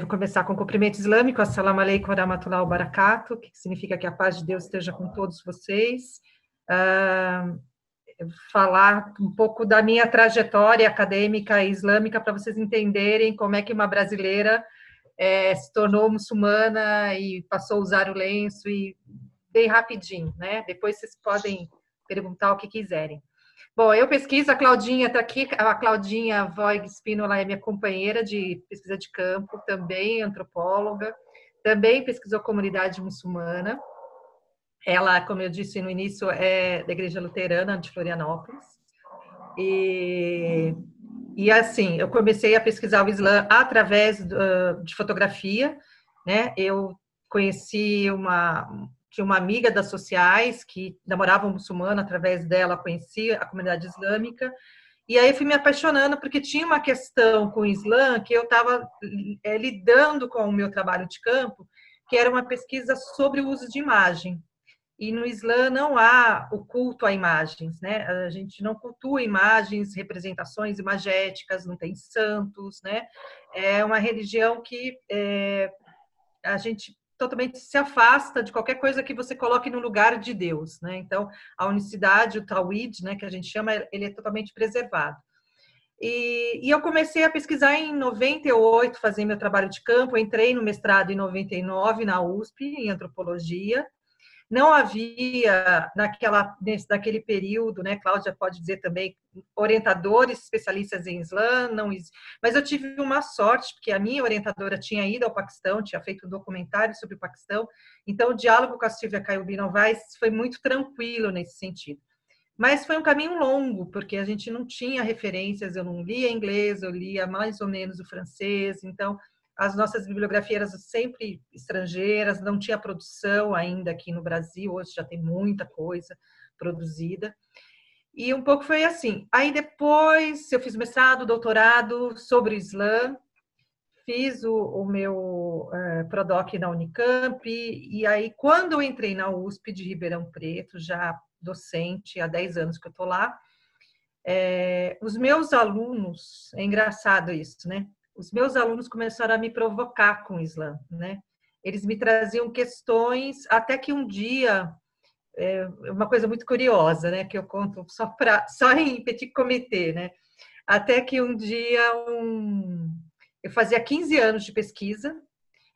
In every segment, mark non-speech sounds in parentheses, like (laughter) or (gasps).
Vou começar com o cumprimento islâmico, assalamu alaikum warahmatullahi wabarakatuh, que significa que a paz de Deus esteja com todos vocês. Uh, falar um pouco da minha trajetória acadêmica islâmica para vocês entenderem como é que uma brasileira é, se tornou muçulmana e passou a usar o lenço e bem rapidinho, né? Depois vocês podem perguntar o que quiserem. Bom, eu pesquiso, a Claudinha está aqui, a Claudinha Voig Spinola é minha companheira de pesquisa de campo, também antropóloga, também pesquisou comunidade muçulmana. Ela, como eu disse no início, é da Igreja Luterana de Florianópolis. E, e assim, eu comecei a pesquisar o Islã através de fotografia, né? Eu conheci uma, tinha uma amiga das sociais que namorava um muçulmano, através dela conhecia a comunidade islâmica. E aí fui me apaixonando porque tinha uma questão com o Islã que eu estava é, lidando com o meu trabalho de campo, que era uma pesquisa sobre o uso de imagem. E no Islã não há o culto a imagens, né? A gente não cultua imagens, representações imagéticas, não tem santos, né? É uma religião que é, a gente totalmente se afasta de qualquer coisa que você coloque no lugar de Deus, né? Então, a unicidade, o Tawhid, né, que a gente chama, ele é totalmente preservado. E, e, eu comecei a pesquisar em 98, fazer meu trabalho de campo, entrei no mestrado em 99 na USP, em antropologia, não havia naquela naquele período, né? Cláudia pode dizer também orientadores especialistas em Islã, não, mas eu tive uma sorte porque a minha orientadora tinha ido ao Paquistão, tinha feito um documentário sobre o Paquistão, então o diálogo com a Silvia Caiubi Novaes foi muito tranquilo nesse sentido. Mas foi um caminho longo, porque a gente não tinha referências, eu não lia inglês, eu lia mais ou menos o francês, então as nossas bibliografias eram sempre estrangeiras, não tinha produção ainda aqui no Brasil, hoje já tem muita coisa produzida. E um pouco foi assim. Aí depois eu fiz mestrado, doutorado sobre o Islã, fiz o, o meu é, Prodoc na Unicamp, e aí quando eu entrei na USP de Ribeirão Preto, já docente, há 10 anos que eu estou lá, é, os meus alunos, é engraçado isso, né? Os meus alunos começaram a me provocar com o Islã, né? Eles me traziam questões, até que um dia, é uma coisa muito curiosa, né? Que eu conto só, pra, só (laughs) em petit comité, né? Até que um dia, um, eu fazia 15 anos de pesquisa,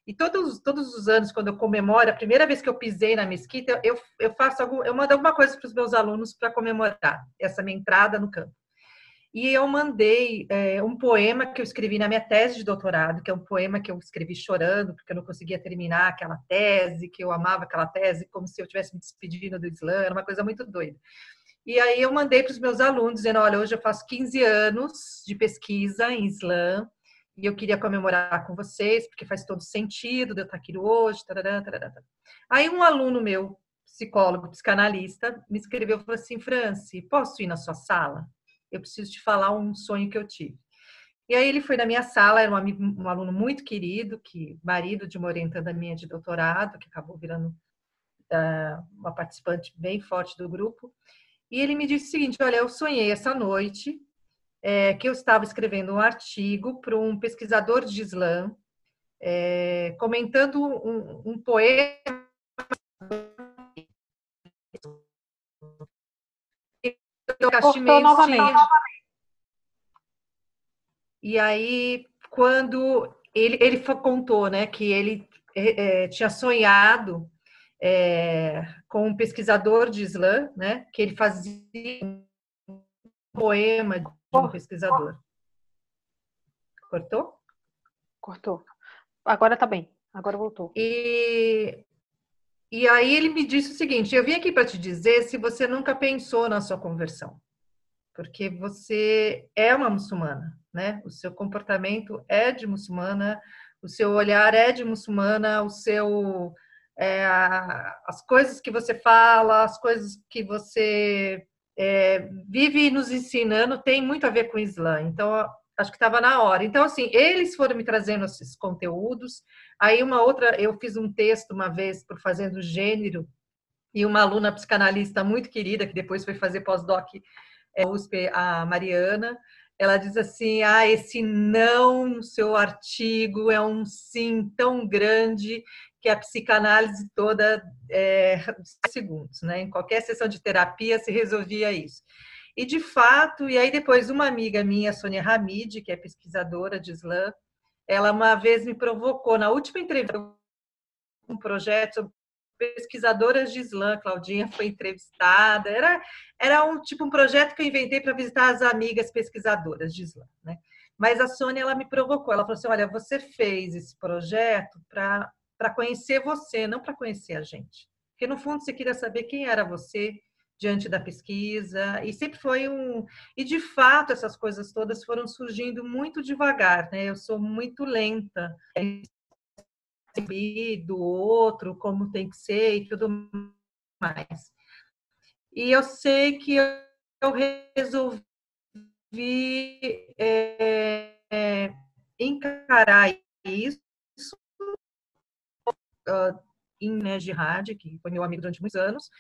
e todos, todos os anos, quando eu comemoro, a primeira vez que eu pisei na mesquita, eu, eu faço algum, eu mando alguma coisa para os meus alunos para comemorar essa minha entrada no campo. E eu mandei é, um poema que eu escrevi na minha tese de doutorado, que é um poema que eu escrevi chorando, porque eu não conseguia terminar aquela tese, que eu amava aquela tese, como se eu tivesse me despedindo do Islã, era uma coisa muito doida. E aí eu mandei para os meus alunos, dizendo, olha, hoje eu faço 15 anos de pesquisa em Islã, e eu queria comemorar com vocês, porque faz todo sentido de eu estar aqui hoje. Tarará, tarará. Aí um aluno meu, psicólogo, psicanalista, me escreveu e falou assim, Franci, posso ir na sua sala? Eu preciso te falar um sonho que eu tive. E aí ele foi na minha sala, era um, amigo, um aluno muito querido, que marido de uma orientanda minha de doutorado, que acabou virando uh, uma participante bem forte do grupo. E ele me disse o seguinte: olha, eu sonhei essa noite é, que eu estava escrevendo um artigo para um pesquisador de Islã, é, comentando um, um poema Cortou novamente. E aí, quando ele, ele contou, né, que ele é, tinha sonhado é, com um pesquisador de Islã, né, que ele fazia um poema de um pesquisador. Cortou? Cortou. Agora tá bem. Agora voltou. E e aí ele me disse o seguinte: eu vim aqui para te dizer se você nunca pensou na sua conversão, porque você é uma muçulmana, né? O seu comportamento é de muçulmana, o seu olhar é de muçulmana, o seu é, as coisas que você fala, as coisas que você é, vive nos ensinando tem muito a ver com o Islã. Então acho que estava na hora. Então, assim, eles foram me trazendo esses conteúdos. Aí, uma outra, eu fiz um texto uma vez por Fazendo Gênero, e uma aluna psicanalista muito querida, que depois foi fazer pós-doc é, USP, a Mariana, ela diz assim: ah, esse não seu artigo é um sim tão grande que a psicanálise toda é (laughs) segundos, né? Em qualquer sessão de terapia se resolvia isso. E de fato, e aí depois uma amiga minha, Sônia Hamid, que é pesquisadora de Islã, ela uma vez me provocou na última entrevista um projeto sobre pesquisadoras de Islã, Claudinha foi entrevistada, era era um tipo um projeto que eu inventei para visitar as amigas pesquisadoras de Islã, né? Mas a Sônia ela me provocou, ela falou assim: "Olha, você fez esse projeto para para conhecer você, não para conhecer a gente. Porque no fundo você queria saber quem era você diante da pesquisa e sempre foi um e de fato essas coisas todas foram surgindo muito devagar, né? Eu sou muito lenta do outro como tem que ser e tudo mais. E eu sei que eu resolvi é, é, encarar isso uh, em né, Jihad, que foi meu amigo durante muitos anos,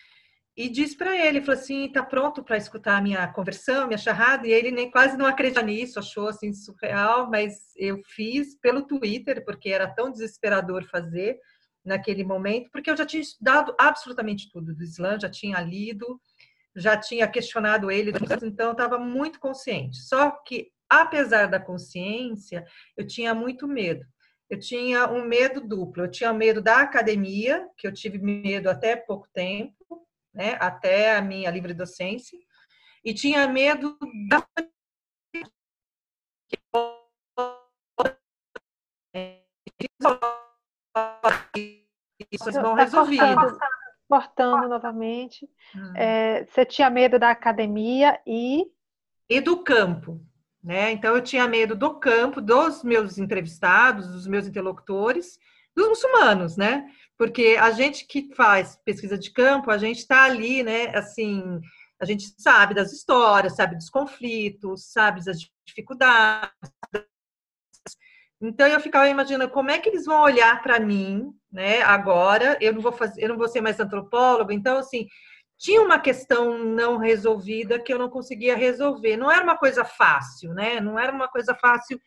e disse para ele, falou assim, tá pronto para escutar a minha conversão, minha charrada, e ele nem quase não acredita nisso, achou assim surreal, mas eu fiz pelo Twitter, porque era tão desesperador fazer naquele momento, porque eu já tinha estudado absolutamente tudo do Islã, já tinha lido, já tinha questionado ele, então estava muito consciente. Só que, apesar da consciência, eu tinha muito medo eu tinha um medo duplo. Eu tinha medo da academia, que eu tive medo até pouco tempo, né, até a minha livre docência, e tinha medo da isso vão tá Cortando, cortando novamente. Hum. É, você tinha medo da academia e e do campo. Né? Então, eu tinha medo do campo, dos meus entrevistados, dos meus interlocutores, dos muçulmanos, né? Porque a gente que faz pesquisa de campo, a gente está ali, né? Assim, a gente sabe das histórias, sabe dos conflitos, sabe das dificuldades. Então eu ficava imaginando como é que eles vão olhar para mim, né? Agora eu não vou fazer, eu não vou ser mais antropólogo. Então assim, tinha uma questão não resolvida que eu não conseguia resolver. Não era uma coisa fácil, né? Não era uma coisa fácil,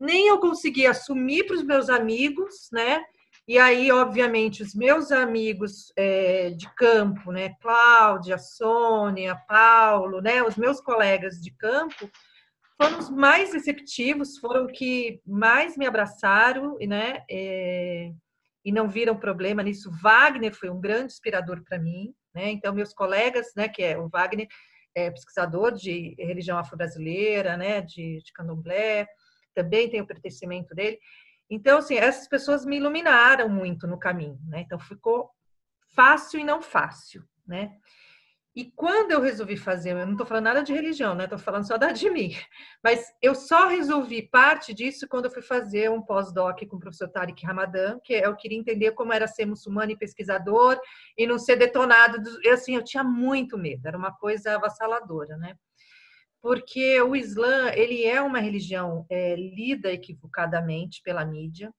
nem eu conseguia assumir para os meus amigos, né? E aí, obviamente, os meus amigos é, de campo, né? Cláudia, Sônia, Paulo, né? Os meus colegas de campo foram os mais receptivos, foram que mais me abraçaram, né? É, e não viram problema nisso. Wagner foi um grande inspirador para mim, né? Então, meus colegas, né, que é o Wagner, é pesquisador de religião afro-brasileira, né, de, de candomblé, também tem o pertencimento dele. Então, assim, essas pessoas me iluminaram muito no caminho, né? Então, ficou fácil e não fácil, né? E quando eu resolvi fazer, eu não estou falando nada de religião, né? Estou falando só da de mim. Mas eu só resolvi parte disso quando eu fui fazer um pós-doc com o professor Tariq Ramadan, que eu queria entender como era ser muçulmano e pesquisador e não ser detonado. Do... Assim, eu tinha muito medo, era uma coisa avassaladora, né? Porque o Islã, ele é uma religião é, lida equivocadamente pela mídia.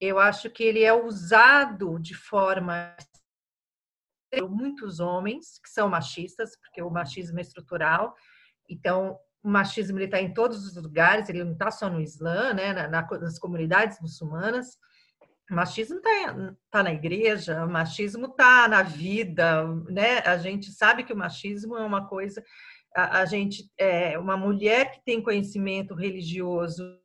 Eu acho que ele é usado de forma muitos homens que são machistas, porque o machismo é estrutural. Então, o machismo está em todos os lugares, ele não está só no Islã, né, na, nas comunidades muçulmanas. O machismo está tá na igreja, o machismo está na vida, né? A gente sabe que o machismo é uma coisa. A, a gente é uma mulher que tem conhecimento religioso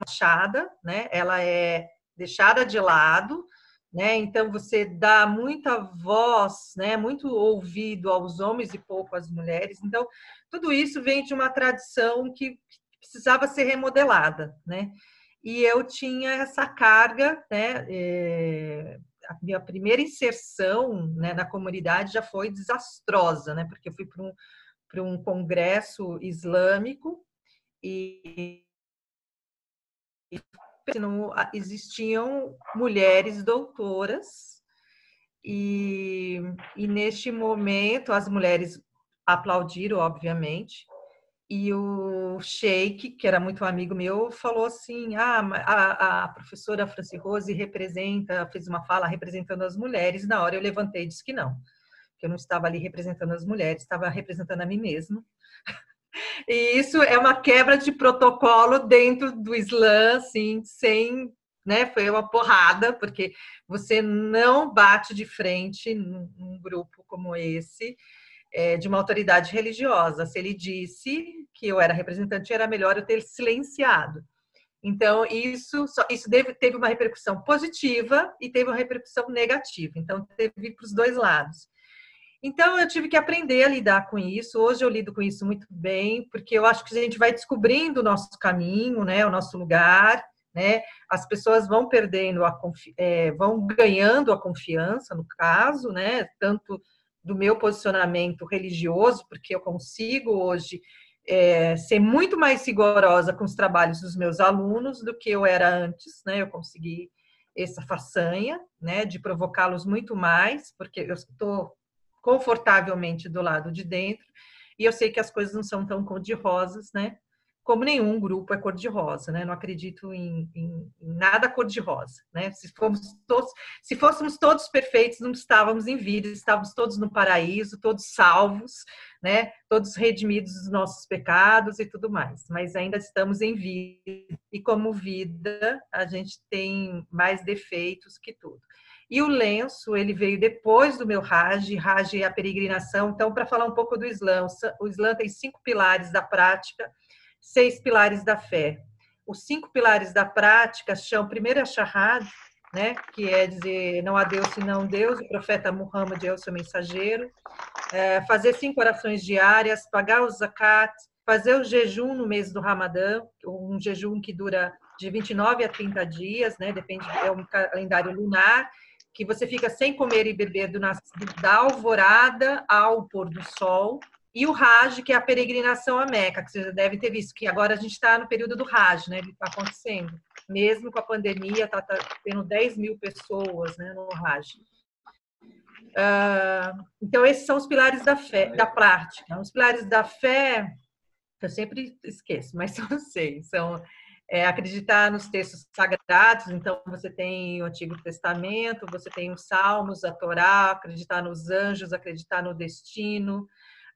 achada, né? Ela é deixada de lado, né? Então você dá muita voz, né? Muito ouvido aos homens e pouco às mulheres. Então tudo isso vem de uma tradição que precisava ser remodelada, né? E eu tinha essa carga, né? É, a minha primeira inserção né, na comunidade já foi desastrosa, né? Porque eu fui para um, para um congresso islâmico e não existiam mulheres doutoras e, e neste momento as mulheres aplaudiram, obviamente, e o Sheik, que era muito amigo meu, falou assim: ah, a, a professora Franci Rose representa, fez uma fala representando as mulheres. Na hora eu levantei e disse que não, que eu não estava ali representando as mulheres, estava representando a mim mesma. (laughs) E isso é uma quebra de protocolo dentro do Islã, assim, sem, né? Foi uma porrada, porque você não bate de frente num grupo como esse é, de uma autoridade religiosa. Se ele disse que eu era representante, era melhor eu ter silenciado. Então, isso, isso teve uma repercussão positiva e teve uma repercussão negativa. Então, teve para os dois lados. Então, eu tive que aprender a lidar com isso. Hoje eu lido com isso muito bem, porque eu acho que a gente vai descobrindo o nosso caminho, né, o nosso lugar, né? As pessoas vão perdendo a é, vão ganhando a confiança, no caso, né? Tanto do meu posicionamento religioso, porque eu consigo hoje é, ser muito mais rigorosa com os trabalhos dos meus alunos do que eu era antes, né? Eu consegui essa façanha, né, de provocá-los muito mais, porque eu estou confortavelmente do lado de dentro e eu sei que as coisas não são tão cor-de-rosas, né? como nenhum grupo é cor-de-rosa, né? Não acredito em, em, nada cor-de-rosa, né? Se, fomos todos, se fôssemos todos perfeitos, não estávamos em vida, estávamos todos no paraíso, todos salvos, né? Todos redimidos dos nossos pecados e tudo mais. Mas ainda estamos em vida e como vida a gente tem mais defeitos que tudo. E o lenço, ele veio depois do meu Raj, Raj é a peregrinação. Então, para falar um pouco do Islã, o Islã tem cinco pilares da prática seis pilares da fé. Os cinco pilares da prática são, primeiro, a Shahad, né, que é dizer não há Deus senão Deus, o profeta Muhammad é o seu mensageiro, é, fazer cinco orações diárias, pagar o zakat, fazer o jejum no mês do Ramadã, um jejum que dura de 29 a 30 dias, né, depende, é um calendário lunar, que você fica sem comer e beber do, da alvorada ao pôr do sol, e o Raj, que é a peregrinação a Meca, que vocês já devem ter visto, que agora a gente está no período do Raj, né? Ele está acontecendo. Mesmo com a pandemia, está tá tendo 10 mil pessoas né, no Raj. Uh, então, esses são os pilares da fé, da prática. Os pilares da fé, eu sempre esqueço, mas (laughs) são seis. São é, acreditar nos textos sagrados, então você tem o Antigo Testamento, você tem os Salmos, a Torá, acreditar nos anjos, acreditar no destino,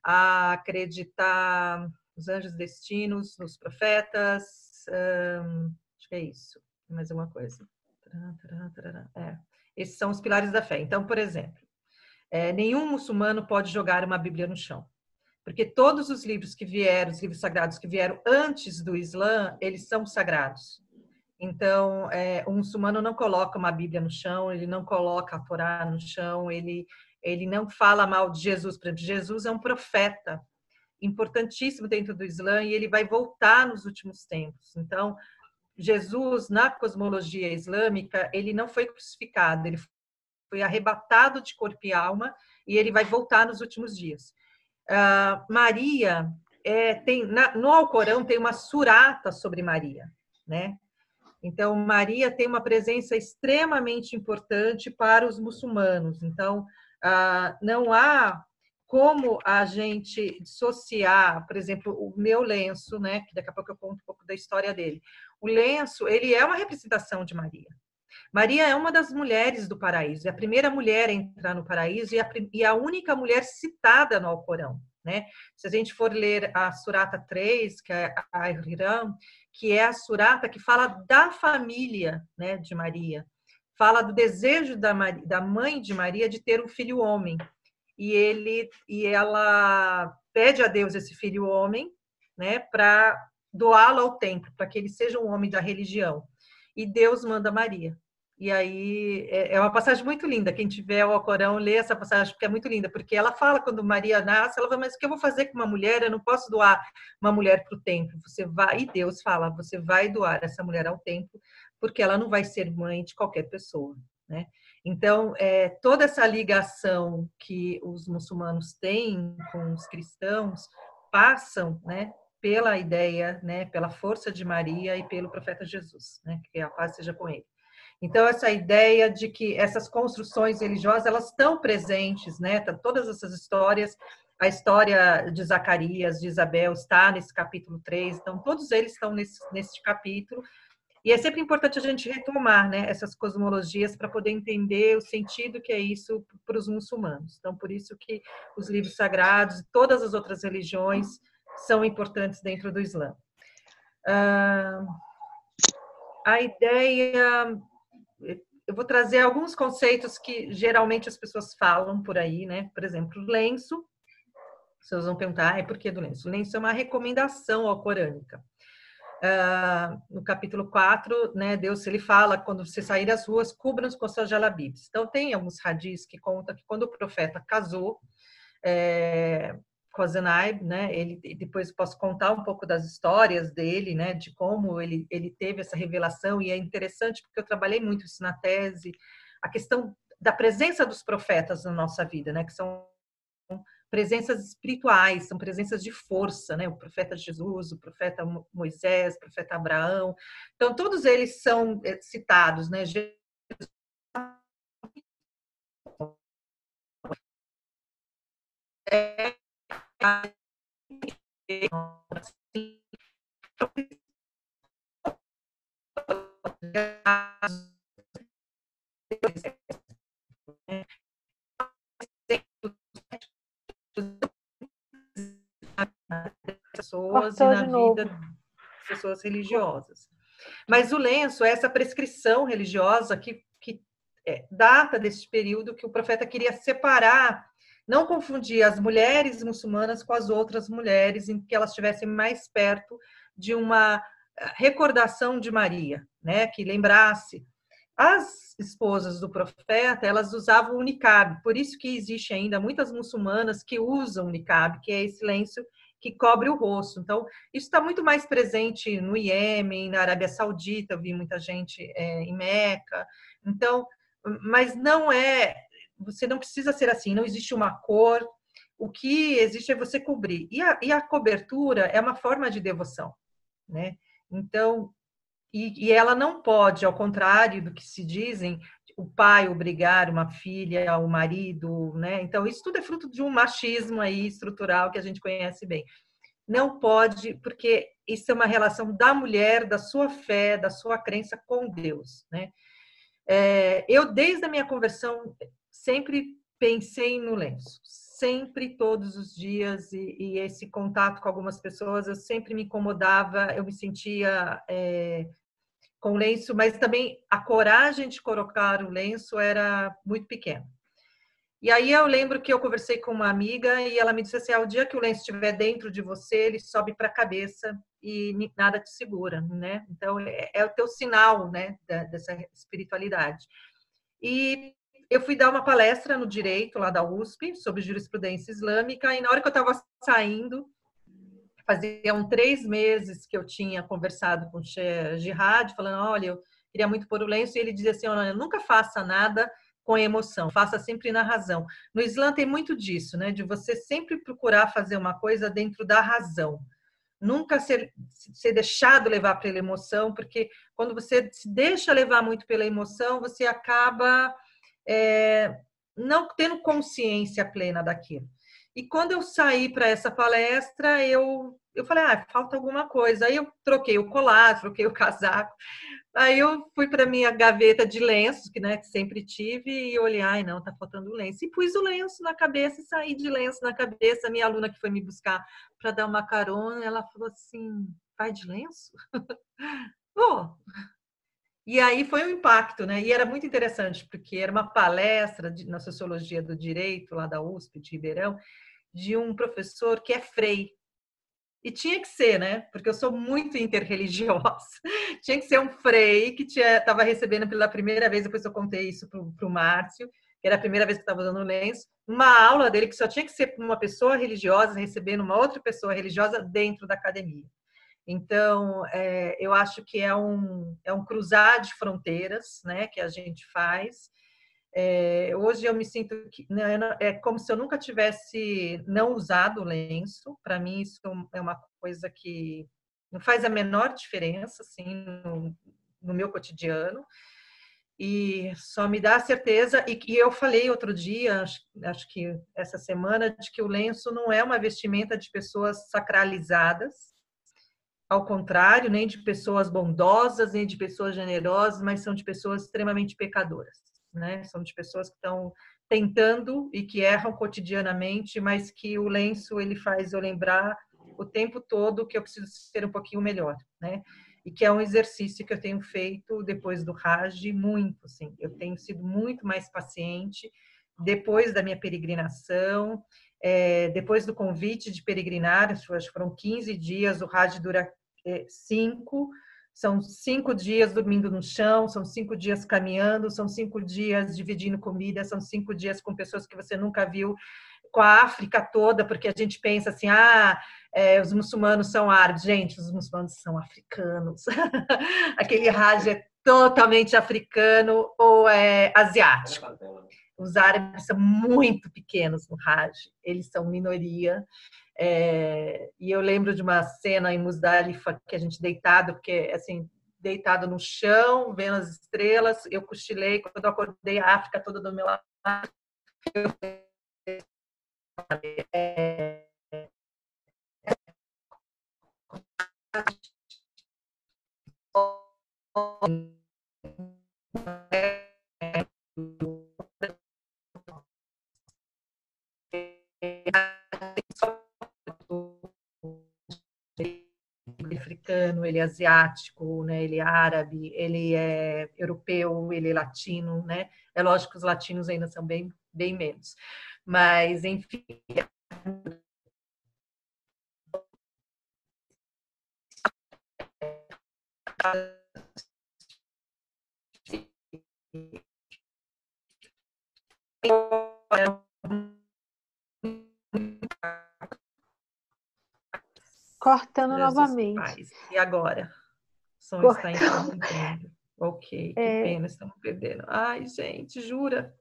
acreditar nos anjos destinos, nos profetas, acho que é isso. Mais uma coisa. É. Esses são os pilares da fé. Então, por exemplo, é, nenhum muçulmano pode jogar uma Bíblia no chão, porque todos os livros que vieram, os livros sagrados que vieram antes do Islã, eles são sagrados. Então, é, um muçulmano não coloca uma Bíblia no chão, ele não coloca a Torá no chão, ele ele não fala mal de Jesus. Por exemplo, Jesus é um profeta importantíssimo dentro do Islã e ele vai voltar nos últimos tempos. Então, Jesus, na cosmologia islâmica, ele não foi crucificado, ele foi arrebatado de corpo e alma e ele vai voltar nos últimos dias. Uh, Maria é, tem na, no Alcorão tem uma surata sobre Maria, né? Então Maria tem uma presença extremamente importante para os muçulmanos. Então ah, não há como a gente dissociar, por exemplo, o meu lenço, né, que daqui a pouco eu conto um pouco da história dele. O lenço, ele é uma representação de Maria. Maria é uma das mulheres do paraíso, é a primeira mulher a entrar no paraíso e a, e a única mulher citada no Alcorão. Né? Se a gente for ler a Surata 3, que é a Hiram, que é a Surata que fala da família né, de Maria, fala do desejo da, da mãe de Maria de ter um filho homem. E ele e ela pede a Deus esse filho homem, né, para doá-lo ao templo, para que ele seja um homem da religião. E Deus manda Maria. E aí é, é uma passagem muito linda. Quem tiver o Alcorão, lê essa passagem, porque é muito linda, porque ela fala quando Maria nasce, ela fala, mas o que eu vou fazer com uma mulher? Eu não posso doar uma mulher para o templo. Você vai, e Deus fala, você vai doar essa mulher ao templo, porque ela não vai ser mãe de qualquer pessoa, né? Então, é, toda essa ligação que os muçulmanos têm com os cristãos passam, né, pela ideia, né, pela força de Maria e pelo profeta Jesus, né, que a paz seja com ele. Então, essa ideia de que essas construções religiosas, elas estão presentes, né, tá, todas essas histórias, a história de Zacarias, de Isabel, está nesse capítulo 3, então, todos eles estão nesse, nesse capítulo, e é sempre importante a gente retomar né, essas cosmologias para poder entender o sentido que é isso para os muçulmanos. Então, por isso que os livros sagrados e todas as outras religiões são importantes dentro do Islã. Uh, a ideia, eu vou trazer alguns conceitos que geralmente as pessoas falam por aí, né? Por exemplo, lenço. Vocês vão perguntar, ah, por que do lenço? O lenço é uma recomendação alcorânica. Uh, no capítulo 4, né, Deus ele fala, quando você sair das ruas, cubram-nos com seus jalabibs. Então, tem alguns hadis que contam que quando o profeta casou, é, Zenaib, né? Ele depois posso contar um pouco das histórias dele, né? De como ele ele teve essa revelação e é interessante porque eu trabalhei muito isso na tese, a questão da presença dos profetas na nossa vida, né? Que são presenças espirituais, são presenças de força, né? O profeta Jesus, o profeta Moisés, o profeta Abraão. Então todos eles são eh, citados, né? É pessoas e na vida das pessoas religiosas. Mas o lenço é essa prescrição religiosa que, que é, data desse período que o profeta queria separar não confundir as mulheres muçulmanas com as outras mulheres, em que elas estivessem mais perto de uma eh, recordação de Maria, né? Que lembrasse as esposas do profeta, elas usavam o niqab, por isso que existe ainda muitas muçulmanas que usam o niqab, que é esse lenço que cobre o rosto. Então, isso está muito mais presente no Iêmen, na Arábia Saudita, eu vi muita gente é, em Meca. Então, mas não é você não precisa ser assim, não existe uma cor. O que existe é você cobrir. E a, e a cobertura é uma forma de devoção, né? Então, e, e, ela não pode, ao contrário do que se dizem, o pai obrigar uma filha, o marido, né? Então, isso tudo é fruto de um machismo aí estrutural que a gente conhece bem. Não pode, porque isso é uma relação da mulher, da sua fé, da sua crença com Deus, né? É, eu, desde a minha conversão, sempre pensei no lenço, sempre, todos os dias, e, e, esse contato com algumas pessoas, eu sempre me incomodava, eu me sentia é, com lenço, mas também a coragem de colocar o lenço era muito pequena. E aí eu lembro que eu conversei com uma amiga e ela me disse assim: ah, o dia que o lenço estiver dentro de você, ele sobe para a cabeça e nada te segura, né? Então é, é o teu sinal, né, dessa espiritualidade. E eu fui dar uma palestra no direito lá da USP sobre jurisprudência islâmica e na hora que eu estava saindo, faziam três meses que eu tinha conversado com o Sheikh Jihad, falando, olha, eu queria muito pôr o lenço, e ele dizia assim, olha, nunca faça nada com emoção, faça sempre na razão. No Islã tem muito disso, né, de você sempre procurar fazer uma coisa dentro da razão. Nunca ser, ser deixado levar pela emoção, porque quando você se deixa levar muito pela emoção, você acaba é, não tendo consciência plena daquilo. E quando eu saí para essa palestra, eu, eu falei, ah, falta alguma coisa. Aí eu troquei o colar, troquei o casaco. Aí eu fui para minha gaveta de lenços, que, né, que sempre tive, e olhei, ai, não, tá faltando lenço. E pus o lenço na cabeça e saí de lenço na cabeça. Minha aluna que foi me buscar para dar uma carona, ela falou assim, vai de lenço? (laughs) Vou. E aí foi um impacto, né? E era muito interessante, porque era uma palestra de, na sociologia do direito, lá da USP, de Ribeirão, de um professor que é frei. E tinha que ser, né? Porque eu sou muito interreligiosa. (laughs) tinha que ser um frei que estava recebendo pela primeira vez, depois eu contei isso para o Márcio, que era a primeira vez que estava dando lenço, uma aula dele que só tinha que ser uma pessoa religiosa recebendo uma outra pessoa religiosa dentro da academia. Então, é, eu acho que é um, é um cruzar de fronteiras né, que a gente faz. É, hoje eu me sinto que né, é como se eu nunca tivesse não usado o lenço. Para mim, isso é uma coisa que não faz a menor diferença assim, no, no meu cotidiano. E só me dá a certeza, e, e eu falei outro dia, acho, acho que essa semana, de que o lenço não é uma vestimenta de pessoas sacralizadas, ao contrário, nem de pessoas bondosas, nem de pessoas generosas, mas são de pessoas extremamente pecadoras, né? São de pessoas que estão tentando e que erram cotidianamente, mas que o lenço ele faz eu lembrar o tempo todo que eu preciso ser um pouquinho melhor, né? E que é um exercício que eu tenho feito depois do Raj muito, assim. Eu tenho sido muito mais paciente depois da minha peregrinação, é, depois do convite de peregrinar, acho que foram 15 dias, o Raj dura é, cinco, são cinco dias dormindo no chão, são cinco dias caminhando, são cinco dias dividindo comida, são cinco dias com pessoas que você nunca viu, com a África toda, porque a gente pensa assim, ah, é, os muçulmanos são árabes. Gente, os muçulmanos são africanos. (laughs) Aquele Raj é totalmente africano ou é asiático. Os árabes são muito pequenos no Raj, eles são minoria. É, e eu lembro de uma cena em Musdalifa que a gente deitado, porque assim, deitado no chão, vendo as estrelas, eu cochilei, quando eu acordei, a África toda do meu lado. É, ele é asiático, né? Ele é árabe, ele é europeu, ele é latino, né? É lógico que os latinos ainda são bem, bem menos, mas enfim. Cortando novamente. E agora? O som Cortando. está interrompendo. Ok, que é... pena, estamos perdendo. Ai, gente, jura?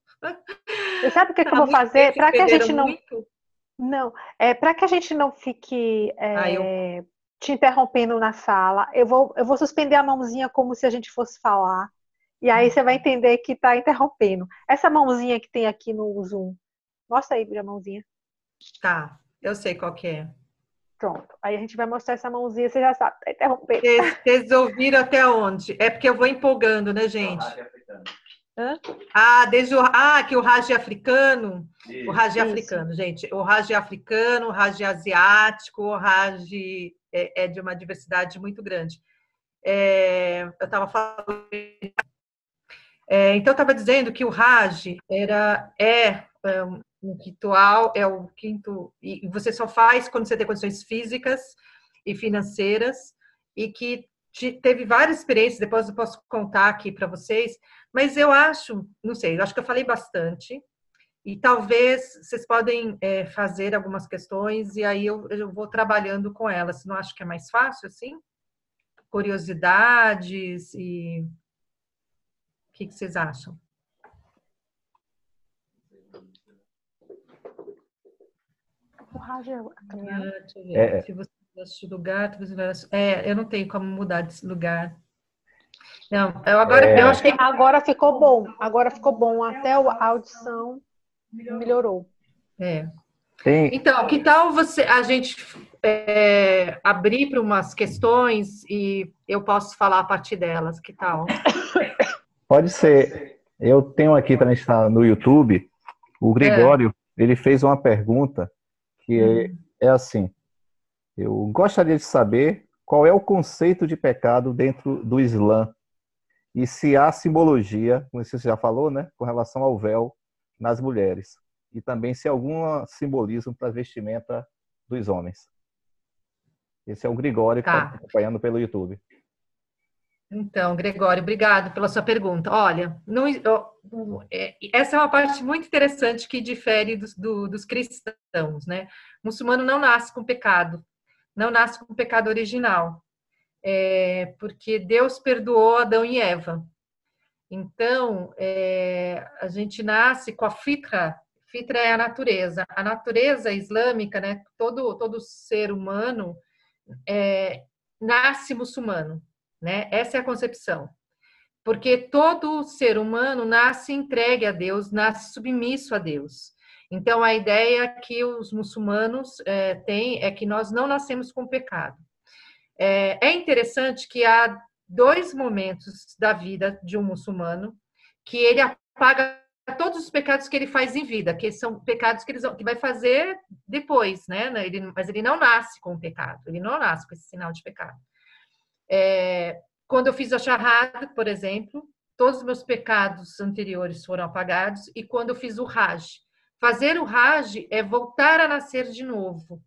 Você sabe o que, é que eu vou fazer? Para que a gente não. Muito? Não, é para que a gente não fique é, ah, eu... te interrompendo na sala, eu vou, eu vou suspender a mãozinha como se a gente fosse falar. E aí você vai entender que está interrompendo. Essa mãozinha que tem aqui no Zoom. Mostra aí a mãozinha. Tá, eu sei qual que é. Pronto. Aí a gente vai mostrar essa mãozinha, você já sabe, tá interrompendo. Vocês ouviram até onde? É porque eu vou empolgando, né, gente? Hã? Ah, desde o, ah, que o Raj africano, Isso. o Raj africano, gente, o Raj africano, o Raj asiático, o Raj é, é de uma diversidade muito grande. É, eu estava falando, é, então eu estava dizendo que o Raj era é, é um ritual, é o quinto, e você só faz quando você tem condições físicas e financeiras, e que teve várias experiências, depois eu posso contar aqui para vocês, mas eu acho, não sei, eu acho que eu falei bastante, e talvez vocês podem é, fazer algumas questões, e aí eu, eu vou trabalhando com elas, não acho que é mais fácil assim? Curiosidades e... O que, que vocês acham? O rádio é, é, Se você assistir lugar, você vai É, eu não tenho como mudar desse lugar. Não, eu agora é. eu acho que agora ficou bom. Agora ficou bom. Até a audição melhorou. É. Sim. Então, que tal você a gente é, abrir para umas questões e eu posso falar a partir delas? Que tal? Pode ser. Eu tenho aqui também está no YouTube. O Gregório é. ele fez uma pergunta que é, é assim: eu gostaria de saber qual é o conceito de pecado dentro do Islã e se há simbologia, como você já falou, né, com relação ao véu nas mulheres e também se há algum simbolismo para a vestimenta dos homens. Esse é o Gregório tá. que está acompanhando pelo YouTube. Então, Gregório, obrigado pela sua pergunta. Olha, não, é, essa é uma parte muito interessante que difere dos, do, dos cristãos, né? O muçulmano não nasce com pecado, não nasce com pecado original, é, porque Deus perdoou Adão e Eva. Então, é, a gente nasce com a fitra, fitra é a natureza. A natureza islâmica, né? Todo, todo ser humano é, nasce muçulmano né? Essa é a concepção. Porque todo ser humano nasce entregue a Deus, nasce submisso a Deus. Então, a ideia que os muçulmanos é, têm é que nós não nascemos com pecado. É, é interessante que há dois momentos da vida de um muçulmano que ele apaga todos os pecados que ele faz em vida, que são pecados que ele que vai fazer depois, né? Ele, mas ele não nasce com o pecado, ele não nasce com esse sinal de pecado. É, quando eu fiz a charrada, por exemplo, todos os meus pecados anteriores foram apagados, e quando eu fiz o Raj. Fazer o Raj é voltar a nascer de novo.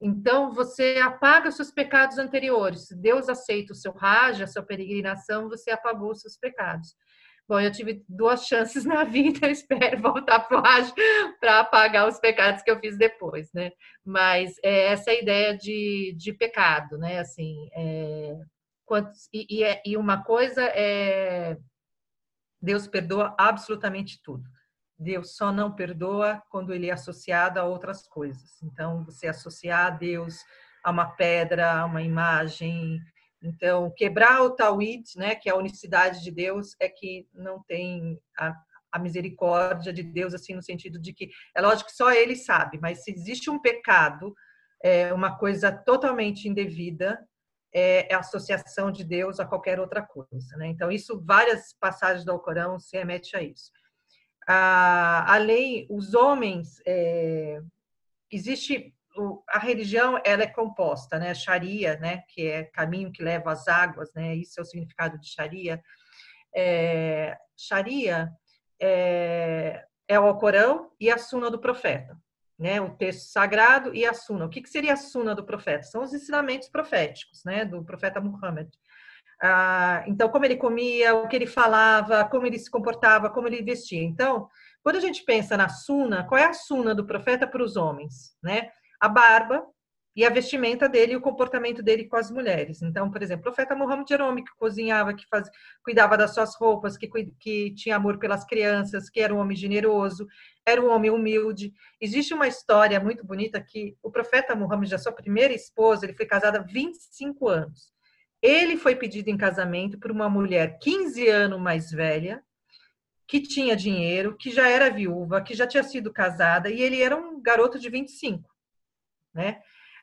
Então, você apaga os seus pecados anteriores. Deus aceita o seu Raj, a sua peregrinação, você apagou os seus pecados. Bom, eu tive duas (laughs) chances na vida, espero voltar para o Raj para apagar os pecados que eu fiz depois, né? Mas é essa ideia de, de pecado, né? Assim, é, e, e, é, e uma coisa é Deus perdoa absolutamente tudo. Deus só não perdoa quando ele é associado a outras coisas. Então, você associar a Deus a uma pedra, a uma imagem. Então, quebrar o Tawhid, né, que é a unicidade de Deus, é que não tem a, a misericórdia de Deus, assim, no sentido de que, é lógico que só ele sabe, mas se existe um pecado, é uma coisa totalmente indevida, é, a associação de Deus a qualquer outra coisa. Né? Então, isso, várias passagens do Alcorão se remete a isso. A, a lei, os homens, é, existe a religião ela é composta, né? Sharia, né? Que é caminho que leva às águas, né? Isso é o significado de Sharia. É, Sharia é, é o Alcorão e a Suna do Profeta né, o texto sagrado e a suna. O que, que seria a suna do profeta? São os ensinamentos proféticos, né, do profeta Muhammad. Ah, então, como ele comia, o que ele falava, como ele se comportava, como ele vestia. Então, quando a gente pensa na suna, qual é a suna do profeta para os homens? Né? A barba, e a vestimenta dele e o comportamento dele com as mulheres. Então, por exemplo, o profeta Muhammad homem que cozinhava, que faz, cuidava das suas roupas, que, que tinha amor pelas crianças, que era um homem generoso, era um homem humilde. Existe uma história muito bonita que o profeta Muhammad, a sua primeira esposa, ele foi casado há 25 anos. Ele foi pedido em casamento por uma mulher 15 anos mais velha, que tinha dinheiro, que já era viúva, que já tinha sido casada, e ele era um garoto de 25, né?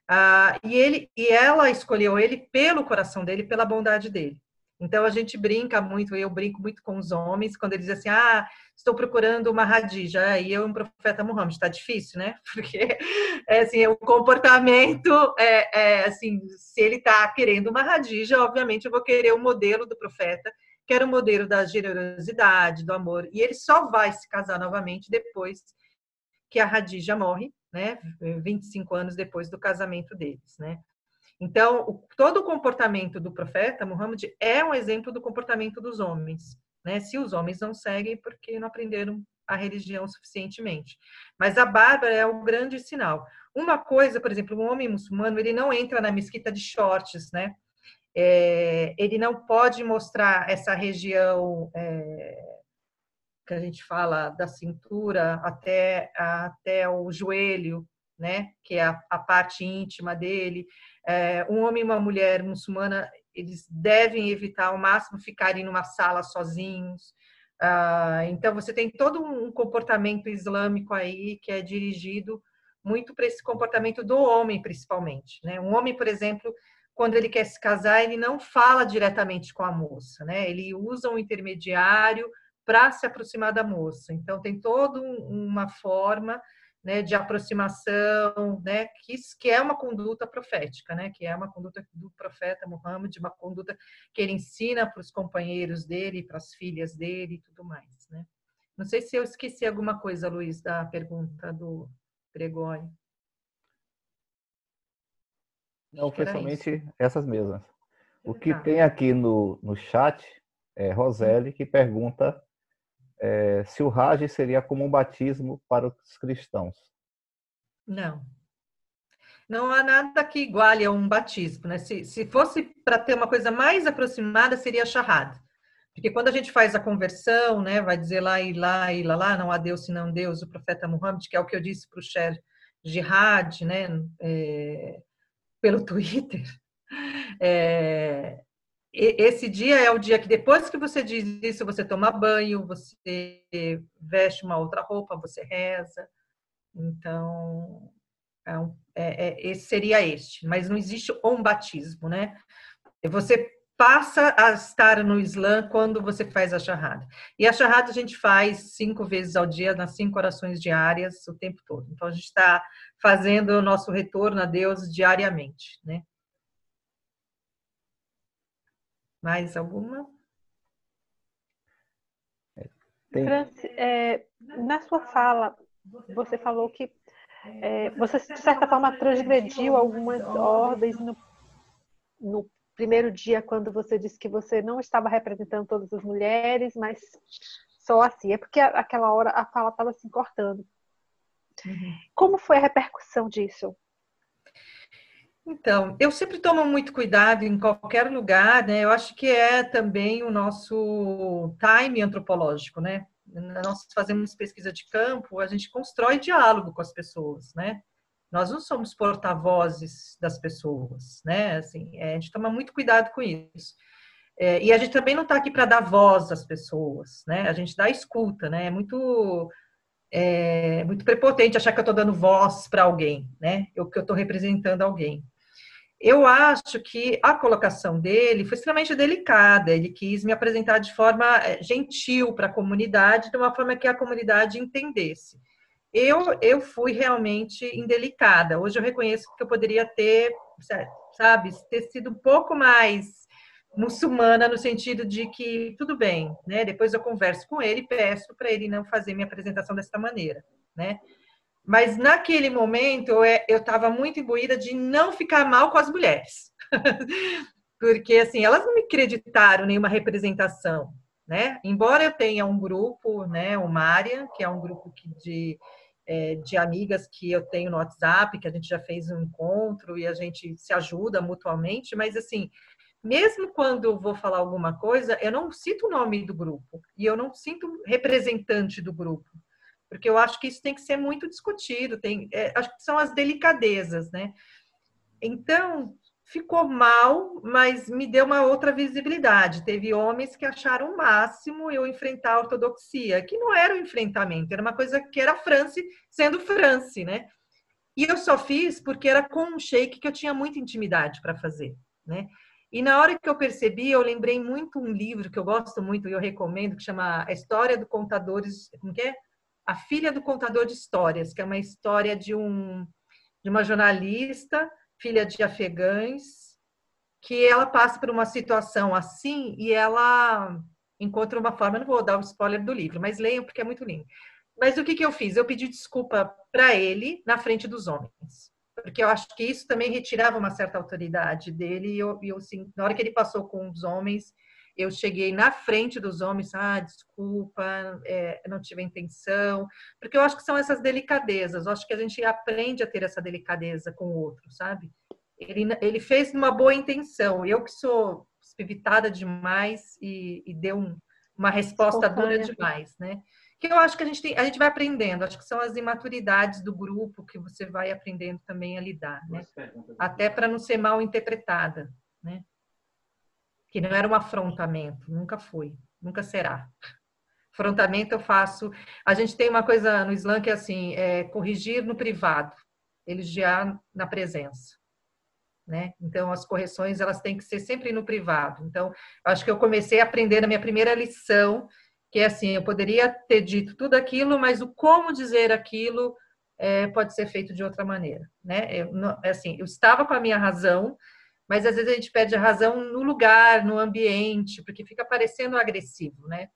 Ah, e ele e ela escolheu ele pelo coração dele, pela bondade dele. Então a gente brinca muito, eu brinco muito com os homens quando eles dizem assim: "Ah, estou procurando uma radija", e eu um profeta Muhammad, está difícil, né? (laughs) Porque é assim, o comportamento é, é assim, se ele está querendo uma radija, obviamente eu vou querer o modelo do profeta, que era o modelo da generosidade, do amor, e ele só vai se casar novamente depois que a Radija morre, né, 25 anos depois do casamento deles, né? Então, o, todo o comportamento do profeta Muhammad é um exemplo do comportamento dos homens, né? Se os homens não seguem porque não aprenderam a religião suficientemente. Mas a barba é um grande sinal. Uma coisa, por exemplo, um homem muçulmano, ele não entra na mesquita de shorts, né? É, ele não pode mostrar essa região é, que a gente fala da cintura até, até o joelho, né, que é a, a parte íntima dele. É, um homem e uma mulher muçulmana, eles devem evitar ao máximo ficarem numa sala sozinhos. Ah, então, você tem todo um comportamento islâmico aí que é dirigido muito para esse comportamento do homem, principalmente. Né? Um homem, por exemplo, quando ele quer se casar, ele não fala diretamente com a moça, né? ele usa um intermediário para se aproximar da moça. Então, tem toda uma forma né, de aproximação, né, que, que é uma conduta profética, né, que é uma conduta do profeta Muhammad, uma conduta que ele ensina para os companheiros dele, para as filhas dele e tudo mais. Né. Não sei se eu esqueci alguma coisa, Luiz, da pergunta do Gregório. Não, foi somente isso. essas mesmas. O que tá. tem aqui no, no chat é Roseli, que pergunta é, se o Raj seria como um batismo para os cristãos. Não. Não há nada que iguale a um batismo, né? Se, se fosse para ter uma coisa mais aproximada, seria a Shahad. Porque quando a gente faz a conversão, né, vai dizer lá e lá e lá, lá, não há Deus senão Deus, o profeta Muhammad, que é o que eu disse para o Sher Jihad, né, é, pelo Twitter, (laughs) é, esse dia é o dia que depois que você diz isso, você toma banho, você veste uma outra roupa, você reza. Então, é, é, é, esse seria este. Mas não existe um batismo, né? Você passa a estar no Islã quando você faz a charrada. E a charrada a gente faz cinco vezes ao dia, nas cinco orações diárias, o tempo todo. Então, a gente está fazendo o nosso retorno a Deus diariamente, né? Mais alguma? Franci, é, na sua fala, você falou que é, você, de certa forma, transgrediu algumas ordens no, no primeiro dia, quando você disse que você não estava representando todas as mulheres, mas só assim. É porque aquela hora a fala estava se cortando. Uhum. Como foi a repercussão disso? Então, eu sempre tomo muito cuidado em qualquer lugar, né? Eu acho que é também o nosso time antropológico, né? Nós fazemos pesquisa de campo, a gente constrói diálogo com as pessoas, né? Nós não somos porta-vozes das pessoas, né? Assim, é, a gente toma muito cuidado com isso. É, e a gente também não está aqui para dar voz às pessoas, né? A gente dá escuta, né? É muito, é, muito prepotente achar que eu estou dando voz para alguém, né? Eu que eu estou representando alguém. Eu acho que a colocação dele foi extremamente delicada. Ele quis me apresentar de forma é, gentil para a comunidade, de uma forma que a comunidade entendesse eu, eu fui realmente indelicada. Hoje eu reconheço que eu poderia ter, sabe, ter sido um pouco mais muçulmana no sentido de que tudo bem, né? Depois eu converso com ele e peço para ele não fazer minha apresentação dessa maneira, né? Mas naquele momento eu estava muito imbuída de não ficar mal com as mulheres, (laughs) porque assim elas não me acreditaram nenhuma representação, né? Embora eu tenha um grupo, né, o Mária, que é um grupo de é, de amigas que eu tenho no WhatsApp, que a gente já fez um encontro e a gente se ajuda mutuamente, mas assim, mesmo quando eu vou falar alguma coisa, eu não cito o nome do grupo e eu não sinto representante do grupo, porque eu acho que isso tem que ser muito discutido, tem, é, acho que são as delicadezas, né? Então, ficou mal, mas me deu uma outra visibilidade. Teve homens que acharam o máximo eu enfrentar a ortodoxia, que não era um enfrentamento, era uma coisa que era France sendo France, né? E eu só fiz porque era com um sheik que eu tinha muita intimidade para fazer, né? E na hora que eu percebi, eu lembrei muito um livro que eu gosto muito e eu recomendo, que chama A História do Contadores, como que é? A Filha do Contador de Histórias, que é uma história de um de uma jornalista filha de afegães, que ela passa por uma situação assim e ela encontra uma forma, não vou dar o spoiler do livro, mas leiam porque é muito lindo. Mas o que, que eu fiz? Eu pedi desculpa para ele na frente dos homens, porque eu acho que isso também retirava uma certa autoridade dele e eu, eu assim, na hora que ele passou com os homens, eu cheguei na frente dos homens, ah, desculpa, é, não tive a intenção, porque eu acho que são essas delicadezas, eu acho que a gente aprende a ter essa delicadeza com o outro, sabe? Ele, ele fez uma boa intenção, eu que sou evitada demais e, e deu um, uma resposta dura demais, né? Que eu acho que a gente, tem, a gente vai aprendendo, acho que são as imaturidades do grupo que você vai aprendendo também a lidar, né? Até para não ser mal interpretada, né? Que não era um afrontamento, nunca foi, nunca será. Afrontamento eu faço. A gente tem uma coisa no Islã que é assim: é corrigir no privado, elogiar na presença. Né? Então, as correções elas têm que ser sempre no privado. Então, acho que eu comecei a aprender na minha primeira lição, que é assim: eu poderia ter dito tudo aquilo, mas o como dizer aquilo é, pode ser feito de outra maneira. Né? Eu, é assim, eu estava com a minha razão, mas às vezes a gente pede a razão no lugar, no ambiente, porque fica parecendo agressivo, né?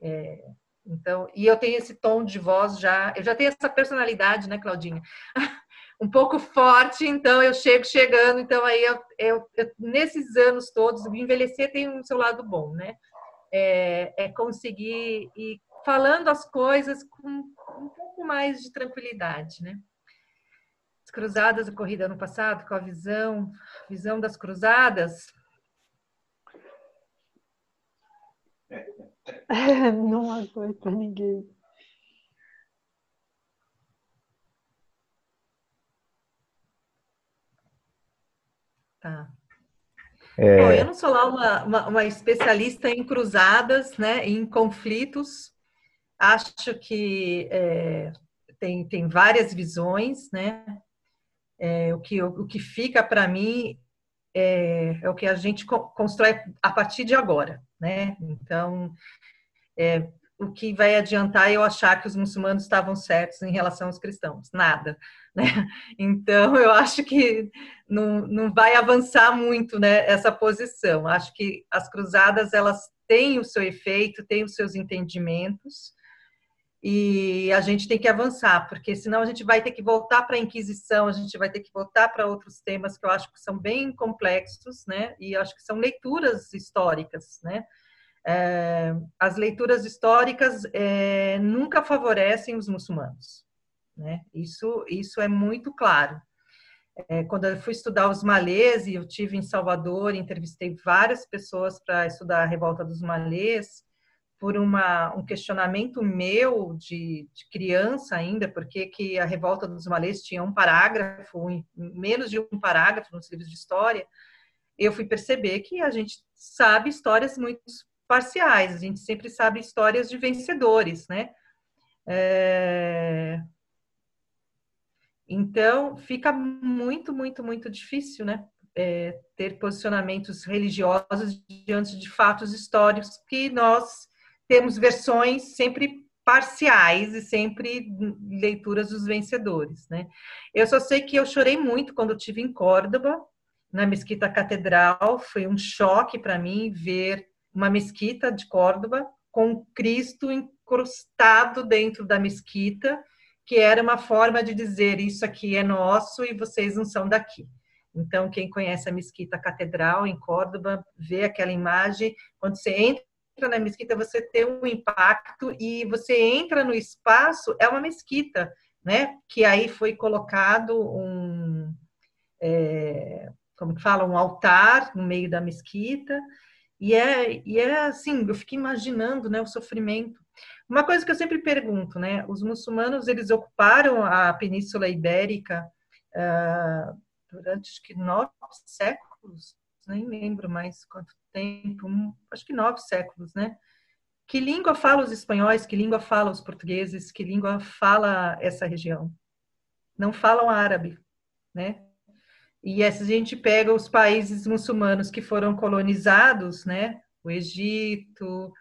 É, então, e eu tenho esse tom de voz já, eu já tenho essa personalidade, né, Claudinha? (laughs) um pouco forte, então eu chego chegando, então aí eu, eu, eu nesses anos todos, envelhecer tem um seu lado bom, né? É, é conseguir ir falando as coisas com um pouco mais de tranquilidade, né? As cruzadas ocorridas ano passado, com a visão, visão das cruzadas. (laughs) Não aguenta ninguém. Tá. É... Bom, eu não sou lá uma, uma, uma, especialista em cruzadas, né, em conflitos. Acho que é, tem, tem várias visões, né? É, o, que, o que fica para mim é, é o que a gente constrói a partir de agora, né? Então, é, o que vai adiantar eu achar que os muçulmanos estavam certos em relação aos cristãos? Nada, né? (laughs) Então, eu acho que não, não vai avançar muito, né, essa posição. Acho que as cruzadas, elas têm o seu efeito, têm os seus entendimentos, e a gente tem que avançar, porque senão a gente vai ter que voltar para a Inquisição, a gente vai ter que voltar para outros temas que eu acho que são bem complexos, né? E acho que são leituras históricas, né? É, as leituras históricas é, nunca favorecem os muçulmanos, né? Isso, isso é muito claro. É, quando eu fui estudar os malês, e eu tive em Salvador, entrevistei várias pessoas para estudar a revolta dos malês, por uma, um questionamento meu de, de, criança ainda, porque que a revolta dos malês tinha um parágrafo, um, menos de um parágrafo nos livros de história, eu fui perceber que a gente sabe histórias muito parciais, a gente sempre sabe histórias de vencedores, né? É... Então, fica muito, muito, muito difícil, né? É, ter posicionamentos religiosos diante de fatos históricos que nós temos versões sempre parciais e sempre leituras dos vencedores, né? Eu só sei que eu chorei muito quando eu tive em Córdoba, na mesquita catedral, foi um choque para mim ver uma mesquita de Córdoba com Cristo incrustado dentro da mesquita, que era uma forma de dizer isso aqui é nosso e vocês não são daqui. Então, quem conhece a mesquita catedral em Córdoba, vê aquela imagem, quando você entra entra na mesquita, você tem um impacto e você entra no espaço, é uma mesquita, né? Que aí foi colocado um, é, como que fala, um altar no meio da mesquita. E é, e é assim, eu fico imaginando né, o sofrimento. Uma coisa que eu sempre pergunto, né? Os muçulmanos, eles ocuparam a Península Ibérica uh, durante, acho que, nove séculos, nem lembro mais quanto tempo, acho que nove séculos, né? Que língua fala os espanhóis? Que língua fala os portugueses? Que língua fala essa região? Não falam árabe, né? E a gente pega os países muçulmanos que foram colonizados, né? O Egito,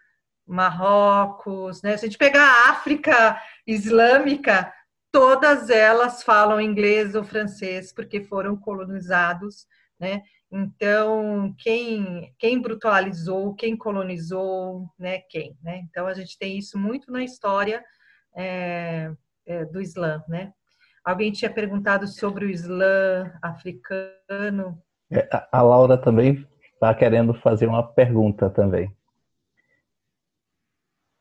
Marrocos, né? Se a gente pegar a África Islâmica, todas elas falam inglês ou francês porque foram colonizados, né? Então, quem, quem brutalizou, quem colonizou, né, quem, né? Então, a gente tem isso muito na história é, é, do Islã, né? Alguém tinha perguntado sobre o Islã africano. É, a Laura também está querendo fazer uma pergunta também.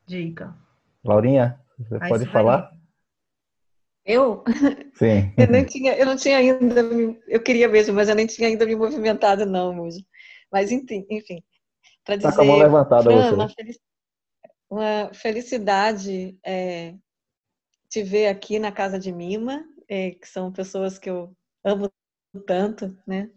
Diga. Laurinha, você Aí pode falar? Eu? Sim. (laughs) eu, não tinha, eu não tinha ainda, eu queria mesmo, mas eu nem tinha ainda me movimentado, não, mesmo. Mas enfim, enfim para dizer. Tá com a mão levantada Fran, você. Uma, felic, uma felicidade é, te ver aqui na casa de Mima, é, que são pessoas que eu amo tanto, né?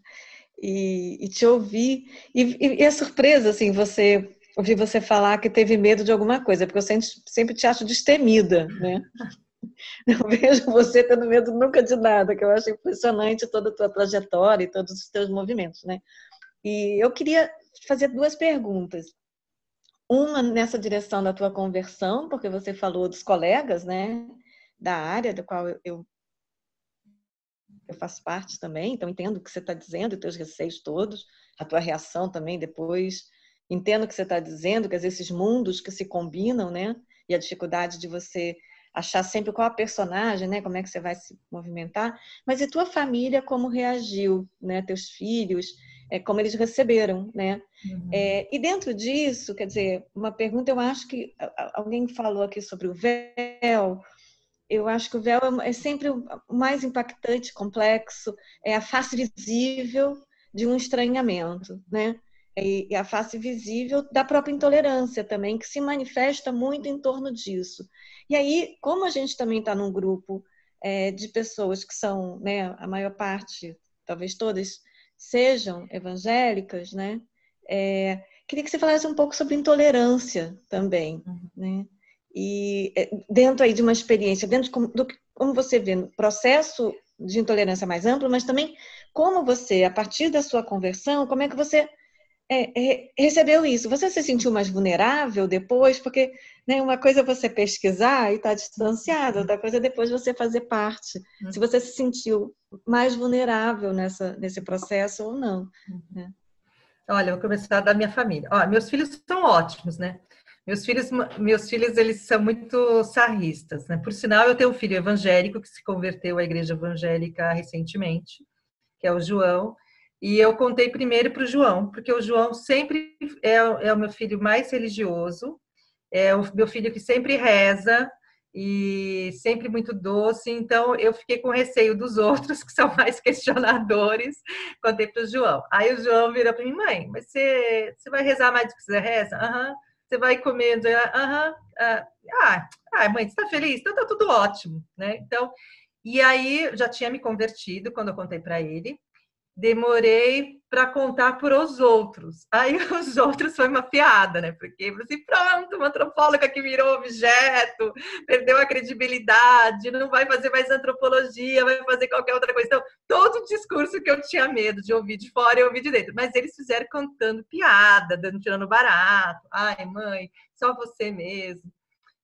E, e te ouvir e, e, e é surpresa assim você ouvir você falar que teve medo de alguma coisa, porque eu sempre, sempre te acho destemida, né? (laughs) (laughs) Não vejo você tendo medo nunca de nada, que eu acho impressionante toda a tua trajetória e todos os teus movimentos, né? E eu queria fazer duas perguntas. Uma nessa direção da tua conversão, porque você falou dos colegas, né? Da área da qual eu, eu faço parte também, então entendo o que você está dizendo, os teus receios todos, a tua reação também depois. Entendo o que você está dizendo, que esses mundos que se combinam, né? E a dificuldade de você achar sempre qual a personagem, né? Como é que você vai se movimentar. Mas e tua família como reagiu, né? Teus filhos, é, como eles receberam, né? Uhum. É, e dentro disso, quer dizer, uma pergunta, eu acho que alguém falou aqui sobre o véu. Eu acho que o véu é, é sempre o mais impactante, complexo, é a face visível de um estranhamento, né? E a face visível da própria intolerância também, que se manifesta muito em torno disso. E aí, como a gente também está num grupo é, de pessoas que são, né, a maior parte, talvez todas, sejam evangélicas, né? É, queria que você falasse um pouco sobre intolerância também, uhum. né? E é, dentro aí de uma experiência, dentro do, como você vê no processo de intolerância mais amplo, mas também como você, a partir da sua conversão, como é que você é, é, recebeu isso? Você se sentiu mais vulnerável depois? Porque né, uma coisa é você pesquisar e estar tá distanciado, outra coisa é depois você fazer parte. Uhum. Se você se sentiu mais vulnerável nessa, nesse processo ou não. Uhum. Né? Olha, vou começar da minha família. Ó, meus filhos são ótimos, né? Meus filhos, meus filhos, eles são muito sarristas, né? Por sinal, eu tenho um filho evangélico que se converteu à igreja evangélica recentemente, que é o João. E eu contei primeiro para o João, porque o João sempre é, é, o meu filho mais religioso, é o meu filho que sempre reza e sempre muito doce. Então eu fiquei com receio dos (laughs) outros que são mais questionadores. Contei para o João. Aí o João virou para mim, mãe, mas você, você vai rezar mais do que você reza? Aham. Uhum. Você vai comendo? Aham. Uhum. Ah, ah, mãe, você está feliz? Então tá tudo ótimo, né? Então e aí já tinha me convertido quando eu contei para ele demorei para contar para os outros. Aí (laughs) os outros foi uma piada, né? Porque assim, pronto, uma antropóloga que virou objeto, perdeu a credibilidade, não vai fazer mais antropologia, vai fazer qualquer outra coisa. Então, todo o discurso que eu tinha medo de ouvir de fora, eu ouvi de dentro. Mas eles fizeram contando piada, dando tirando barato. Ai, mãe, só você mesmo.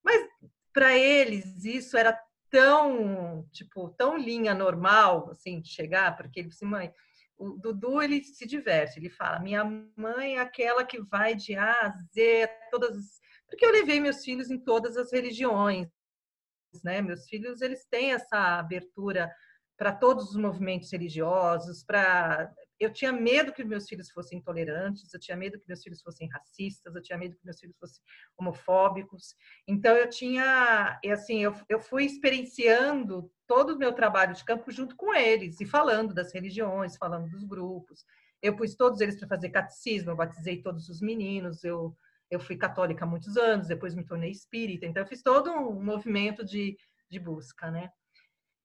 Mas para eles isso era tão, tipo, tão linha normal, assim, de chegar, porque ele disse, mãe, o Dudu ele se diverte, ele fala: minha mãe é aquela que vai de A a Z, todas porque eu levei meus filhos em todas as religiões, né? Meus filhos eles têm essa abertura para todos os movimentos religiosos, para eu tinha medo que meus filhos fossem intolerantes, eu tinha medo que meus filhos fossem racistas, eu tinha medo que meus filhos fossem homofóbicos. Então eu tinha, e assim, eu, eu fui experienciando todo o meu trabalho de campo junto com eles e falando das religiões, falando dos grupos. Eu pus todos eles para fazer catecismo, eu batizei todos os meninos, eu eu fui católica há muitos anos, depois me tornei espírita, então eu fiz todo um movimento de, de busca, né?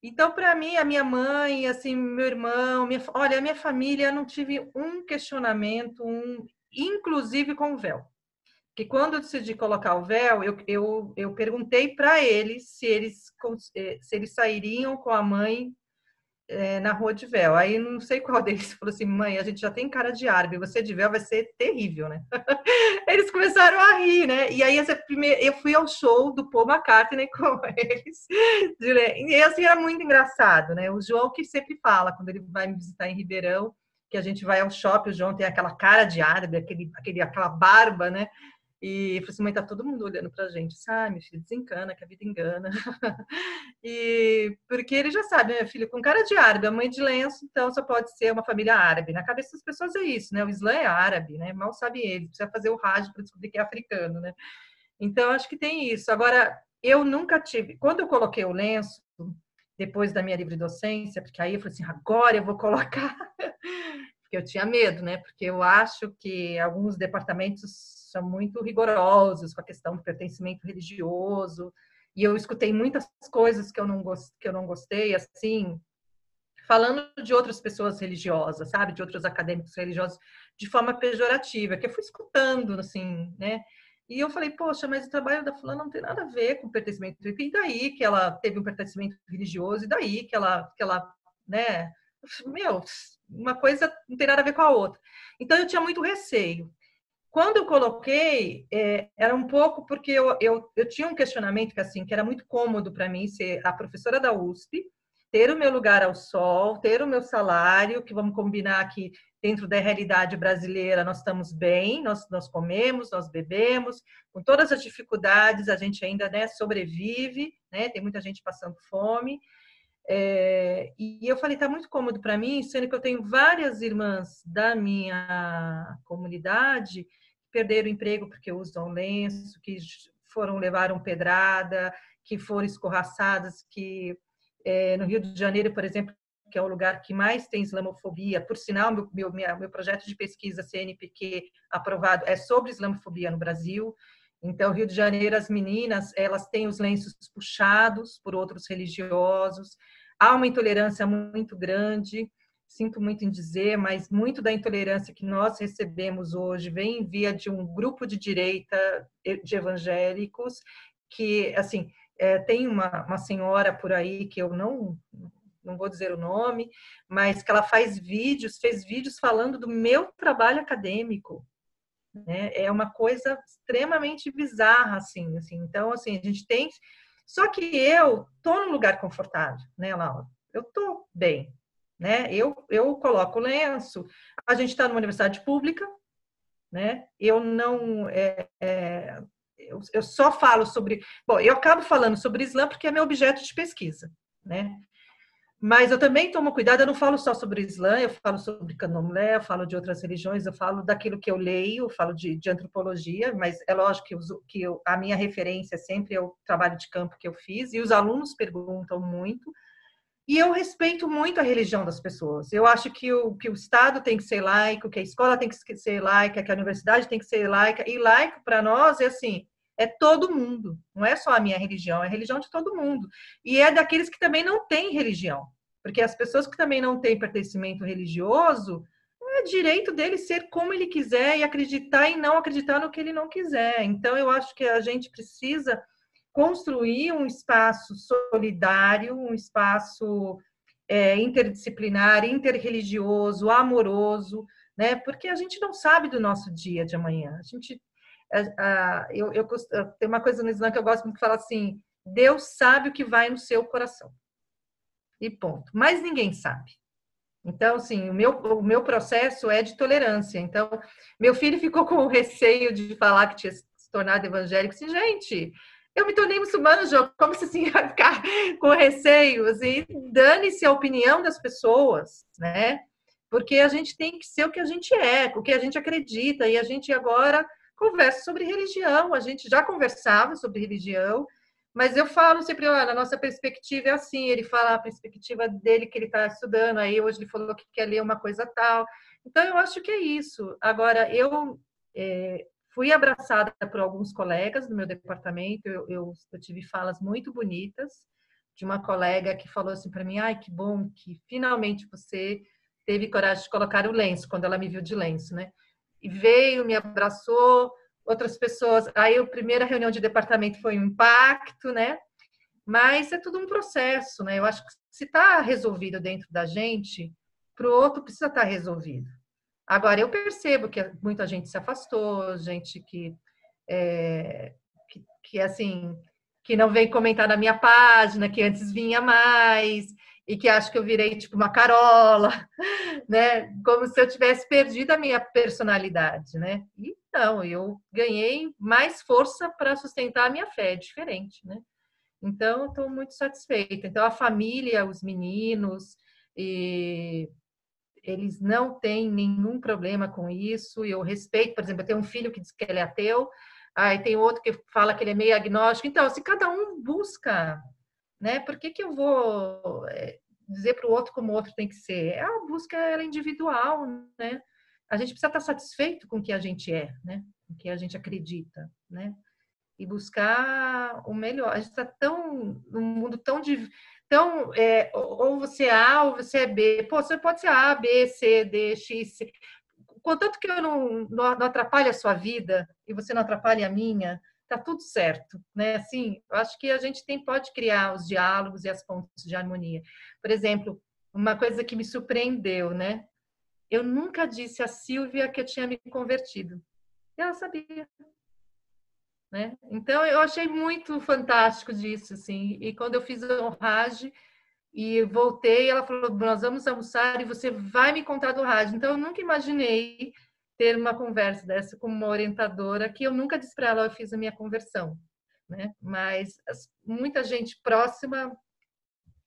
Então, para mim, a minha mãe, assim, meu irmão, minha, olha, a minha família, não tive um questionamento, um, inclusive com o véu. Que quando eu decidi colocar o véu, eu, eu, eu perguntei para eles se eles eh, se eles sairiam com a mãe é, na rua de véu. Aí não sei qual (laughs) deles falou assim: mãe, a gente já tem cara de árabe, você de véu vai ser terrível, né? (laughs) eles começaram a rir, né? E aí essa primeira, eu fui ao show do Paul McCartney (laughs) com eles. E assim era muito engraçado, né? O João que sempre fala, quando ele vai me visitar em Ribeirão, que a gente vai ao shopping, o João tem aquela cara de árabe, aquele, aquele, aquela barba, né? E falei assim, mãe, tá todo mundo olhando pra gente. Ah, meu filho, desencana, que a vida engana. (laughs) e porque ele já sabe, meu filho, com cara de árabe, a mãe de lenço, então só pode ser uma família árabe. Na cabeça das pessoas é isso, né? O Islã é árabe, né? Mal sabe ele, precisa fazer o rádio para descobrir que é africano, né? Então, acho que tem isso. Agora, eu nunca tive. Quando eu coloquei o lenço, depois da minha livre docência, porque aí eu falei assim, agora eu vou colocar. (laughs) porque eu tinha medo, né? Porque eu acho que alguns departamentos são muito rigorosos com a questão do pertencimento religioso. E eu escutei muitas coisas que eu não, gost, que eu não gostei, assim, falando de outras pessoas religiosas, sabe? De outros acadêmicos religiosos, de forma pejorativa, que eu fui escutando, assim, né? E eu falei, poxa, mas o trabalho da fulana não tem nada a ver com pertencimento. E daí que ela teve um pertencimento religioso, e daí que ela, que ela né? Meu, uma coisa não tem nada a ver com a outra. Então eu tinha muito receio. Quando eu coloquei, é, era um pouco porque eu, eu, eu tinha um questionamento que, assim, que era muito cômodo para mim ser a professora da USP, ter o meu lugar ao sol, ter o meu salário, que vamos combinar que dentro da realidade brasileira nós estamos bem, nós, nós comemos, nós bebemos, com todas as dificuldades a gente ainda né, sobrevive, né, tem muita gente passando fome. É, e eu falei, está muito cômodo para mim, sendo que eu tenho várias irmãs da minha comunidade perderam emprego porque usam lenço, que foram levaram pedrada, que foram escorraçadas, que é, no Rio de Janeiro, por exemplo, que é o lugar que mais tem islamofobia, por sinal, meu, meu, meu projeto de pesquisa CNPq aprovado é sobre islamofobia no Brasil. Então, Rio de Janeiro, as meninas, elas têm os lenços puxados por outros religiosos, há uma intolerância muito grande sinto muito em dizer, mas muito da intolerância que nós recebemos hoje vem via de um grupo de direita de evangélicos que, assim, é, tem uma, uma senhora por aí que eu não não vou dizer o nome, mas que ela faz vídeos, fez vídeos falando do meu trabalho acadêmico. Né? É uma coisa extremamente bizarra, assim, assim. Então, assim, a gente tem. Só que eu tô num lugar confortável, né, Laura? Eu tô bem, né? Eu, eu coloco o lenço. A gente está numa universidade pública, né? Eu não. É, é, eu, eu só falo sobre. Bom, eu acabo falando sobre Islã porque é meu objeto de pesquisa, né? Mas eu também tomo cuidado, eu não falo só sobre Islã, eu falo sobre candomblé, eu falo de outras religiões, eu falo daquilo que eu leio, eu falo de, de antropologia, mas é lógico que, eu, que eu, a minha referência sempre é o trabalho de campo que eu fiz, e os alunos perguntam muito, e eu respeito muito a religião das pessoas. Eu acho que o, que o Estado tem que ser laico, que a escola tem que ser laica, que a universidade tem que ser laica. E laico, para nós, é assim: é todo mundo. Não é só a minha religião, é a religião de todo mundo. E é daqueles que também não têm religião. Porque as pessoas que também não têm pertencimento religioso, é direito dele ser como ele quiser e acreditar e não acreditar no que ele não quiser. Então, eu acho que a gente precisa construir um espaço solidário, um espaço é, interdisciplinar, interreligioso, amoroso, né? Porque a gente não sabe do nosso dia de amanhã. A gente, a, eu, eu, tem uma coisa no Islã que eu gosto muito de falar assim: Deus sabe o que vai no seu coração. E ponto. Mas ninguém sabe. Então, assim, o meu, o meu processo é de tolerância. Então, meu filho ficou com receio de falar que tinha se tornado evangélico. Assim, gente, eu me tornei muçulmana, João, como se assim (laughs) ficar com receios e dane-se a opinião das pessoas, né? Porque a gente tem que ser o que a gente é, o que a gente acredita, e a gente agora conversa sobre religião, a gente já conversava sobre religião, mas eu falo sempre, olha, na nossa perspectiva é assim, ele fala a perspectiva dele que ele está estudando, aí hoje ele falou que quer ler uma coisa tal. Então, eu acho que é isso. Agora, eu é, Fui abraçada por alguns colegas do meu departamento, eu, eu, eu tive falas muito bonitas de uma colega que falou assim para mim: ai, que bom que finalmente você teve coragem de colocar o lenço, quando ela me viu de lenço, né? E veio, me abraçou, outras pessoas. Aí a primeira reunião de departamento foi um impacto, né? Mas é tudo um processo, né? Eu acho que se está resolvido dentro da gente, para o outro precisa estar tá resolvido. Agora, eu percebo que muita gente se afastou, gente que, é, que, que, assim, que não vem comentar na minha página, que antes vinha mais, e que acho que eu virei tipo uma carola, (laughs) né? Como se eu tivesse perdido a minha personalidade, né? E não, eu ganhei mais força para sustentar a minha fé, é diferente, né? Então, estou muito satisfeita. Então, a família, os meninos, e eles não têm nenhum problema com isso. Eu respeito, por exemplo, eu tenho um filho que diz que ele é ateu, aí tem outro que fala que ele é meio agnóstico. Então, se cada um busca, né? Por que, que eu vou eh, dizer para o outro como o outro tem que ser? A busca é individual, né? A gente precisa estar satisfeito com o que a gente é, né? Com o que a gente acredita, né? E buscar o melhor. A gente está tão num mundo tão então, é, ou você é A ou você é B. Pô, você pode ser A, B, C, D, X. C. Contanto que eu não, não, atrapalhe a sua vida e você não atrapalhe a minha, tá tudo certo, né? Assim, eu acho que a gente tem pode criar os diálogos e as pontes de harmonia. Por exemplo, uma coisa que me surpreendeu, né? Eu nunca disse a Silvia que eu tinha me convertido. Ela sabia. Né? Então eu achei muito fantástico disso, assim. E quando eu fiz o Raj e voltei, ela falou: "Nós vamos almoçar e você vai me contar do Raj". Então eu nunca imaginei ter uma conversa dessa com uma orientadora que eu nunca disse para ela eu fiz a minha conversão, né? Mas muita gente próxima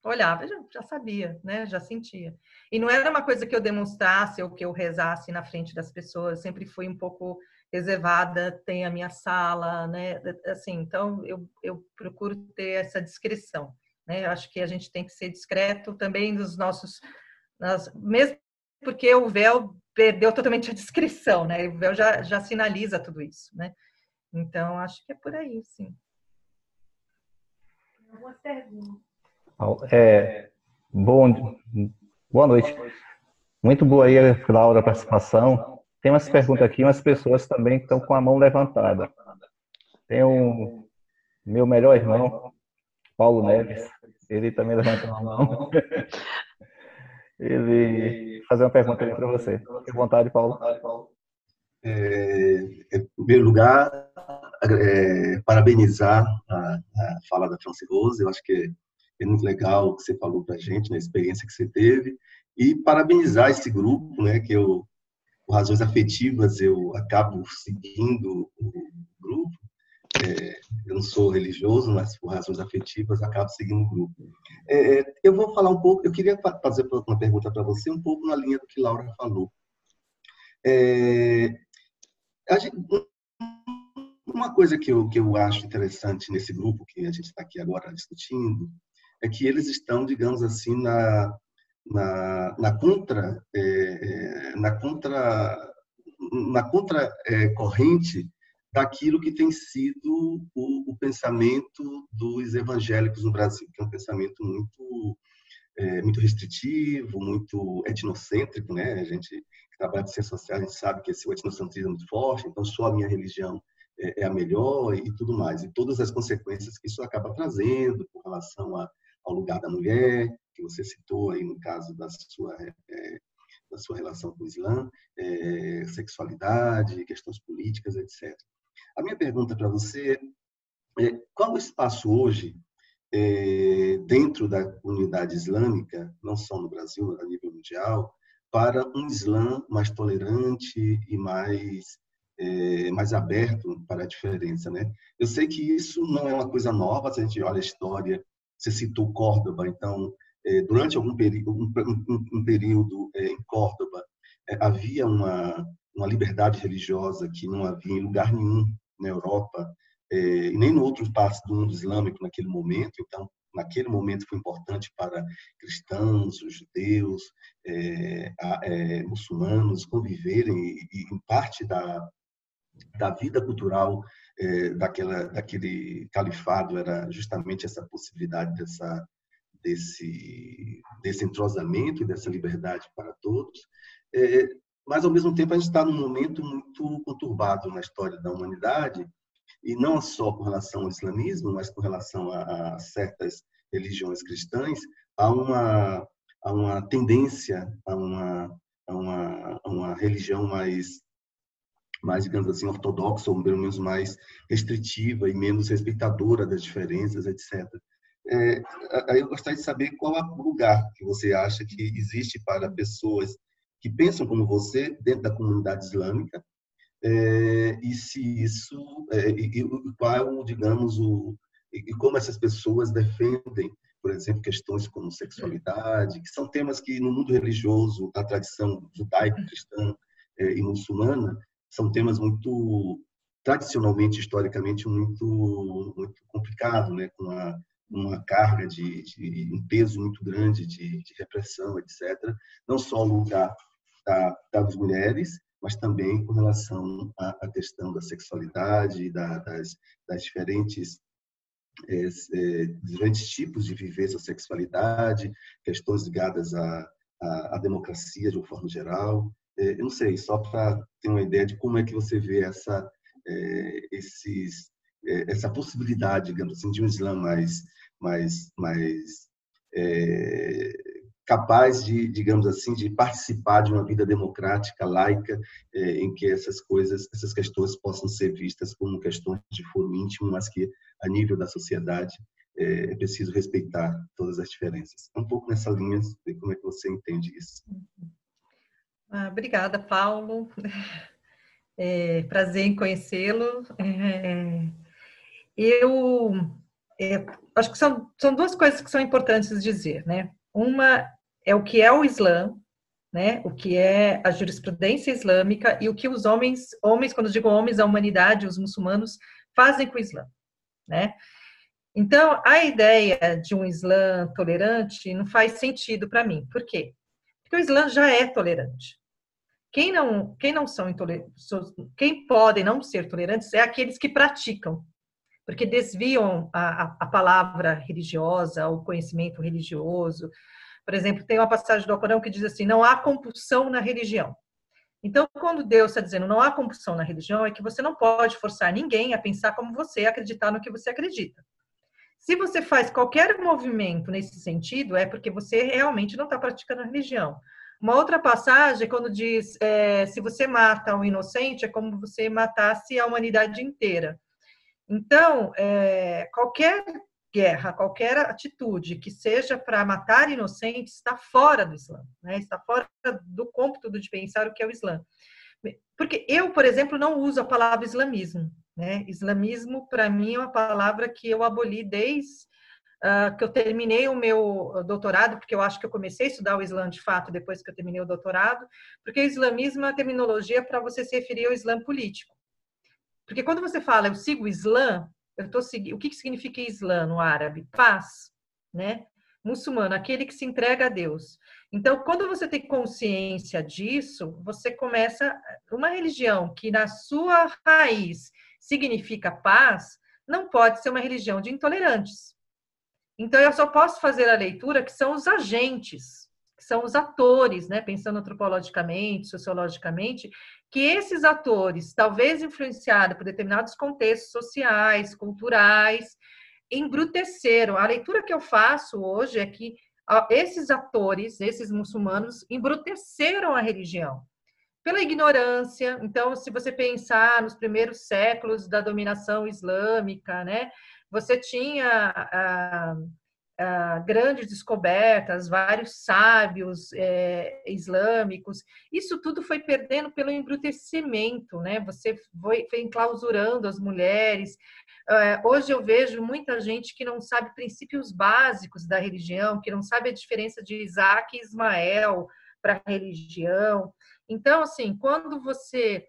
olhava, já, já sabia, né? Já sentia. E não era uma coisa que eu demonstrasse ou que eu rezasse na frente das pessoas, sempre fui um pouco reservada, tem a minha sala, né? Assim, então eu, eu procuro ter essa descrição, né? Eu acho que a gente tem que ser discreto também nos nossos, nas, mesmo porque o véu perdeu totalmente a descrição, né? O véu já, já sinaliza tudo isso, né? Então acho que é por aí, sim. É, bom, boa noite. Muito boa aí, Laura, a participação. Tem umas perguntas aqui, umas pessoas também que estão com a mão levantada. Tem um meu melhor irmão, Paulo Neves. Ele também levantou a mão. ele fazer uma pergunta para você. Fique à vontade, Paulo. É, em primeiro lugar, é, parabenizar a, a, fala da Franci Rose. Eu acho que é, muito legal o que você falou para a gente, na né, experiência que você teve. E parabenizar esse grupo, né, que eu, por razões afetivas, eu acabo seguindo o grupo. É, eu não sou religioso, mas por razões afetivas acabo seguindo o grupo. É, eu vou falar um pouco, eu queria fazer uma pergunta para você, um pouco na linha do que Laura falou. É, gente, uma coisa que eu, que eu acho interessante nesse grupo que a gente está aqui agora discutindo é que eles estão, digamos assim, na, na, na contra, é, é na contra, na contra é, corrente daquilo que tem sido o, o, pensamento dos evangélicos no Brasil, que é um pensamento muito é, muito restritivo, muito etnocêntrico, né? A gente que trabalha de ciências sociais, a gente sabe que esse etnocentrismo é muito forte, então só a minha religião é, é a melhor e tudo mais. E todas as consequências que isso acaba trazendo com relação a, ao lugar da mulher, que você citou aí no caso da sua, é, da sua relação com o Islã, é, sexualidade, questões políticas, etc. A minha pergunta para você é qual o espaço hoje é, dentro da comunidade islâmica, não só no Brasil, a nível mundial, para um Islã mais tolerante e mais é, mais aberto para a diferença, né? Eu sei que isso não é uma coisa nova, se a gente olha a história, você citou Córdoba, então é, durante algum período, um, um, período é, em Córdoba é, havia uma uma liberdade religiosa que não havia em lugar nenhum na Europa é, e nem no outro passo do mundo islâmico naquele momento. Então, naquele momento foi importante para cristãos, os judeus, é, é, muçulmanos conviverem e, e, em parte da, da vida cultural é, daquela, daquele califado era justamente essa possibilidade dessa, desse, desse entrosamento e dessa liberdade para todos. É, mas, ao mesmo tempo, a gente está num momento muito conturbado na história da humanidade, e não só com relação ao islamismo, mas com relação a, a certas religiões cristãs, há uma, há uma tendência a uma, a uma, a uma religião mais, mais, digamos assim, ortodoxa, ou pelo menos mais restritiva e menos respeitadora das diferenças, etc. É, eu gostaria de saber qual é o lugar que você acha que existe para pessoas que pensam como você dentro da comunidade islâmica é, e se isso é, e, qual digamos o e como essas pessoas defendem por exemplo questões como sexualidade que são temas que no mundo religioso da tradição judaico cristã é, e muçulmana são temas muito tradicionalmente historicamente muito muito complicado né com a uma carga de, de, um peso muito grande de, de repressão etc não só o lugar da, das mulheres mas também com relação à, à questão da sexualidade, da, das, das, diferentes é, é, diferentes tipos de essa sexualidade, questões ligadas à, à, à democracia de uma forma geral. É, eu não sei, só para ter uma ideia de como é que você vê essa, esses, essa possibilidade, digamos assim, de um Islã mais, mais, mais é, capaz de, digamos assim, de participar de uma vida democrática, laica, é, em que essas coisas, essas questões possam ser vistas como questões de foro íntimo, mas que a nível da sociedade é, é preciso respeitar todas as diferenças. Um pouco nessa linha, ver como é que você entende isso. Ah, obrigada, Paulo. (laughs) É, prazer em conhecê-lo. É, eu é, acho que são, são duas coisas que são importantes dizer, né? Uma é o que é o Islã, né? O que é a jurisprudência islâmica e o que os homens, homens, quando digo homens, a humanidade, os muçulmanos fazem com o Islã, né? Então, a ideia de um Islã tolerante não faz sentido para mim. Por quê? Porque o Islã já é tolerante. Quem não, quem não são intolerantes, quem podem não ser tolerantes é aqueles que praticam, porque desviam a, a palavra religiosa, o conhecimento religioso. Por exemplo, tem uma passagem do Alcorão que diz assim: não há compulsão na religião. Então, quando Deus está dizendo não há compulsão na religião, é que você não pode forçar ninguém a pensar como você, acreditar no que você acredita. Se você faz qualquer movimento nesse sentido, é porque você realmente não está praticando a religião. Uma outra passagem, quando diz: é, se você mata um inocente, é como você matasse a humanidade inteira. Então, é, qualquer guerra, qualquer atitude que seja para matar inocentes está fora do Islã, né? está fora do cômputo de pensar o que é o Islã. Porque eu, por exemplo, não uso a palavra islamismo. Né? Islamismo, para mim, é uma palavra que eu aboli desde uh, que eu terminei o meu doutorado, porque eu acho que eu comecei a estudar o Islã de fato depois que eu terminei o doutorado, porque o islamismo é uma terminologia para você se referir ao Islã político. Porque quando você fala eu sigo o Islã, eu tô seguindo. O que, que significa Islã no árabe? Paz, né? Muçulmano, aquele que se entrega a Deus. Então, quando você tem consciência disso, você começa uma religião que na sua raiz significa paz, não pode ser uma religião de intolerantes. Então, eu só posso fazer a leitura que são os agentes, que são os atores, né? pensando antropologicamente, sociologicamente, que esses atores, talvez influenciados por determinados contextos sociais, culturais, embruteceram. A leitura que eu faço hoje é que esses atores, esses muçulmanos, embruteceram a religião pela ignorância. Então, se você pensar nos primeiros séculos da dominação islâmica, né, você tinha grandes descobertas, vários sábios é, islâmicos. Isso tudo foi perdendo pelo embrutecimento, né? Você foi, foi enclausurando as mulheres. É, hoje eu vejo muita gente que não sabe princípios básicos da religião, que não sabe a diferença de Isaac e Ismael para a religião. Então, assim, quando você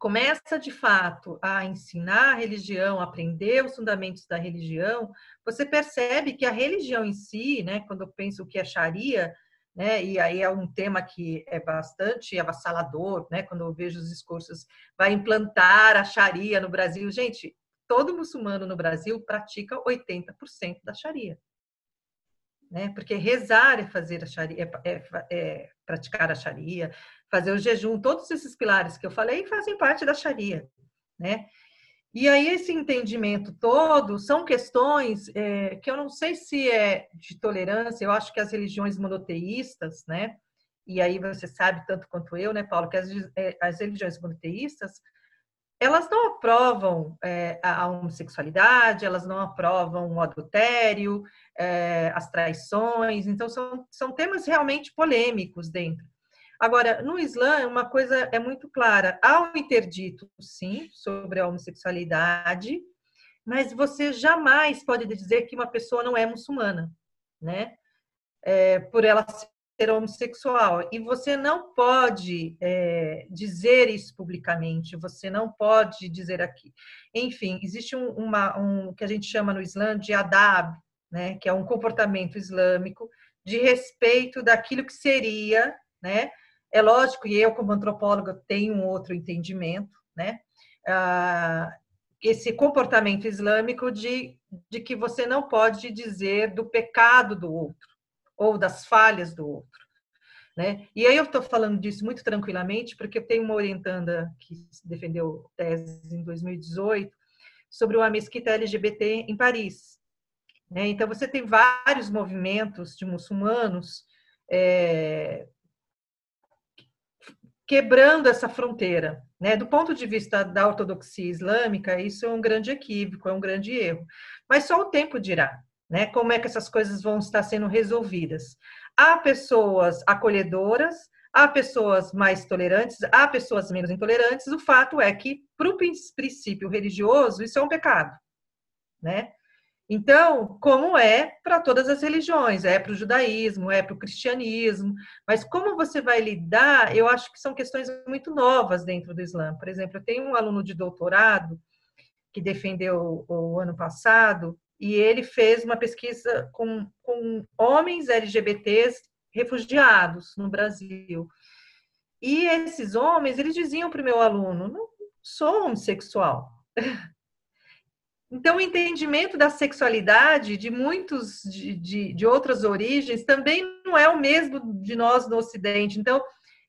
começa de fato a ensinar a religião, aprender os fundamentos da religião, você percebe que a religião em si, né, quando eu penso o que é Sharia, né, e aí é um tema que é bastante avassalador, né, quando eu vejo os discursos, vai implantar a Sharia no Brasil. Gente, todo muçulmano no Brasil pratica 80% da Sharia né? Porque rezar é fazer a sharia, é, é, é, praticar a sharia, fazer o jejum, todos esses pilares que eu falei fazem parte da sharia, né? E aí esse entendimento todo são questões é, que eu não sei se é de tolerância. Eu acho que as religiões monoteístas, né? E aí você sabe tanto quanto eu, né, Paulo, que as, é, as religiões monoteístas elas não aprovam é, a homossexualidade, elas não aprovam o adultério, é, as traições, então são, são temas realmente polêmicos dentro. Agora, no Islã, uma coisa é muito clara: há um interdito, sim, sobre a homossexualidade, mas você jamais pode dizer que uma pessoa não é muçulmana, né? É, por ela ser homossexual. E você não pode é, dizer isso publicamente, você não pode dizer aqui. Enfim, existe um, uma, um que a gente chama no Islã de adab, né, que é um comportamento islâmico de respeito daquilo que seria, né? É lógico, e eu como antropóloga tenho um outro entendimento, né? Ah, esse comportamento islâmico de, de que você não pode dizer do pecado do outro ou das falhas do outro. Né? E aí eu estou falando disso muito tranquilamente, porque eu tenho uma orientanda que defendeu tese em 2018 sobre uma mesquita LGBT em Paris. Né? Então você tem vários movimentos de muçulmanos é, quebrando essa fronteira. Né? Do ponto de vista da ortodoxia islâmica, isso é um grande equívoco, é um grande erro. Mas só o tempo dirá né? Como é que essas coisas vão estar sendo resolvidas? Há pessoas acolhedoras, há pessoas mais tolerantes, há pessoas menos intolerantes. O fato é que, para o princípio religioso, isso é um pecado, né? Então, como é para todas as religiões, é para o judaísmo, é para o cristianismo, mas como você vai lidar, eu acho que são questões muito novas dentro do Islã. Por exemplo, eu tenho um aluno de doutorado que defendeu o ano passado e ele fez uma pesquisa com, com homens LGBTs refugiados no Brasil. E esses homens, eles diziam para o meu aluno, não sou homossexual. (laughs) Então, o entendimento da sexualidade de muitos de, de, de, outras origens também não é o mesmo de nós no Ocidente. Então,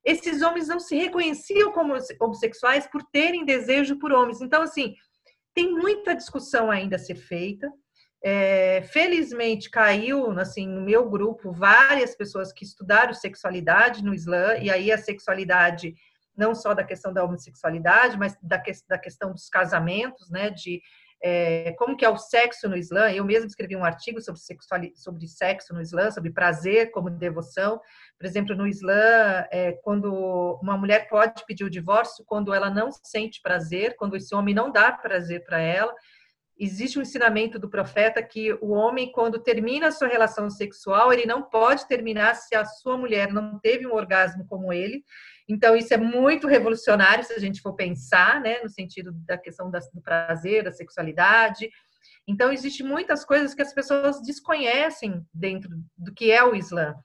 esses homens não se reconheciam como homossexuais por terem desejo por homens. Então, assim, tem muita discussão ainda a ser feita É, felizmente caiu assim no meu grupo várias pessoas que estudaram sexualidade no Islã e aí a sexualidade não só da questão da homossexualidade mas da, que, da questão dos casamentos né de é, como que é o sexo no Islã. Eu mesmo escrevi um artigo sobre, sobre sexo no Islã, sobre prazer como devoção. Por exemplo, no Islã, é, quando uma mulher pode pedir o divórcio quando ela não sente prazer, quando esse homem não dá prazer para ela. Existe um ensinamento do profeta que o homem, quando termina a sua relação sexual, ele não pode terminar se a sua mulher não teve um orgasmo como ele. Então, isso é muito revolucionário se a gente for pensar, né, no sentido da questão do prazer, da sexualidade. Então, existe muitas coisas que as pessoas desconhecem dentro do que é o Islã,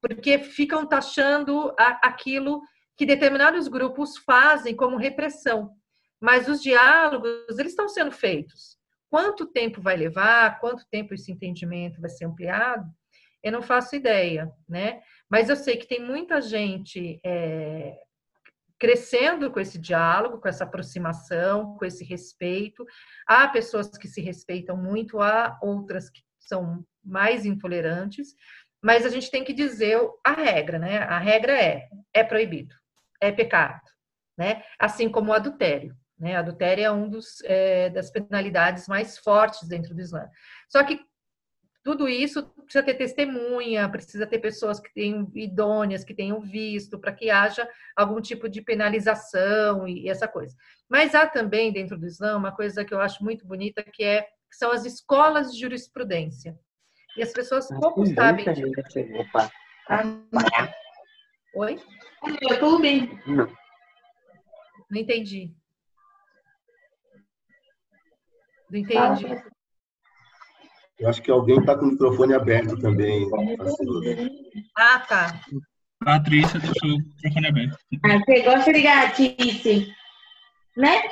porque ficam taxando aquilo que determinados grupos fazem como repressão. Mas os diálogos, eles estão sendo feitos. Quanto tempo vai levar? Quanto tempo esse entendimento vai ser ampliado? Eu não faço ideia, né? Mas eu sei que tem muita gente é, crescendo com esse diálogo, com essa aproximação, com esse respeito. Há pessoas que se respeitam muito, há outras que são mais intolerantes, mas a gente tem que dizer a regra, né? A regra é: é proibido, é pecado, né? Assim como o adultério. Né? Adultério é um dos é, das penalidades mais fortes dentro do Islã. Só que tudo isso precisa ter testemunha, precisa ter pessoas que tenham idôneas, que tenham visto, para que haja algum tipo de penalização e essa coisa. Mas há também dentro do Islã uma coisa que eu acho muito bonita, que é que são as escolas de jurisprudência. E as pessoas pouco sabem. Opa. Oi? YouTube? Não. Não entendi. Não entendi. Eu acho que alguém está com o microfone aberto também. Ah, tá. Patrícia deixou o microfone aberto. Ah, você gosta de gatice, né?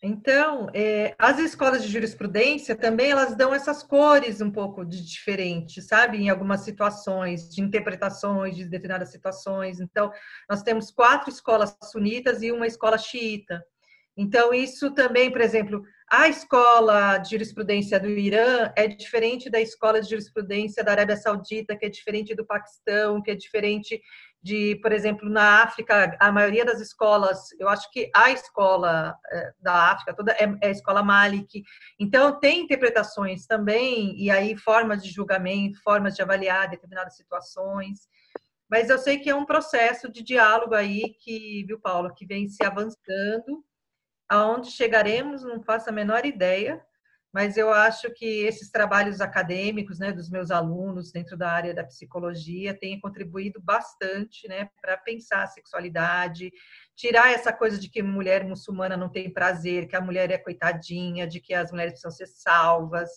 Então, é, as escolas de jurisprudência também elas dão essas cores um pouco de diferente, sabe? Em algumas situações, de interpretações de determinadas situações. Então, nós temos quatro escolas sunitas e uma escola xiita. Então, isso também, por exemplo, a escola de jurisprudência do Irã é diferente da escola de jurisprudência da Arábia Saudita, que é diferente do Paquistão, que é diferente de, por exemplo, na África, a maioria das escolas, eu acho que a escola é, da África toda é, é a escola Malik. Então, tem interpretações também, e aí formas de julgamento, formas de avaliar determinadas situações. Mas eu sei que é um processo de diálogo aí que, viu, Paulo, que vem se avançando Aonde chegaremos, não faço a menor ideia, mas eu acho que esses trabalhos acadêmicos, né, dos meus alunos dentro da área da psicologia, têm contribuído bastante, né, para pensar a sexualidade, tirar essa coisa de que mulher muçulmana não tem prazer, que a mulher é coitadinha, de que as mulheres precisam ser salvas,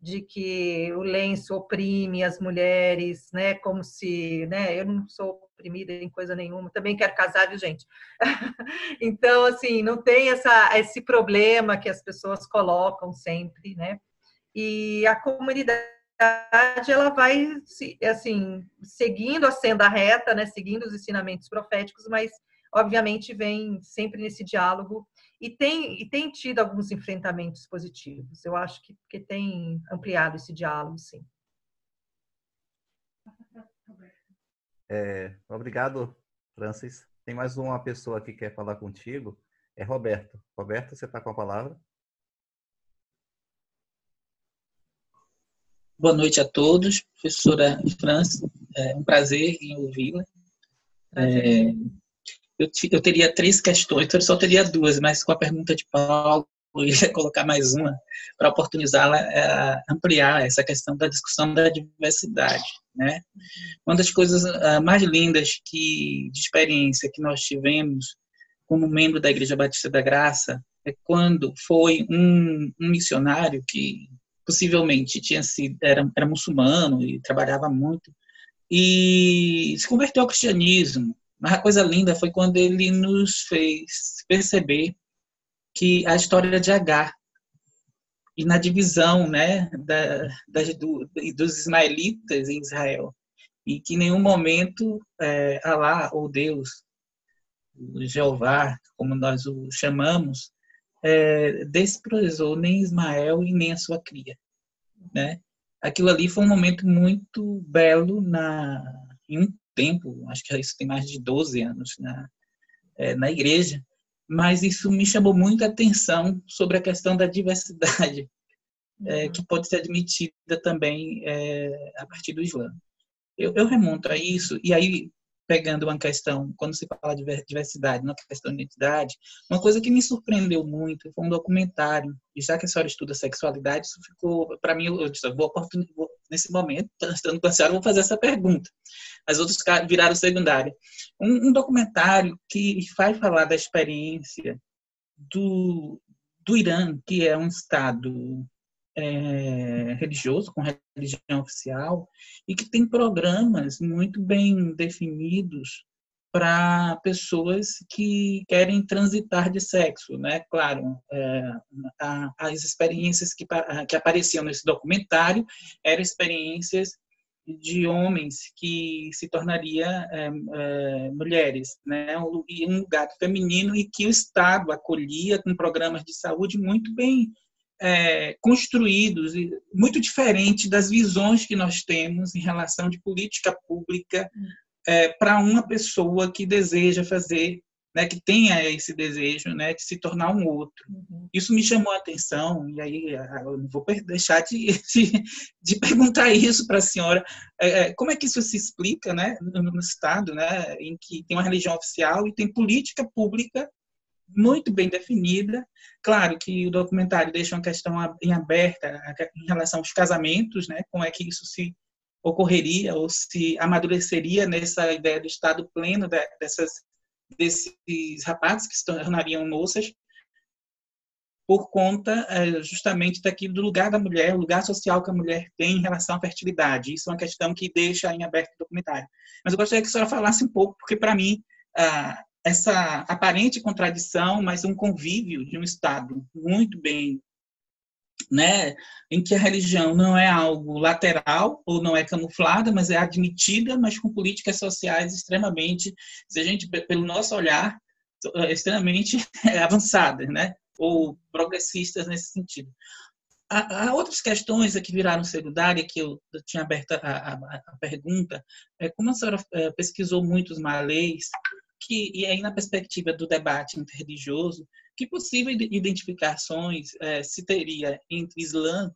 de que o lenço oprime as mulheres, né, como se, né, eu não sou oprimida em coisa nenhuma, também quero casar, viu, gente? (laughs) então, assim, não tem essa, esse problema que as pessoas colocam sempre, né? E a comunidade ela vai assim seguindo a senda reta, né, seguindo os ensinamentos proféticos, mas obviamente vem sempre nesse diálogo e tem, e tem tido alguns enfrentamentos positivos. Eu acho que, que tem ampliado esse diálogo, sim. É, obrigado, Francis. Tem mais uma pessoa que quer falar contigo. É Roberto. Roberto, você está com a palavra? Boa noite a todos, professora Francis. É um prazer em ouvi-la. É, eu, eu, teria três questões, eu só teria duas, mas com a pergunta de Paulo, (laughs) eu ia colocar mais uma para oportunizá-la a ampliar essa questão da discussão da diversidade. Né? Uma das coisas uh, mais lindas que, de experiência que nós tivemos como membro da Igreja Batista da Graça é quando foi um, um missionário que possivelmente tinha sido era, era muçulmano e trabalhava muito e se converteu ao cristianismo. Mas a coisa linda foi quando ele nos fez perceber que a história de Agar e na divisão né, da, das, do, dos ismaelitas em Israel. E que em nenhum momento é, Alá, ou Deus, o Jeová, como nós o chamamos, é, desprezou nem Ismael e nem a sua cria, né? Aquilo ali foi um momento muito belo na em um tempo, acho que isso tem mais de 12 anos na é, na igreja, mas isso me chamou muita atenção sobre a questão da diversidade é, uhum. que pode ser admitida também é, a partir do Islã. Eu, eu, remonto a isso, e aí pegando uma questão, quando se fala de diversidade, uma questão de identidade, uma coisa que me surpreendeu muito foi um documentário, e já que a senhora estuda sexualidade, isso ficou, para mim, eu disse, vou, vou, nesse momento, (laughs) estando com a senhora, vou fazer essa pergunta. As outras viraram secundária. Um, um documentário que vai falar da experiência do, do Irã, que é um estado é, religioso, com religião oficial, e que tem programas muito bem definidos para pessoas que querem transitar de sexo, né? Claro, é, as experiências que, que apareciam nesse documentário eram experiências de homens que se tornaria é, é, mulheres, né? E um lugar feminino e que o Estado acolhia com programas de saúde muito bem é, construídos, muito diferente das visões que nós temos em relação de política pública é, para uma pessoa que deseja fazer, né, que tenha esse desejo né, de se tornar um outro. Uhum. Isso me chamou a atenção, e aí eu não vou deixar de, (laughs) de, de perguntar isso para a senhora. É, é, como é que isso se explica né, no, no Estado, né, em que tem uma religião oficial e tem política pública muito bem definida. Claro que o documentário deixa uma questão em aberta em relação aos casamentos, né? Como é que isso se ocorreria ou se amadureceria nessa ideia do estado pleno dessas desses rapazes que se tornariam moças por conta é, justamente daquilo do lugar da mulher, o lugar social que a mulher tem em relação à fertilidade. Isso é uma questão que deixa em aberto o documentário. Mas eu gostaria que a senhora falasse um pouco, porque para mim ah, essa aparente contradição, mas um convívio de um Estado muito bem, né, em que a religião não é algo lateral ou não é camuflada, mas é admitida, mas com políticas sociais extremamente, se a gente pelo nosso olhar, é extremamente (laughs) avançadas, né, ou progressistas nesse sentido. Há, outras questões que viraram secundária, que eu, tinha aberto a, a, a, pergunta, é como a senhora é, pesquisou muitos malês, que, e aí na perspectiva do debate interreligioso, que possíveis identificações é, se teria entre Islã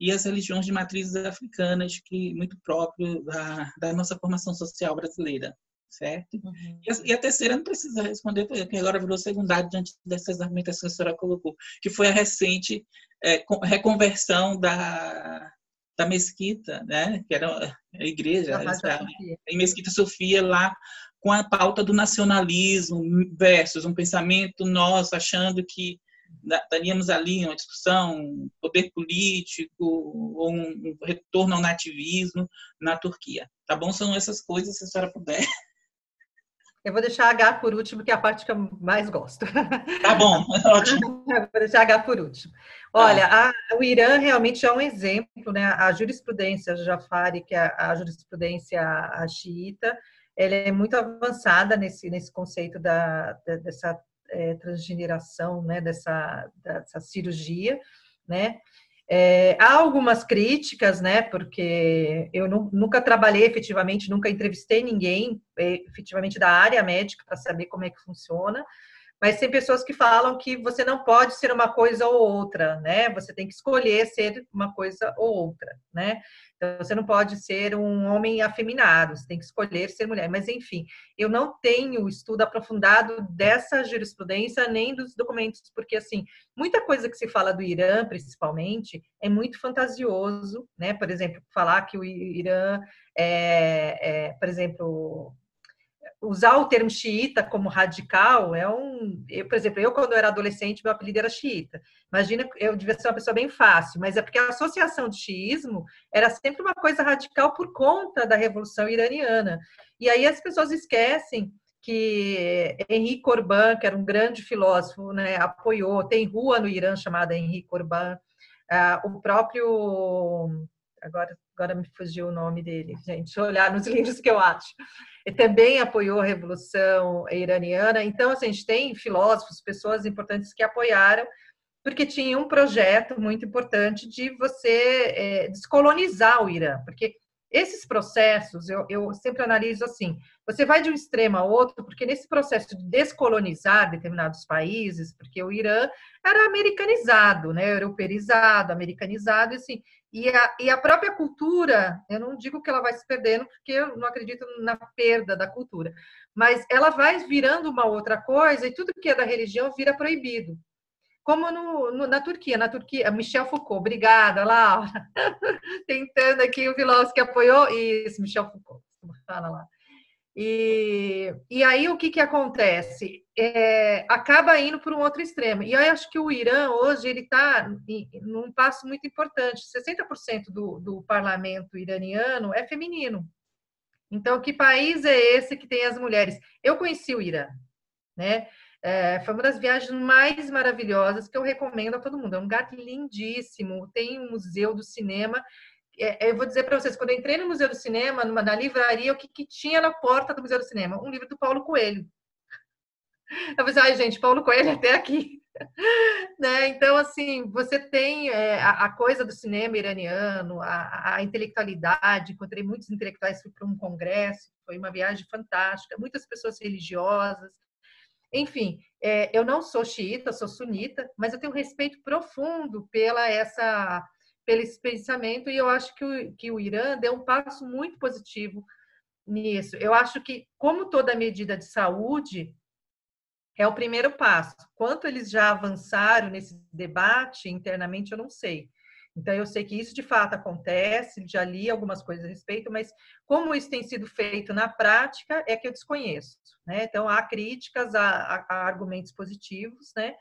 e as religiões de matrizes africanas, que muito próprio da, da nossa formação social brasileira, certo? Uhum. E, a, e, a, terceira não precisa responder, porque agora virou secundário diante dessas argumentações que a senhora colocou, que foi a recente é, reconversão da, da mesquita, né? que era a igreja, a, em Mesquita Sofia, lá com a pauta do nacionalismo versus um pensamento nosso achando que estaríamos ali uma discussão poder político ou um retorno ao nativismo na Turquia. Tá bom? São essas coisas, se a senhora puder. Eu vou deixar H por último, que é a parte que eu mais gosto. Tá bom, (laughs) ótimo. Eu vou deixar H por último. Olha, tá. a, o Irã realmente é um exemplo, né? A jurisprudência Jafari, que é a jurisprudência xiita, ela é muito avançada nesse, nesse conceito da, da dessa é, transgeneração, né, dessa, dessa cirurgia, né, é, há algumas críticas, né, porque eu não, nunca trabalhei efetivamente, nunca entrevistei ninguém é, efetivamente da área médica para saber como é que funciona, mas tem pessoas que falam que você não pode ser uma coisa ou outra, né? Você tem que escolher ser uma coisa ou outra, né? Então, você não pode ser um homem afeminado, você tem que escolher ser mulher. Mas, enfim, eu não tenho estudo aprofundado dessa jurisprudência nem dos documentos, porque, assim, muita coisa que se fala do Irã, principalmente, é muito fantasioso, né? Por exemplo, falar que o Irã é, é por exemplo, usar o termo xiita como radical é um. Eu, por exemplo, eu, quando era adolescente, meu apelido era xiita. Imagina, eu devia ser uma pessoa bem fácil, mas é porque a associação de xiismo era sempre uma coisa radical por conta da Revolução Iraniana. E aí as pessoas esquecem que Henri Corbin, que era um grande filósofo, né, apoiou. Tem rua no Irã chamada Henri Corbin. Ah, o próprio agora, agora me fugiu o nome dele, gente, deixa eu olhar nos (laughs) livros que eu acho. Ele também apoiou a Revolução Iraniana. Então, assim, a gente tem filósofos, pessoas importantes que apoiaram, porque tinha um projeto muito importante de você é, descolonizar o Irã, porque esses processos, eu, eu, sempre analiso assim: você vai de um extremo a outro, porque nesse processo de descolonizar determinados países, porque o Irã era americanizado, né, europeizado, americanizado, assim, e a, e a própria cultura, eu não digo que ela vai se perdendo, porque eu não acredito na perda da cultura, mas ela vai virando uma outra coisa, e tudo que é da religião vira proibido como no, no, na Turquia. Na Turquia, Michel Foucault, obrigada, Laura. (laughs) Tentando aqui o filósofo que apoiou. Isso, Michel Foucault, fala lá. E, e aí o que, que acontece? É, acaba indo para um outro extremo. E eu acho que o Irã hoje ele está num passo muito importante. 60% do, do parlamento iraniano é feminino. Então, que país é esse que tem as mulheres? Eu conheci o Irã, né? É, foi uma das viagens mais maravilhosas que eu recomendo a todo mundo. É um lugar lindíssimo, tem um museu do cinema. É, eu vou dizer para vocês, quando eu entrei no Museu do Cinema, numa, na livraria, o que, que, tinha na porta do Museu do Cinema? Um livro do Paulo Coelho. (laughs) Eu pensei, ai, gente, Paulo Coelho até aqui. (laughs) né? Então, assim, você tem é, a, a, coisa do cinema iraniano, a, a intelectualidade. Encontrei muitos intelectuais, para um congresso, foi uma viagem fantástica. Muitas pessoas religiosas, enfim, é, eu não sou xiita, sou sunita, mas eu tenho um respeito profundo pela essa, pelo esse pensamento e eu acho que o, que o Irã deu um passo muito positivo nisso. Eu acho que, como toda medida de saúde, é o primeiro passo. Quanto eles já avançaram nesse debate internamente, eu não sei. Então, eu sei que isso de fato acontece, já li algumas coisas a respeito, mas como isso tem sido feito na prática é que eu desconheço. Né? Então, há críticas, há, há argumentos positivos, né?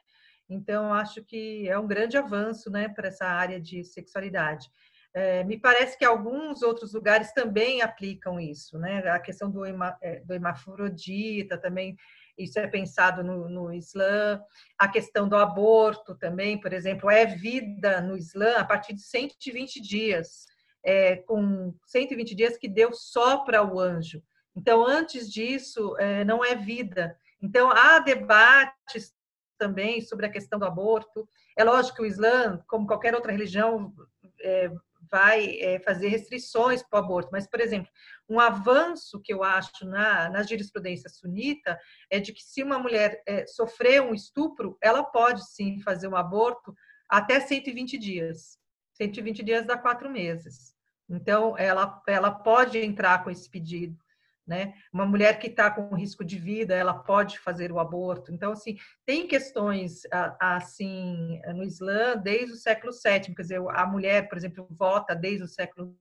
Então, acho que é um grande avanço né, para essa área de sexualidade. É, me parece que alguns outros lugares também aplicam isso, né? A questão do, hema, é, do hemafrodita também isso é pensado no, no Islã. A questão do aborto também, por exemplo, é vida no Islã a partir de 120 dias, é, com 120 dias que deu só para o anjo. Então, antes disso, é, não é vida. Então, há debates também sobre a questão do aborto. É lógico que o Islã, como qualquer outra religião, é, vai é, fazer restrições para o aborto, mas, por exemplo, um avanço que eu acho na, na jurisprudência sunita é de que se uma mulher é, sofrer um estupro, ela pode sim fazer um aborto até 120 dias. 120 dias dá quatro meses. Então, ela, ela pode entrar com esse pedido. Né? Uma mulher que está com risco de vida, ela pode fazer o aborto. Então, assim, tem questões assim no Islã desde o século VII. Quer dizer, a mulher, por exemplo, vota desde o século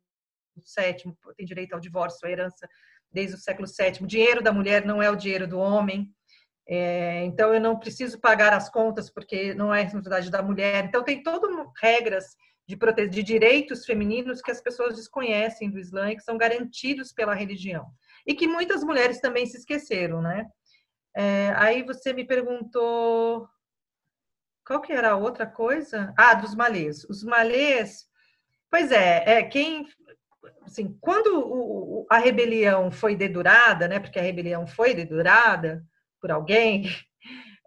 VII, tem direito ao divórcio, à herança desde o século VII. O dinheiro da mulher não é o dinheiro do homem. É, então, eu não preciso pagar as contas porque não é responsabilidade da mulher. Então, tem todas regras de, de direitos femininos que as pessoas desconhecem do Islã e que são garantidos pela religião e que muitas mulheres também se esqueceram, né? É, aí você me perguntou qual que era a outra coisa? Ah, dos malês. Os malês, pois é, é quem assim, quando o, a rebelião foi dedurada, né? Porque a rebelião foi dedurada por alguém,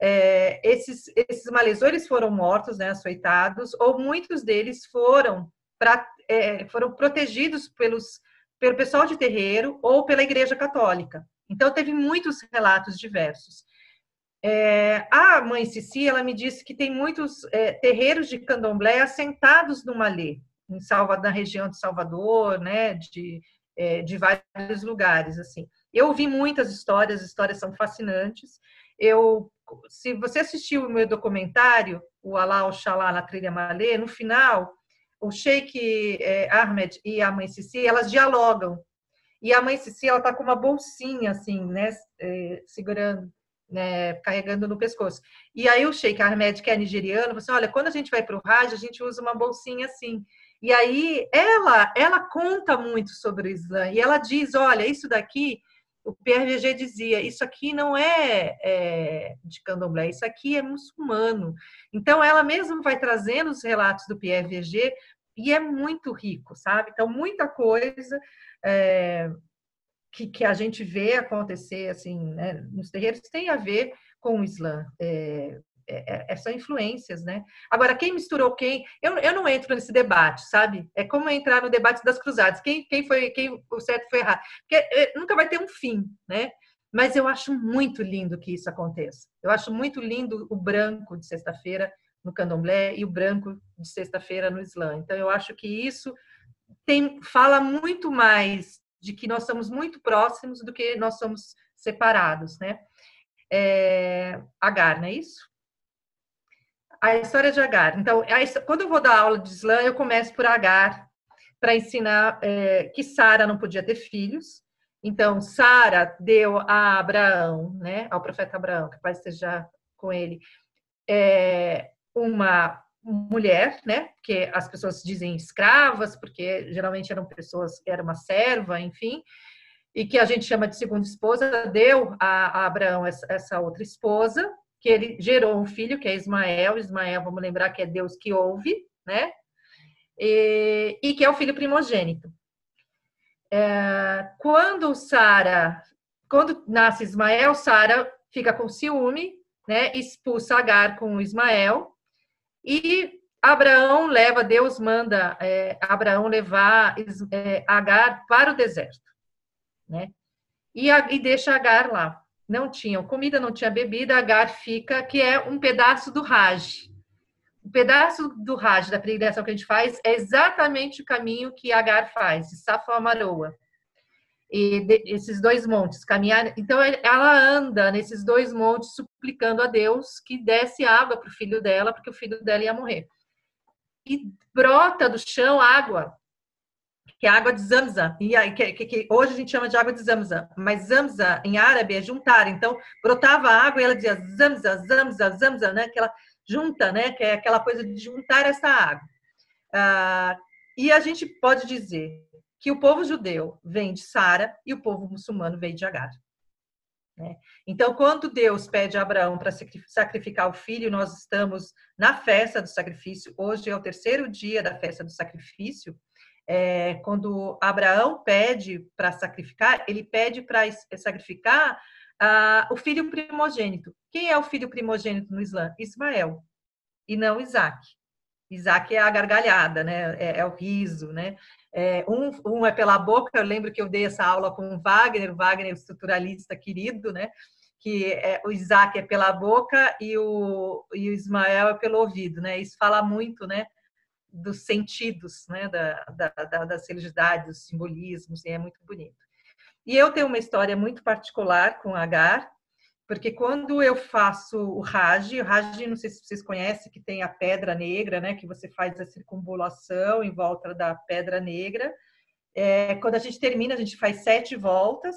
é, esses, esses malesores foram mortos, né, açoitados, ou muitos deles foram, pra, é, foram protegidos pelos pelo pessoal de terreiro ou pela Igreja Católica. Então, teve muitos relatos diversos. É, a mãe Cici, ela me disse que tem muitos é, terreiros de candomblé assentados no Malê, em Salvador, na região de Salvador, né, de, é, de vários lugares, assim. Eu ouvi muitas histórias, as histórias são fascinantes. Eu, se você assistiu o meu documentário, o Alá Oxalá na Trilha Malê, no final, o Sheikh é, Ahmed e a mãe Cici, elas dialogam. E a mãe Cici, ela tá com uma bolsinha, assim, né, é, segurando, né, carregando no pescoço. E aí o Sheikh Ahmed, que é nigeriano, falou assim, olha, quando a gente vai para o Hajj, a gente usa uma bolsinha assim. E aí ela, ela conta muito sobre o Islã, e ela diz, olha, isso daqui o PRG dizia: isso aqui não é, é, de candomblé, isso aqui é muçulmano. Então, ela mesma vai trazendo os relatos do PRG e é muito rico, sabe? Então, muita coisa é, que, que a gente vê acontecer assim né, nos terreiros tem a ver com o Islã. É, é, é, são influências, né? Agora, quem misturou quem? Eu, eu não entro nesse debate, sabe? É como entrar no debate das cruzadas. Quem, quem foi, quem o certo foi errado? Porque é, nunca vai ter um fim, né? Mas eu acho muito lindo que isso aconteça. Eu acho muito lindo o branco de sexta-feira no candomblé e o branco de sexta-feira no Islã. Então, eu acho que isso tem, fala muito mais de que nós somos muito próximos do que nós somos separados, né? É, Agar, não é isso? A história de Agar. Então, a, quando eu vou dar aula de Islã, eu começo por Agar, para ensinar é, que Sara não podia ter filhos. Então, Sara deu a Abraão, né, ao profeta Abraão, que paz esteja com ele, é, uma mulher, né? Que as pessoas dizem escravas, porque geralmente eram pessoas, era uma serva, enfim, e que a gente chama de segunda esposa, deu a, a Abraão essa, essa, outra esposa, que ele gerou um filho, que é Ismael. Ismael, vamos lembrar que é Deus que ouve, né? E, e que é o filho primogênito. É, quando Sara, quando nasce Ismael, Sara fica com ciúme, né? Expulsa Agar com Ismael e Abraão leva, Deus manda é, Abraão levar é, Agar para o deserto, né? E, e deixa Agar lá. Não tinha comida, não tinha bebida, Agar fica, que é um pedaço do Raj. O pedaço do Raj, da peregrinação que a gente faz, é exatamente o caminho que Agar faz, de Safa Maroa e de, esses dois montes, caminhar. Então ela anda nesses dois montes suplicando a Deus que desse água para o filho dela, porque o filho dela ia morrer. E brota do chão água, que é água de Zamza, e aí, que, que, que, hoje a gente chama de água de Zamza, mas Zamza em árabe é juntar. Então brotava água e ela dizia Zamza, Zamza, Zamza, né? Que ela junta, né? Que é aquela coisa de juntar essa água. Ah, e a gente pode dizer que o povo judeu vem de Sara e o povo muçulmano vem de Agar. Né? Então, quando Deus pede a Abraão para sacrificar o filho, nós estamos na festa do sacrifício. Hoje é o terceiro dia da festa do sacrifício. É, quando Abraão pede para sacrificar, ele pede para sacrificar ah, o filho primogênito. Quem é o filho primogênito no Islã? Ismael, e não Isaac. Isaac é a gargalhada, né? É, é o riso, né? É, um, um, é pela boca, eu lembro que eu dei essa aula com o Wagner, o Wagner, estruturalista querido, né? Que é, o Isaac é pela boca e o, e o Ismael é pelo ouvido, né? Isso fala muito, né? Dos sentidos, né? Da, da, da, dos simbolismos, e é muito bonito. E eu tenho uma história muito particular com Agar, porque quando eu faço o Raj, o Raj, não sei se vocês conhecem, que tem a pedra negra, né, que você faz a circunvolação em volta da pedra negra. É, quando a gente termina, a gente faz sete voltas,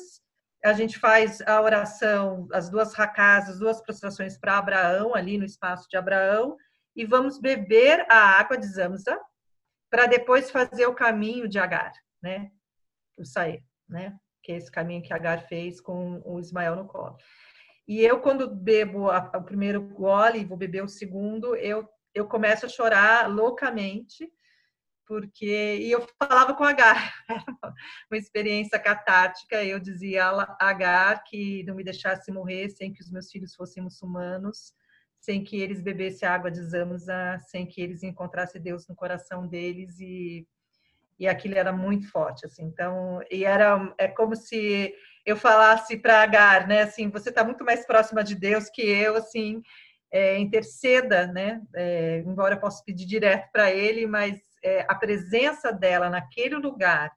a gente faz a oração, as duas racas, as duas prostrações para Abraão, ali no espaço de Abraão, e vamos beber a água de Zamza, para depois fazer o caminho de Agar, né, o sair, né, que é esse caminho que Agar fez com o Ismael no colo. E eu, quando bebo a, o primeiro gole e vou beber o segundo, eu, eu começo a chorar loucamente, porque. E eu falava com Agar, (laughs) uma experiência catártica. Eu dizia a Agar que não me deixasse morrer sem que os meus filhos fossem muçulmanos, sem que eles bebessem água de Zamza, sem que eles encontrassem Deus no coração deles e e aquilo era muito forte assim. Então e era é como se eu falasse para Agar, né, assim, você está muito mais próxima de Deus que eu, assim, é, interceda, né, é, embora eu possa pedir direto para Ele, mas é, a presença dela naquele lugar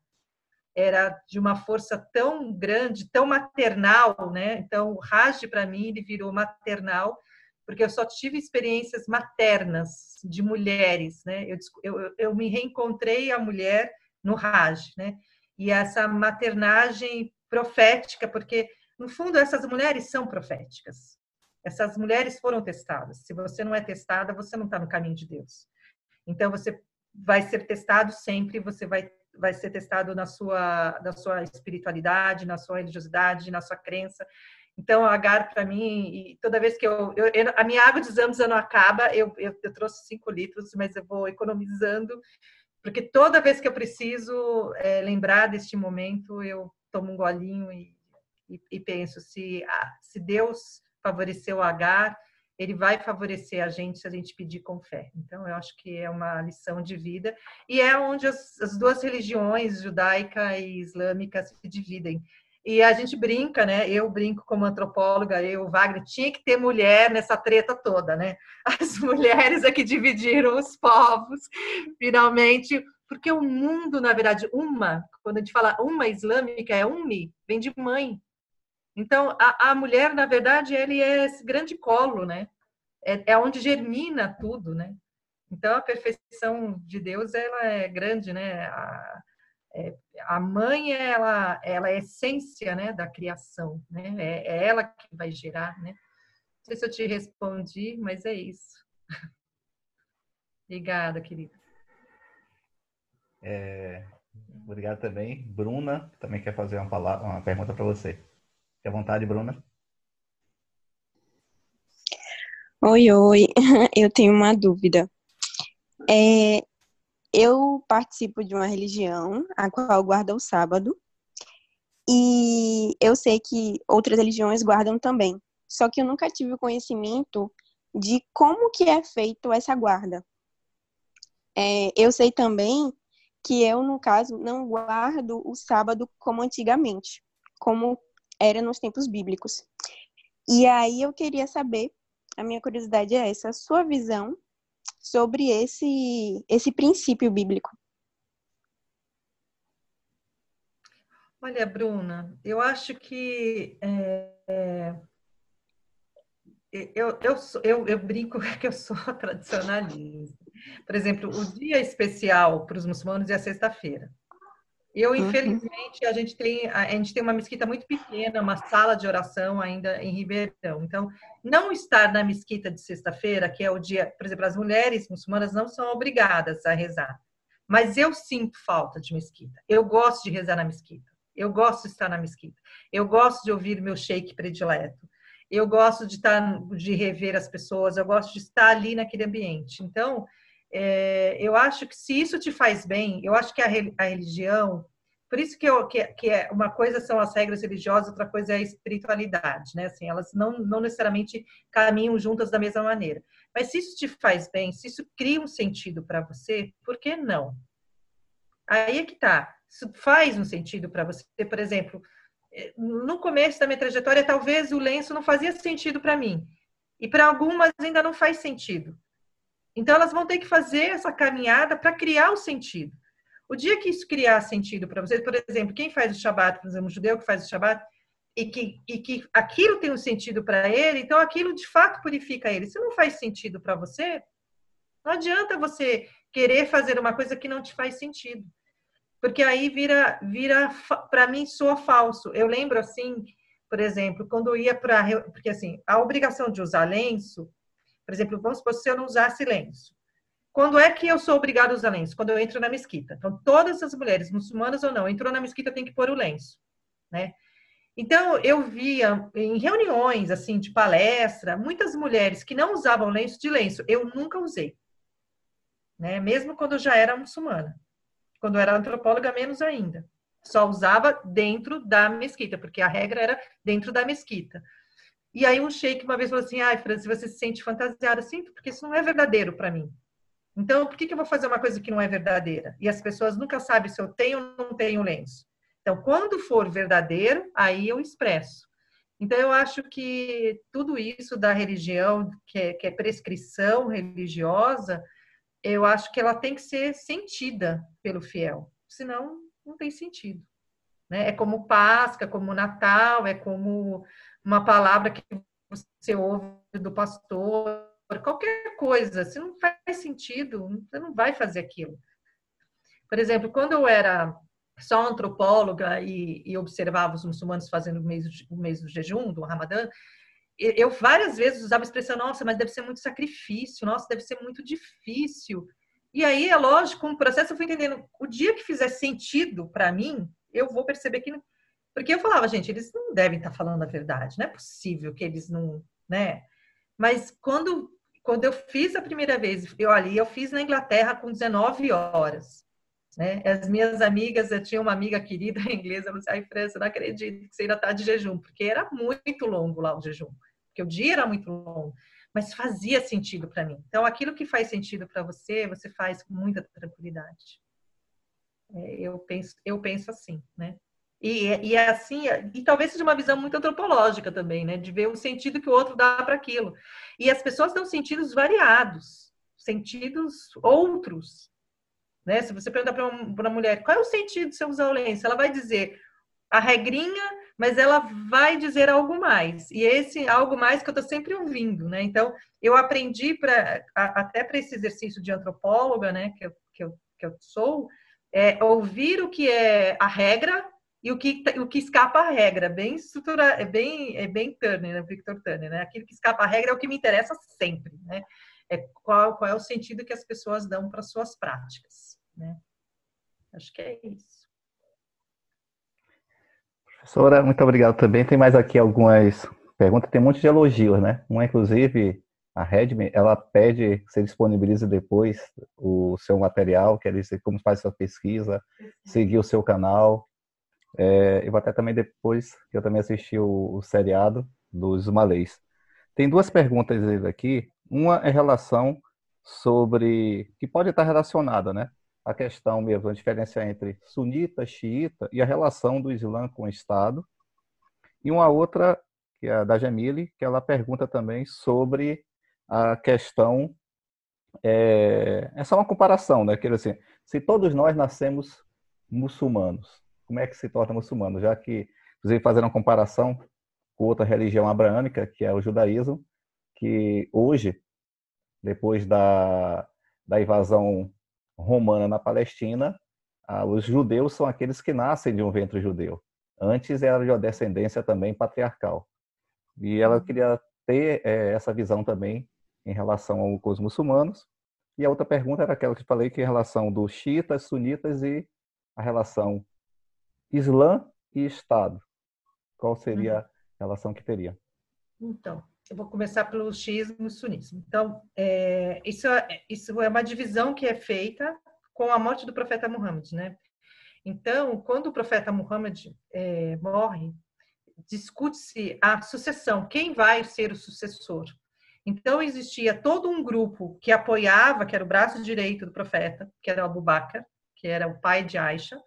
era de uma força tão grande, tão maternal, né, então o Raj para mim ele virou maternal, porque eu só tive experiências maternas de mulheres, né, eu, eu, eu me reencontrei a mulher no Raj, né, e essa maternagem profética, porque no fundo essas mulheres são proféticas. Essas mulheres foram testadas. Se você não é testada, você não está no caminho de Deus. Então você vai ser testado sempre. Você vai vai ser testado na sua na sua espiritualidade, na sua religiosidade, na sua crença. Então, a Agar, para mim, toda vez que eu, eu, A minha água de Zamza não acaba, eu, eu, eu, trouxe cinco litros, mas eu vou economizando porque toda vez que eu preciso é, lembrar deste momento, eu tomo um golinho e, e, e penso se, se Deus favoreceu o Agar, ele vai favorecer a gente se a gente pedir com fé. Então, eu acho que é uma lição de vida e é onde as, as duas religiões, judaica e islâmica, se dividem. E a gente brinca, né? Eu brinco como antropóloga, eu, Wagner, tinha que ter mulher nessa treta toda, né? As (laughs) mulheres é que dividiram os povos, finalmente, porque o mundo, na verdade, uma, quando a gente fala uma islâmica, é ummi, vem de mãe. Então, a, a mulher, na verdade, ele é esse grande colo, né? É, é onde germina tudo, né? Então, a perfeição de Deus, ela é grande, né? A, é, a mãe ela, ela é a essência né, da criação, né? É, é, ela que vai gerar, né? Não sei se eu te respondi, mas é isso. (laughs) Obrigada, querida. É, obrigado também. Bruna também quer fazer uma, palavra, uma pergunta para você. Fique à vontade, Bruna. Oi, oi. (laughs) Eu tenho uma dúvida. É, eu participo de uma religião, a qual guarda o sábado, e eu sei que outras religiões guardam também. Só que eu nunca tive o conhecimento de como que é feito essa guarda. É, eu sei também que eu, no caso, não guardo o sábado como antigamente, como era nos tempos bíblicos. E aí eu queria saber, a minha curiosidade é essa, a sua visão sobre esse, esse princípio bíblico. Olha, Bruna, eu acho que é, é, eu, eu, eu, eu, brinco (laughs) que eu sou tradicionalista. Por exemplo, o dia especial para os muçulmanos é a sexta-feira. Eu, uhum. infelizmente, a gente tem a gente tem uma mesquita muito pequena, uma sala de oração ainda em Ribeirão. Então, não estar na mesquita de sexta-feira, que é o dia, por exemplo, as mulheres muçulmanas não são obrigadas a rezar. Mas eu sinto falta de mesquita. Eu gosto de rezar na mesquita. Eu gosto de estar na mesquita. Eu gosto de ouvir meu sheik predileto. Eu gosto de estar de rever as pessoas, eu gosto de estar ali naquele ambiente. Então, é, eu acho que se isso te faz bem, eu acho que a, a religião, por isso que, eu, que, que é, uma coisa são as regras religiosas, outra coisa é a espiritualidade, né? Assim, elas não, não necessariamente caminham juntas da mesma maneira. Mas se isso te faz bem, se isso cria um sentido para você, por que não? Aí é que tá. Isso faz um sentido para você. Por exemplo, eh, no começo da minha trajetória, talvez o lenço não fazia sentido para mim. E para algumas ainda não faz sentido. Então, elas vão ter que fazer essa caminhada para criar o sentido. O dia que isso criar sentido para vocês, por exemplo, quem faz o Shabat, por exemplo, um judeu que faz o Shabat, e que, e que aquilo tem um sentido para ele, então aquilo de fato purifica ele. Se não faz sentido para você, não adianta você querer fazer uma coisa que não te faz sentido. Porque aí vira, vira para mim, soa falso. Eu lembro assim, por exemplo, quando eu ia para. Porque assim, a obrigação de usar lenço por exemplo, vamos supor, se eu não usasse lenço. Quando é que eu sou obrigada a usar lenço? Quando eu entro na mesquita. Então, todas as mulheres, muçulmanas ou não, entrou na mesquita, tem que pôr o lenço, né? Então, eu via em reuniões, assim, de palestra, muitas mulheres que não usavam lenço de lenço. Eu nunca usei, né? Mesmo quando eu já era muçulmana. Quando eu era antropóloga, menos ainda. Só usava dentro da mesquita, porque a regra era dentro da mesquita. E aí um sheik uma vez falou assim, ai, Francis, você se sente fantasiada? Sinto, porque isso não é verdadeiro para mim. Então, por que, que eu vou fazer uma coisa que não é verdadeira? E as pessoas nunca sabem se eu tenho ou não tenho lenço. Então, quando for verdadeiro, aí eu expresso. Então, eu acho que tudo isso da religião, que é, que é prescrição religiosa, eu acho que ela tem que ser sentida pelo fiel. Senão, não tem sentido. Né? É como Páscoa, como Natal, é como uma palavra que você ouve do pastor, qualquer coisa, se não faz sentido, você não vai fazer aquilo. Por exemplo, quando eu era só antropóloga e, e observava os muçulmanos fazendo o mês, o mês do jejum, do Ramadã, eu várias vezes usava a expressão, nossa, mas deve ser muito sacrifício, nossa, deve ser muito difícil. E aí, é lógico, com o processo eu fui entendendo, o dia que fizer sentido para mim, eu vou perceber que porque eu falava, gente, eles não devem estar falando a verdade, não é possível que eles não, né? Mas quando, quando eu fiz a primeira vez, eu ali, eu fiz na Inglaterra com 19 horas. Né? As minhas amigas, eu tinha uma amiga querida (laughs) inglesa, ela disse, ai, França, não acredito que você ainda está de jejum, porque era muito longo lá o jejum, porque o dia era muito longo, mas fazia sentido para mim. Então, aquilo que faz sentido para você, você faz com muita tranquilidade. É, eu penso, eu penso assim, né? E, e assim, e talvez seja uma visão muito antropológica também, né? De ver o sentido que o outro dá para aquilo. E as pessoas dão sentidos variados, sentidos outros. Né? Se você perguntar para uma, mulher qual é o sentido de você usar o lenço, ela vai dizer a regrinha, mas ela vai dizer algo mais. E esse algo mais que eu estou sempre ouvindo, né? Então, eu aprendi para até para esse exercício de antropóloga, né? Que eu, que eu, que eu sou, é ouvir o que é a regra e o que, o que escapa à regra, bem estrutura, é bem, é bem Turner, né? Victor Turner, né? Aquilo que escapa à regra é o que me interessa sempre, né? É qual, qual é o sentido que as pessoas dão para suas práticas, né? Acho que é isso. Professora, muito obrigado também. Tem mais aqui algumas perguntas, tem um monte de elogios, né? Uma, inclusive, a Redmi, ela pede que você disponibilize depois o seu material, quer dizer, como faz sua pesquisa, seguir o seu canal, é, eu até também depois, eu também assisti o, o seriado dos malês. Tem duas perguntas aqui. Uma é relação sobre, que pode estar relacionada, né? A questão mesmo, a diferença entre sunita, xiita e a relação do Islã com o Estado. E uma outra, que é a da Jamile, que ela pergunta também sobre a questão, é, é só uma comparação, né? Quer dizer, se todos nós nascemos muçulmanos, como é que se torna muçulmano, já que, inclusive, fazendo uma comparação com outra religião abraâmica, que é o judaísmo, que hoje, depois da, da invasão romana na Palestina, os judeus são aqueles que nascem de um ventre judeu. Antes era de uma descendência também patriarcal. E ela uhum. queria ter é, essa visão também em relação com os muçulmanos. E a outra pergunta era aquela que eu falei, que é em relação dos xiitas, sunitas e a relação Islã e Estado. Qual seria uhum. a relação que teria? Então, eu vou começar pelo xismo e sunismo. Então, é, isso, é, isso é uma divisão que é feita com a morte do profeta Muhammad, né? Então, quando o profeta Muhammad é, morre, discute-se a sucessão, quem vai ser o sucessor. Então, existia todo um grupo que apoiava, que era o braço direito do profeta, que era Abu Bakr, que era o pai de Aisha,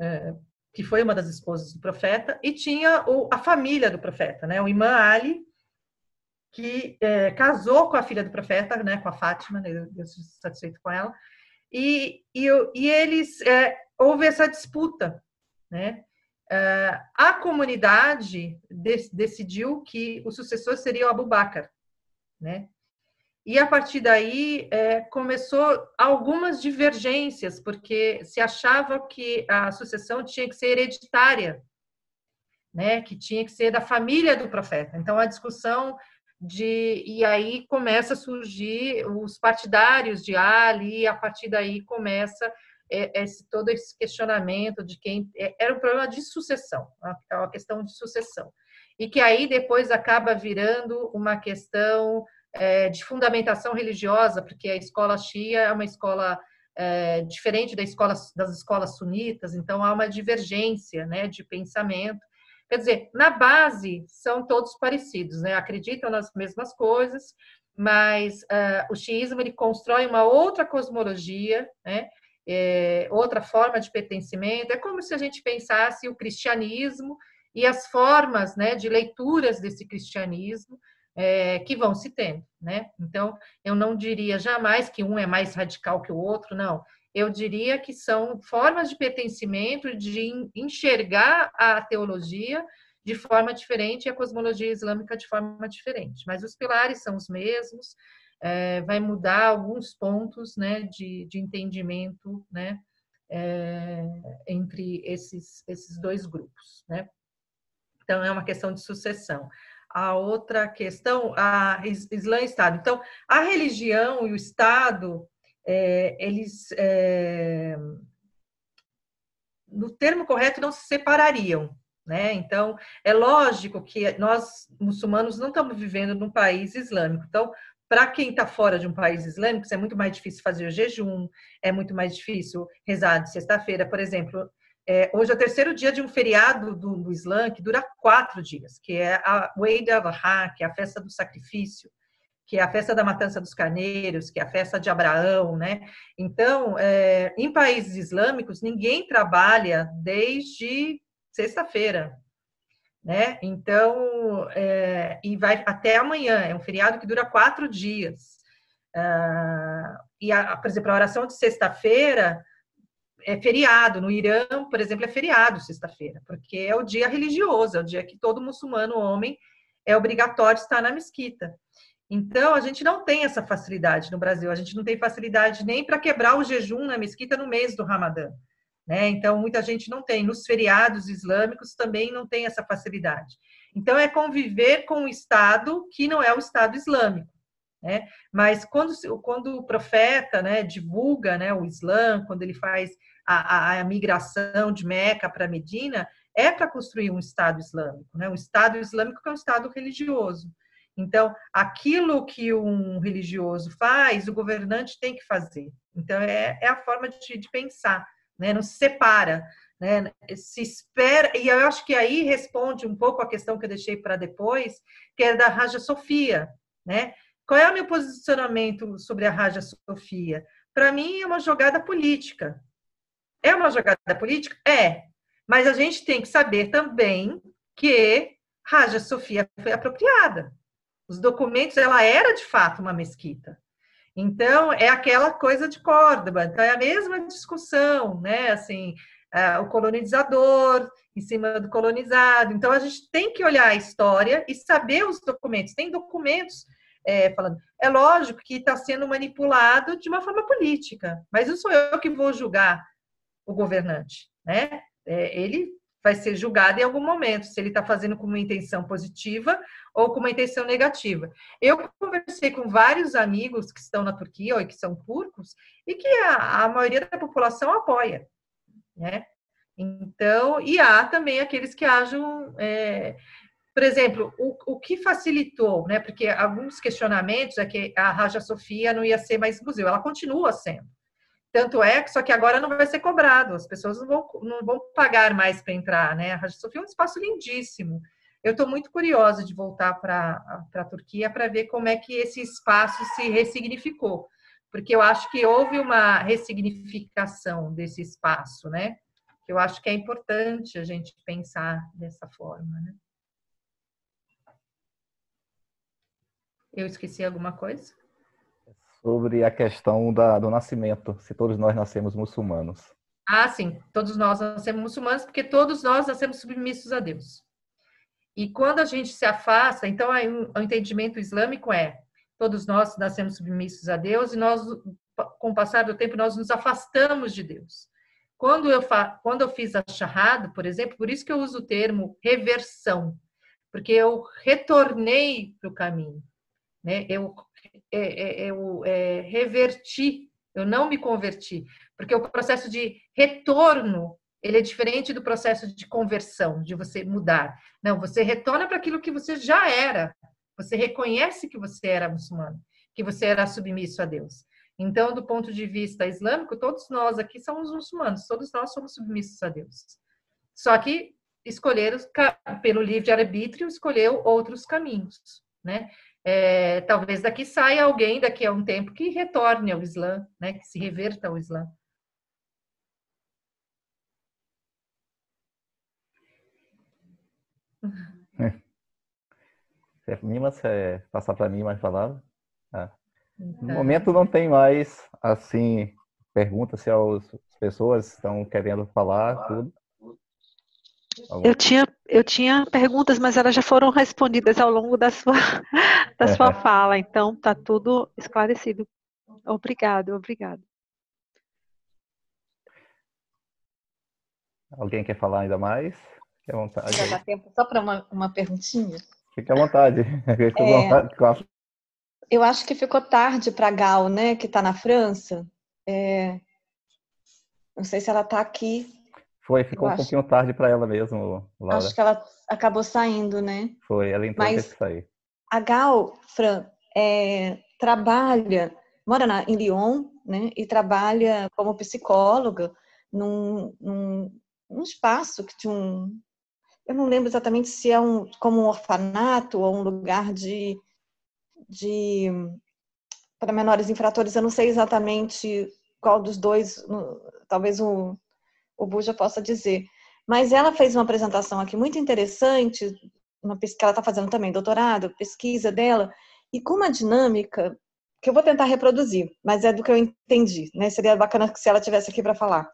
é, que foi uma das esposas do profeta, e tinha o, a família do profeta, né? O imã Ali, que é, casou com a filha do profeta, né? Com a Fátima, né? Deus satisfeito com ela, e, e, e eles é, houve essa disputa, né? É, a comunidade de, decidiu que o sucessor seria o Abu Bakr, né? E a partir daí é, começou algumas divergências, porque se achava que a sucessão tinha que ser hereditária, né? que tinha que ser da família do profeta. Então a discussão de e aí começa a surgir os partidários de Ali, e a partir daí começa é, esse, todo esse questionamento de quem é, era um problema de sucessão, uma questão de sucessão, e que aí depois acaba virando uma questão é, de fundamentação religiosa, porque a escola Shia é uma escola é, diferente da escola, das escolas sunitas, então há uma divergência né, de pensamento. Quer dizer, na base são todos parecidos, né? acreditam nas mesmas coisas, mas uh, o xiismo ele constrói uma outra cosmologia, né? É, outra forma de pertencimento. É como se a gente pensasse o cristianismo e as formas né, de leituras desse cristianismo é, que vão se tendo, né? Então, eu não diria jamais que um é mais radical que o outro, não. Eu diria que são formas de pertencimento, de enxergar a teologia de forma diferente e a cosmologia islâmica de forma diferente. Mas os pilares são os mesmos, é, vai mudar alguns pontos né, de, de entendimento né, é, entre esses, esses dois grupos. Né? Então, é uma questão de sucessão a outra questão, a Islã e Estado. Então, a religião e o Estado, é, eles, é, no termo correto, não se separariam. Né? Então, é lógico que nós, muçulmanos, não estamos vivendo num país islâmico. Então, para quem está fora de um país islâmico, é muito mais difícil fazer o jejum, é muito mais difícil rezar de sexta-feira, por exemplo. É, hoje é o terceiro dia de um feriado do, do Islã que dura quatro dias, que é a Eid al-Adha, que é a festa do sacrifício, que é a festa da matança dos carneiros, que é a festa de Abraão, né? Então, é, em países islâmicos, ninguém trabalha desde sexta-feira, né? Então, é, e vai até amanhã, é um feriado que dura quatro dias. Uh, e, a, por exemplo, a oração de sexta-feira é feriado. No Irã, por exemplo, é feriado sexta-feira, porque é o dia religioso, é o dia que todo muçulmano homem é obrigatório estar na mesquita. Então, a gente não tem essa facilidade no Brasil, a gente não tem facilidade nem para quebrar o jejum na mesquita no mês do Ramadã. Né? Então, muita gente não tem. Nos feriados islâmicos também não tem essa facilidade. Então, é conviver com o Estado que não é o Estado islâmico. Né? Mas quando, quando o profeta né, divulga né, o Islã, quando ele faz a, a, a migração de Meca para Medina, é para construir um Estado islâmico, né? um Estado islâmico que é um Estado religioso. Então, aquilo que um religioso faz, o governante tem que fazer. Então, é, é a forma de, de pensar né? não se separa. Né? Se espera, e eu acho que aí responde um pouco a questão que eu deixei para depois, que é da Raja Sofia. Né? Qual é o meu posicionamento sobre a Raja Sofia? Para mim, é uma jogada política. É uma jogada política? É. Mas a gente tem que saber também que Raja Sofia foi apropriada. Os documentos, ela era de fato uma mesquita. Então, é aquela coisa de Córdoba. Então, é a mesma discussão, né? Assim, é, o colonizador em cima do colonizado. Então, a gente tem que olhar a história e saber os documentos. Tem documentos é, falando. É lógico que está sendo manipulado de uma forma política, mas não sou eu que vou julgar o governante, né? É, ele vai ser julgado em algum momento, se ele está fazendo com uma intenção positiva ou com uma intenção negativa. Eu conversei com vários amigos que estão na Turquia ou que são turcos e que a, a maioria da população apoia, né? Então, e há também aqueles que acham, é, por exemplo, o, o que facilitou, né? Porque alguns questionamentos é que a Raja Sofia não ia ser mais museu, ela continua sendo. Tanto é que só que agora não vai ser cobrado, as pessoas não vão, não vão pagar mais para entrar, né? A Rádio Sofia é um espaço lindíssimo. Eu estou muito curiosa de voltar para a Turquia para ver como é que esse espaço se ressignificou, porque eu acho que houve uma ressignificação desse espaço, né? Eu acho que é importante a gente pensar dessa forma, né? Eu esqueci alguma coisa? Sobre a questão da, do nascimento, se todos nós nascemos muçulmanos. Ah, sim, todos nós nascemos muçulmanos, porque todos nós nascemos submissos a Deus. E quando a gente se afasta, então o entendimento islâmico é: todos nós nascemos submissos a Deus e nós, com o passar do tempo, nós nos afastamos de Deus. Quando eu, fa quando eu fiz a shahada, por exemplo, por isso que eu uso o termo reversão, porque eu retornei para o caminho. Né? Eu é, é, eu é, reverti, eu não me converti, porque o processo de retorno ele é diferente do processo de conversão, de você mudar. Não, você retorna para aquilo que você já era. Você reconhece que você era muçulmano, que você era submisso a Deus. Então, do ponto de vista islâmico, todos nós aqui somos muçulmanos, todos nós somos submissos a Deus. Só que escolheram, pelo livre arbítrio, escolheu outros caminhos, né? É, talvez daqui saia alguém daqui a um tempo que retorne ao Islã, né, que se reverta ao Islã. É. Mima, você passar para mim mais palavras? Ah. Então... No momento não tem mais, assim, pergunta se as pessoas estão querendo falar, tudo. Eu tinha, eu tinha perguntas, mas elas já foram respondidas ao longo da sua, (laughs) da sua é. fala, então está tudo esclarecido. Obrigado, obrigado. Alguém quer falar ainda mais? Fique à vontade. Já dá tempo só para uma, uma perguntinha? Fique à vontade. (laughs) Fique à é. Eu acho que ficou tarde para a Gal, né, que está na França. É, não sei se ela está aqui foi, ficou eu um acho. pouquinho tarde para ela mesmo, Laura. Acho que ela acabou saindo, né? Foi, ela entrou Mas, teve que sair. A Gal, Fran, é, trabalha, mora na, em Lyon, né, e trabalha como psicóloga num, num, num espaço que tinha um, eu não lembro exatamente se é um, como um orfanato ou um lugar de, de para menores infratores, eu não sei exatamente qual dos dois, talvez o, o Buja possa dizer. Mas ela fez uma apresentação aqui muito interessante, uma pesquisa que ela está fazendo também, doutorado, pesquisa dela, e com uma dinâmica que eu vou tentar reproduzir, mas é do que eu entendi, né? Seria bacana se ela tivesse aqui para falar.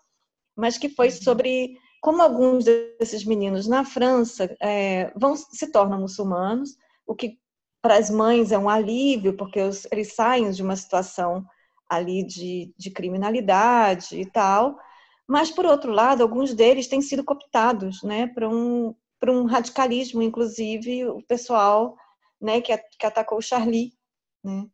Mas que foi sobre como alguns desses meninos na França é, vão se tornam muçulmanos, o que para as mães é um alívio, porque os, eles saem de uma situação ali de, de criminalidade e tal, mas por outro lado, alguns deles têm sido cooptados, né, para um para um radicalismo, inclusive o pessoal, né, que, que atacou o Charlie, né?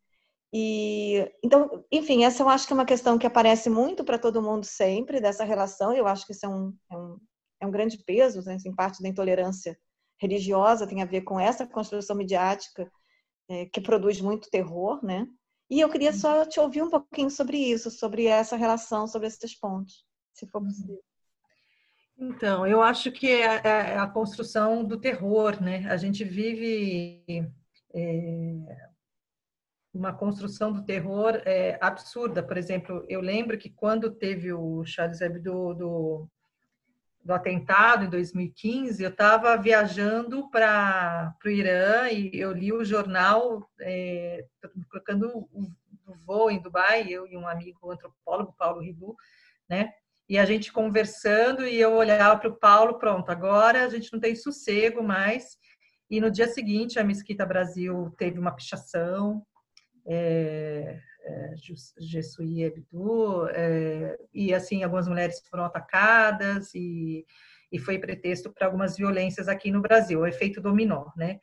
E então, enfim, essa eu acho que é uma questão que aparece muito para todo mundo sempre dessa relação. Eu acho que isso é um, é um, é um grande peso, né, em parte da intolerância religiosa tem a ver com essa construção midiática é, que produz muito terror, né? E eu queria só te ouvir um pouquinho sobre isso, sobre essa relação, sobre esses pontos, se for possível. Então, eu acho que é a, é a construção do terror, né? A gente vive é, uma construção do terror é, absurda. Por exemplo, eu lembro que quando teve o Charles Hebdo do, do atentado em 2015, eu estava viajando para o Irã e eu li o jornal, é, colocando o, o voo em Dubai, eu e um amigo antropólogo, Paulo Ribu, né? E a gente conversando e eu olhava para o Paulo, pronto, agora a gente não tem sossego mais. E no dia seguinte, a Mesquita Brasil teve uma pichação, é, é, Jesuí Abdu, é, e assim, algumas mulheres foram atacadas e, e foi pretexto para algumas violências aqui no Brasil, o efeito dominó, né?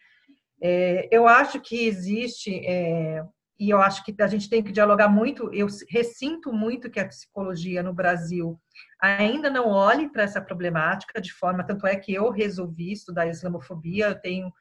É, eu acho que existe é, e eu acho que a gente tem que dialogar muito. Eu ressinto muito que a psicologia no Brasil ainda não olhe para essa problemática de forma, tanto é que eu resolvi estudar islamofobia. Eu tenho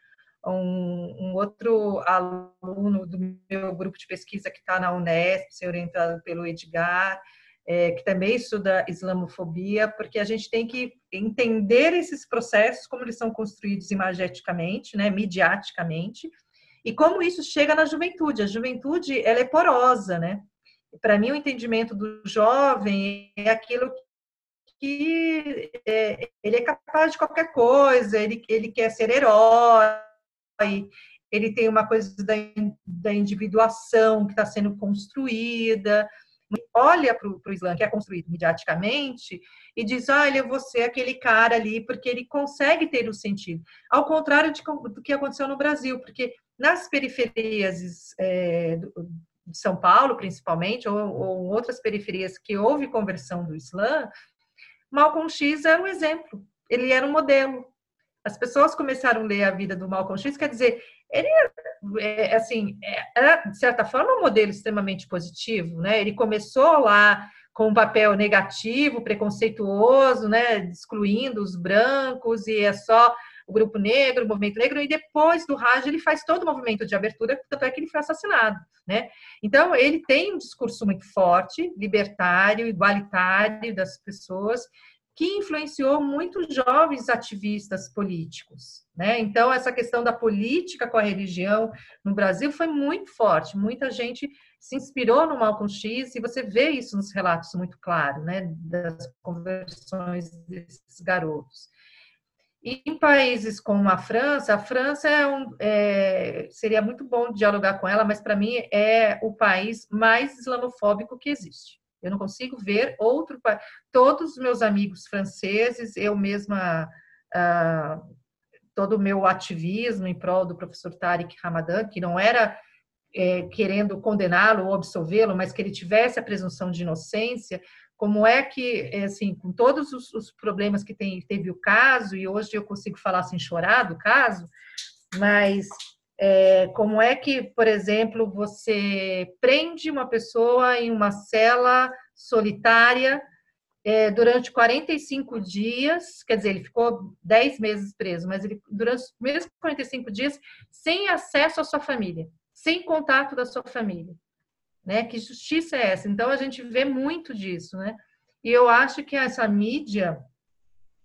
um, um outro aluno do meu grupo de pesquisa que está na Unesp, ser orientado pelo Edgar, é, que também estuda islamofobia, porque a gente tem que entender esses processos, como eles são construídos imageticamente, né, midiaticamente, e como isso chega na juventude? A juventude ela é porosa, né? Para mim, o entendimento do jovem é aquilo que é, ele é capaz de qualquer coisa, ele, ele quer ser herói, ele tem uma coisa da, da individuação que está sendo construída. Olha para o Islã, que é construído mediaticamente, e diz: olha, você é aquele cara ali, porque ele consegue ter o sentido. Ao contrário de, do que aconteceu no Brasil, porque nas periferias é, de São Paulo, principalmente, ou, ou outras periferias que houve conversão do Islã, Malcolm X era um exemplo, ele era um modelo. As pessoas começaram a ler a vida do Malcolm X, quer dizer, ele é, assim, era, de certa forma, um modelo extremamente positivo, né? Ele começou lá com um papel negativo, preconceituoso, né? Excluindo os brancos e é só o grupo negro, o movimento negro, e depois do Raj ele faz todo o movimento de abertura, tanto é que ele foi assassinado, né? Então, ele tem um discurso muito forte, libertário, igualitário das pessoas, que influenciou muitos jovens ativistas políticos, né? Então, essa questão da política com a religião no Brasil foi muito forte, muita gente se inspirou no Malcolm X, e você vê isso nos relatos muito claro, né, das conversões desses garotos. Em países como a França, a França é um, é, seria muito bom dialogar com ela, mas para mim é o país mais islamofóbico que existe. Eu não consigo ver outro país. Todos os meus amigos franceses, eu mesma, ah, todo o meu ativismo em prol do professor Tariq Ramadan, que não era é, querendo condená-lo ou absolvê-lo, mas que ele tivesse a presunção de inocência, como é que, é, assim, com todos os, os, problemas que tem, teve o caso, e hoje eu consigo falar sem chorar do caso, mas é, como é que, por exemplo, você prende uma pessoa em uma cela solitária é, durante 45 dias, quer dizer, ele ficou 10 meses preso, mas ele, durante os primeiros 45 dias, sem acesso à sua família, sem contato da sua família. Né? Que justiça é essa? Então a gente vê muito disso, né? E eu acho que essa mídia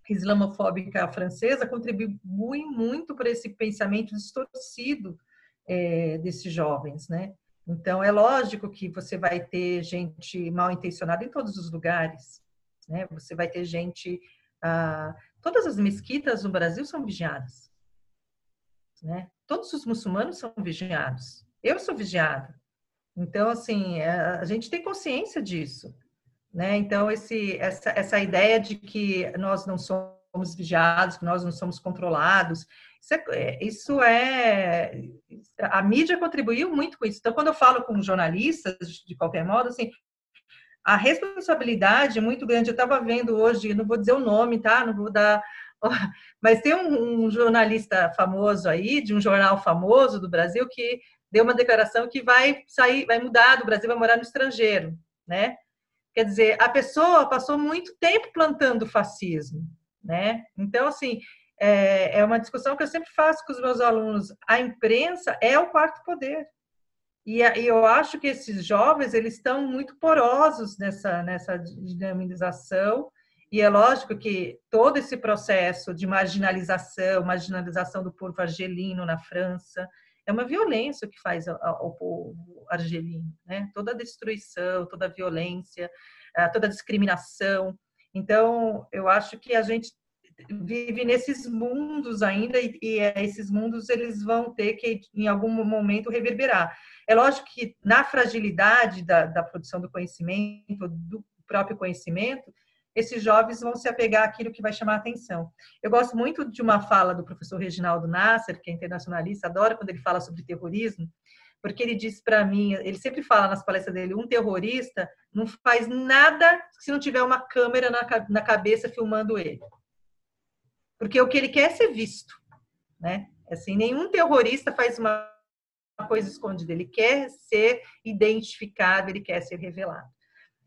islamofóbica francesa contribui muito para esse pensamento distorcido é, desses jovens, né? Então é lógico que você vai ter gente mal intencionada em todos os lugares, né? Você vai ter gente, ah, todas as mesquitas no Brasil são vigiadas, né? Todos os muçulmanos são vigiados. Eu sou vigiada. Então assim a gente tem consciência disso. Né? Então, esse, essa, essa ideia de que nós não somos vigiados, que nós não somos controlados, isso é, isso é, A mídia contribuiu muito com isso. Então, quando eu falo com jornalistas, de qualquer modo, assim, a responsabilidade é muito grande. Eu estava vendo hoje, não vou dizer o nome, tá? Não vou dar. (laughs) Mas tem um, um jornalista famoso aí, de um jornal famoso do Brasil, que deu uma declaração que vai sair, vai mudar do Brasil, vai morar no estrangeiro, né? Quer dizer, a pessoa passou muito tempo plantando fascismo, né? Então, assim, é, é uma discussão que eu sempre faço com os meus alunos. A imprensa é o quarto poder. E, e eu acho que esses jovens, eles estão muito porosos nessa, nessa dinamização, e é lógico que todo esse processo de marginalização, marginalização do povo argelino na França, é uma violência que faz ao, povo argelino, né? Toda a destruição, toda a violência, toda a discriminação. Então, eu acho que a gente vive nesses mundos ainda e, e esses mundos eles vão ter que em algum momento reverberar. É lógico que na fragilidade da, da produção do conhecimento, do próprio conhecimento, esses jovens vão se apegar àquilo que vai chamar a atenção. Eu gosto muito de uma fala do professor Reginaldo Nasser, que é internacionalista, adoro quando ele fala sobre terrorismo, porque ele diz para mim, ele sempre fala nas palestras dele, um terrorista não faz nada se não tiver uma câmera na, na cabeça filmando ele. Porque o que ele quer é ser visto, né? Assim, nenhum terrorista faz uma coisa escondida, ele quer ser identificado, ele quer ser revelado.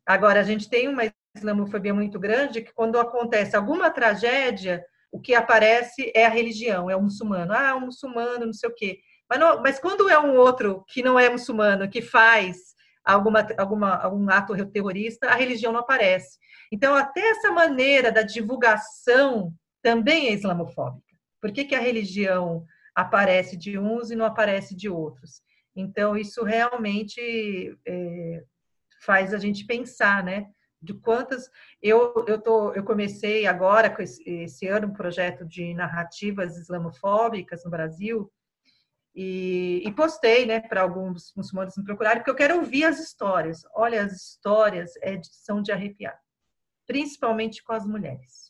Agora, a gente tem uma islamofobia muito grande que quando acontece alguma tragédia, o que aparece é a religião, é o muçulmano. Ah, um muçulmano, não sei o quê. Mas, não, mas quando é um outro que não é muçulmano, que faz alguma, alguma, algum ato terrorista, a religião não aparece. Então, até essa maneira da divulgação também é islamofóbica. Por que, que a religião aparece de uns e não aparece de outros? Então, isso realmente é, faz a gente pensar, né? De quantas eu eu tô eu comecei agora com esse, esse, ano um projeto de narrativas islamofóbicas no Brasil e, e postei né para alguns muçulmanos me procurarem porque eu quero ouvir as histórias. Olha as histórias é são de arrepiar principalmente com as mulheres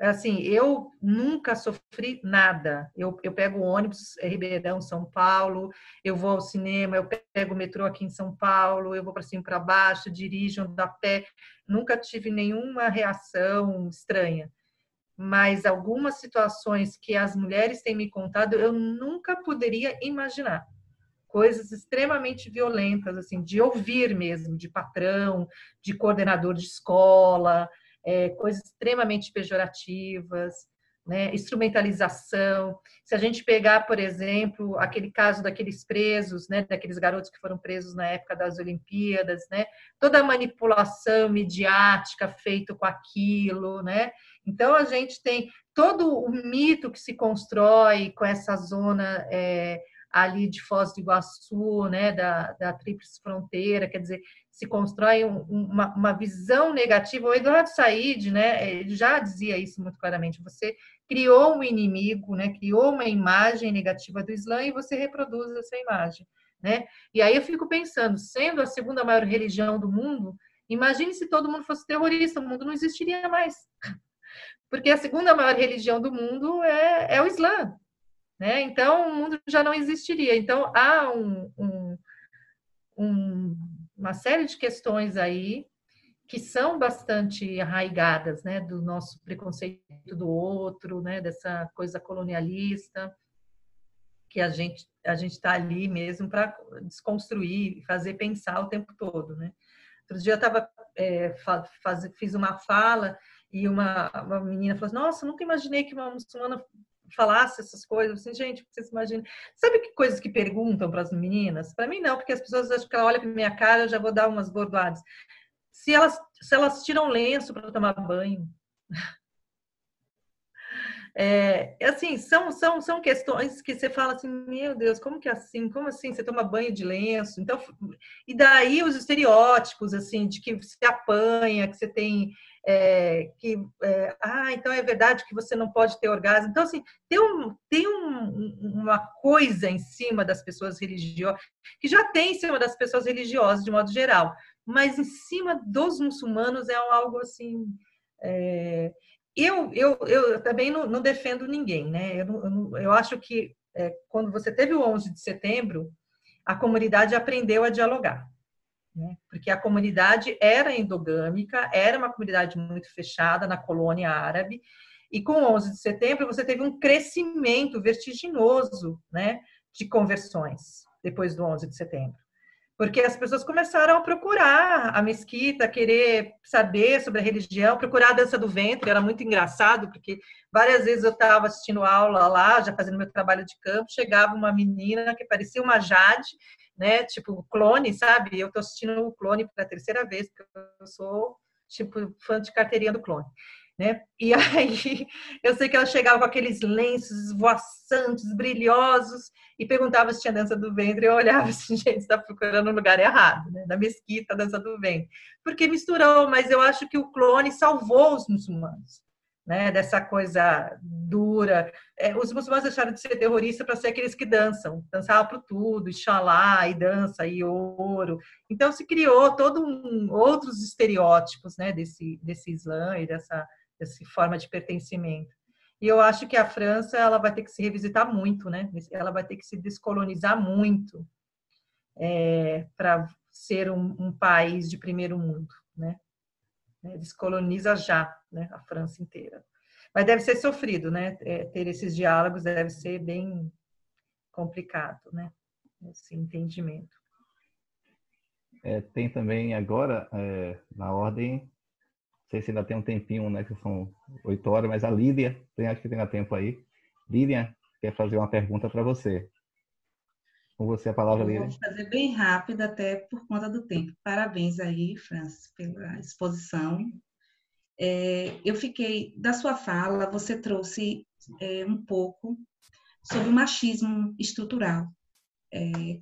assim, eu nunca sofri nada. Eu, eu pego ônibus é Ribeirão, São Paulo, eu vou ao cinema, eu pego o metrô aqui em São Paulo, eu vou para cima para baixo, dirijo, ando a pé. Nunca tive nenhuma reação estranha. Mas algumas situações que as mulheres têm me contado, eu nunca poderia imaginar. Coisas extremamente violentas, assim, de ouvir mesmo, de patrão, de coordenador de escola, é, coisas extremamente pejorativas, né, instrumentalização. Se a gente pegar, por exemplo, aquele caso daqueles presos, né, daqueles garotos que foram presos na época das Olimpíadas, né, toda a manipulação midiática feita com aquilo, né. Então a gente tem todo o mito que se constrói com essa zona é, ali de Foz do Iguaçu, né, da, da Tríplice Fronteira, quer dizer, se constrói um, uma, uma, visão negativa. O Eduardo Said, né, ele já dizia isso muito claramente. Você criou um inimigo, né, criou uma imagem negativa do Islã e você reproduz essa imagem, né? E aí eu fico pensando, sendo a segunda maior religião do mundo, imagine se todo mundo fosse terrorista, o mundo não existiria mais. (laughs) Porque a segunda maior religião do mundo é, é o Islã, né? Então o mundo já não existiria. Então há um, um, um uma série de questões aí que são bastante arraigadas, né, do nosso preconceito do outro, né, dessa coisa colonialista, que a gente a gente está ali mesmo para desconstruir fazer pensar o tempo todo, né. Outro dia eu estava é, faz, fiz uma fala e uma, uma menina falou: assim, Nossa, nunca imaginei que uma muçulmana falasse essas coisas, assim, gente, vocês imaginam. Sabe que coisas que perguntam para as meninas? Para mim não, porque as pessoas acham que olha para minha cara, eu já vou dar umas bordoadas. Se elas, se elas tiram lenço para tomar banho. (laughs) É, assim, são, são, são questões que você fala assim, meu Deus, como que é assim? Como assim? Você toma banho de lenço? Então, e daí os estereótipos, assim, de que você apanha, que você tem é, que é, ah, então é verdade que você não pode ter orgasmo. Então, assim, tem, um, tem um, uma coisa em cima das pessoas religiosas, que já tem em cima das pessoas religiosas, de modo geral, mas em cima dos muçulmanos é algo assim. É, eu, eu, eu também não, não, defendo ninguém, né? Eu, eu, eu acho que é, quando você teve o 11 de setembro, a comunidade aprendeu a dialogar né? porque a comunidade era endogâmica, era uma comunidade muito fechada na colônia árabe, e com o 11 de setembro você teve um crescimento vertiginoso né, de conversões depois do 11 de setembro. Porque as pessoas começaram a procurar a mesquita, querer saber sobre a religião, procurar a dança do ventre, era muito engraçado, porque várias vezes eu estava assistindo aula lá, já fazendo meu trabalho de campo, chegava uma menina que parecia uma Jade, né? Tipo, clone, sabe? Eu tô assistindo o clone pela terceira vez, porque eu sou, tipo, fã de carteirinha do clone. Né? E (laughs) aí eu sei que ela chegava com aqueles lenços esvoaçantes, brilhosos, e perguntava se tinha dança do ventre. Eu olhava assim, (laughs) gente, está procurando no lugar errado, né? Na mesquita, dança do ventre. Porque misturou, mas eu acho que o clone salvou os muçulmanos né, dessa coisa dura. É, os muçulmanos deixaram de ser terroristas para ser aqueles que dançam, dançavam para tudo, Ixalá, e dança, e ouro. Então se criou todo um, outros estereótipos né, desse, desse Islã e dessa, dessa forma de pertencimento. E eu acho que a França ela vai ter que se revisitar muito, né? Ela vai ter que se descolonizar muito é, para ser um, um país de primeiro mundo, né? Né? descoloniza já né? a França inteira. Mas deve ser sofrido, né? É, ter esses diálogos deve ser bem complicado, né? Esse entendimento. É, tem também agora, é, na ordem, não sei se ainda tem um tempinho, né? Que são oito horas, mas a Lídia, tem, acho que tem tempo aí. Lídia, quer fazer uma pergunta para você. Com você a palavra, Lídia. Vou fazer bem rápido, até por conta do tempo. Parabéns aí, Francis, pela exposição. É, eu fiquei, da sua fala, você trouxe é, um pouco sobre o machismo estrutural, é,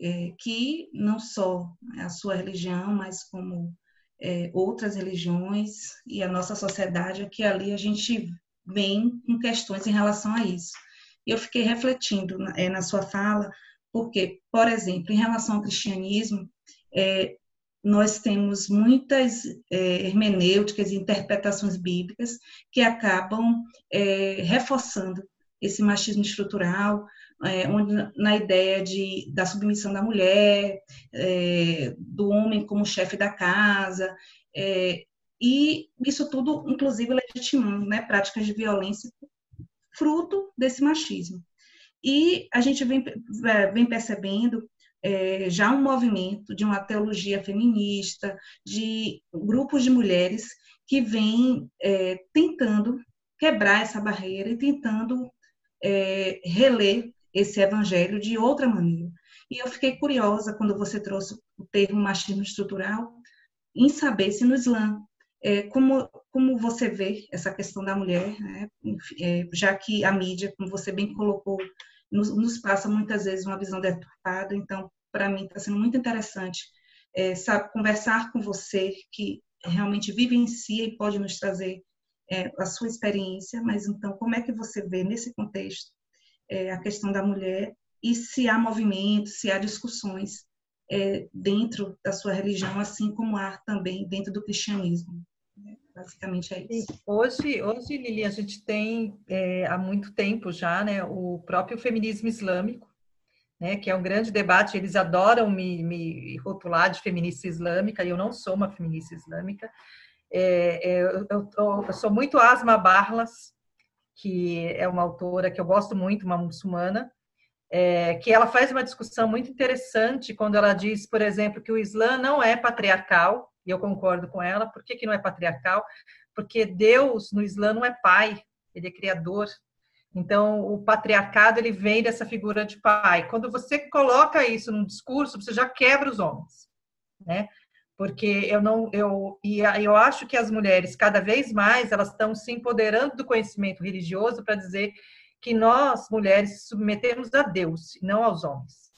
é que não só a sua religião, mas como é, outras religiões e a nossa sociedade, que ali a gente vem com questões em relação a isso. Eu fiquei refletindo na, é, na sua fala porque, por exemplo, em relação ao cristianismo, é, nós temos muitas é, hermenêuticas e interpretações bíblicas que acabam é, reforçando esse machismo estrutural, é, onde, na ideia de, da submissão da mulher, é, do homem como chefe da casa, é, e isso tudo, inclusive, legitimando né, práticas de violência fruto desse machismo. E a gente vem, é, vem percebendo é, já um movimento de uma teologia feminista, de grupos de mulheres que vêm é, tentando quebrar essa barreira e tentando é, reler esse evangelho de outra maneira. E eu fiquei curiosa quando você trouxe o termo machismo estrutural, em saber se no Islã, é, como, como você vê essa questão da mulher, né? é, já que a mídia, como você bem colocou nos, nos passa muitas vezes uma visão deturpada. Então, para mim, está sendo muito interessante é, sabe, conversar com você que realmente vivencia e pode nos trazer é, a sua experiência, mas então, como é que você vê nesse contexto é, a questão da mulher e se há movimento, se há discussões é, dentro da sua religião, assim como há também dentro do cristianismo? Basicamente é isso. Hoje, hoje Lili, a gente tem é, há muito tempo já né, o próprio feminismo islâmico, né, que é um grande debate. Eles adoram me, me rotular de feminista islâmica, e eu não sou uma feminista islâmica. É, é, eu, eu, eu, sou muito Asma Barlas, que é uma autora que eu gosto muito, uma muçulmana, é, que ela faz uma discussão muito interessante quando ela diz, por exemplo, que o Islã não é patriarcal, e eu concordo com ela. Por que, que não é patriarcal? Porque Deus no Islã não é pai, ele é criador. Então, o patriarcado ele vem dessa figura de pai. Quando você coloca isso num discurso, você já quebra os homens, né? Porque eu não eu e eu acho que as mulheres cada vez mais elas estão se empoderando do conhecimento religioso para dizer que nós mulheres submetemos a Deus, não aos homens,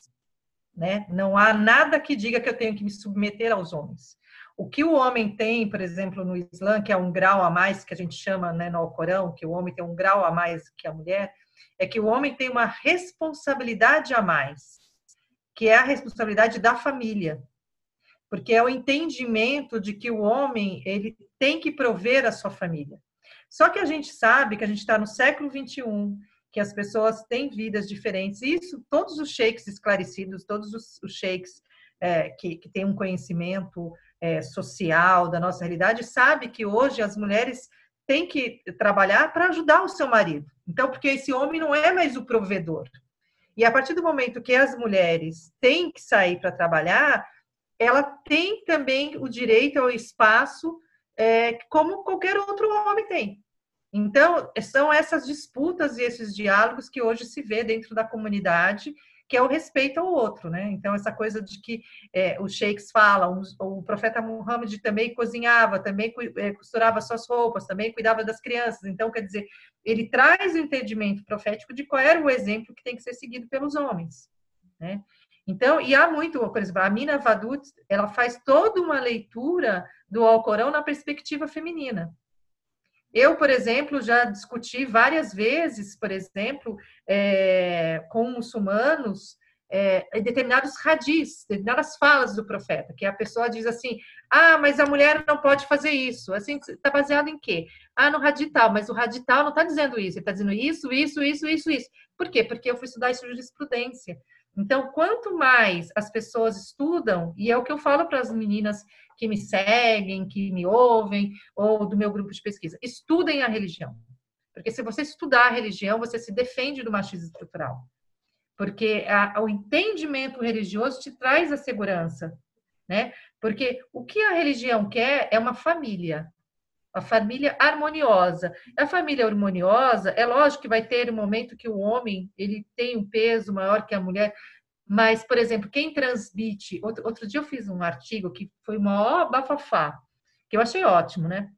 né? Não há nada que diga que eu tenho que me submeter aos homens. O que o homem tem, por exemplo, no Islã, que é um grau a mais, que a gente chama né, no Alcorão, que o homem tem um grau a mais que a mulher, é que o homem tem uma responsabilidade a mais, que é a responsabilidade da família. Porque é o entendimento de que o homem ele tem que prover a sua família. Só que a gente sabe que a gente está no século 21, que as pessoas têm vidas diferentes. Isso, todos os sheiks esclarecidos, todos os, os sheiks é, que, que têm um conhecimento é, social da nossa realidade sabe que hoje as mulheres têm que trabalhar para ajudar o seu marido. Então, porque esse homem não é mais o provedor. E a partir do momento que as mulheres têm que sair para trabalhar, ela tem também o direito ao espaço é, como qualquer outro homem tem. Então, são essas disputas e esses diálogos que hoje se vê dentro da comunidade que é o respeito ao outro, né? Então, essa coisa de que é, os sheiks falam, o, profeta Muhammad também cozinhava, também é, costurava suas roupas, também cuidava das crianças. Então, quer dizer, ele traz o entendimento profético de qual era o exemplo que tem que ser seguido pelos homens, né? Então, e há muito, por exemplo, a Mina Vadut, ela faz toda uma leitura do Alcorão na perspectiva feminina. Eu, por exemplo, já discuti várias vezes, por exemplo, é, com muçulmanos, é, determinados radis, determinadas falas do profeta, que a pessoa diz assim: ah, mas a mulher não pode fazer isso. Assim, está baseado em quê? Ah, no radital, mas o radital não está dizendo isso, ele está dizendo isso, isso, isso, isso, isso. Por quê? Porque eu fui estudar isso jurisprudência. Então, quanto mais as pessoas estudam, e é o que eu falo para as meninas que me seguem, que me ouvem, ou do meu grupo de pesquisa. Estudem a religião. Porque se você estudar a religião, você se defende do machismo estrutural. Porque a, o entendimento religioso te traz a segurança, né? Porque o que a religião quer é uma família, a família harmoniosa. A família harmoniosa, é lógico que vai ter um momento que o homem ele tem um peso maior que a mulher, mas, por exemplo, quem transmite. Outro, outro dia eu fiz um artigo que foi uma bafafá, que eu achei ótimo, né?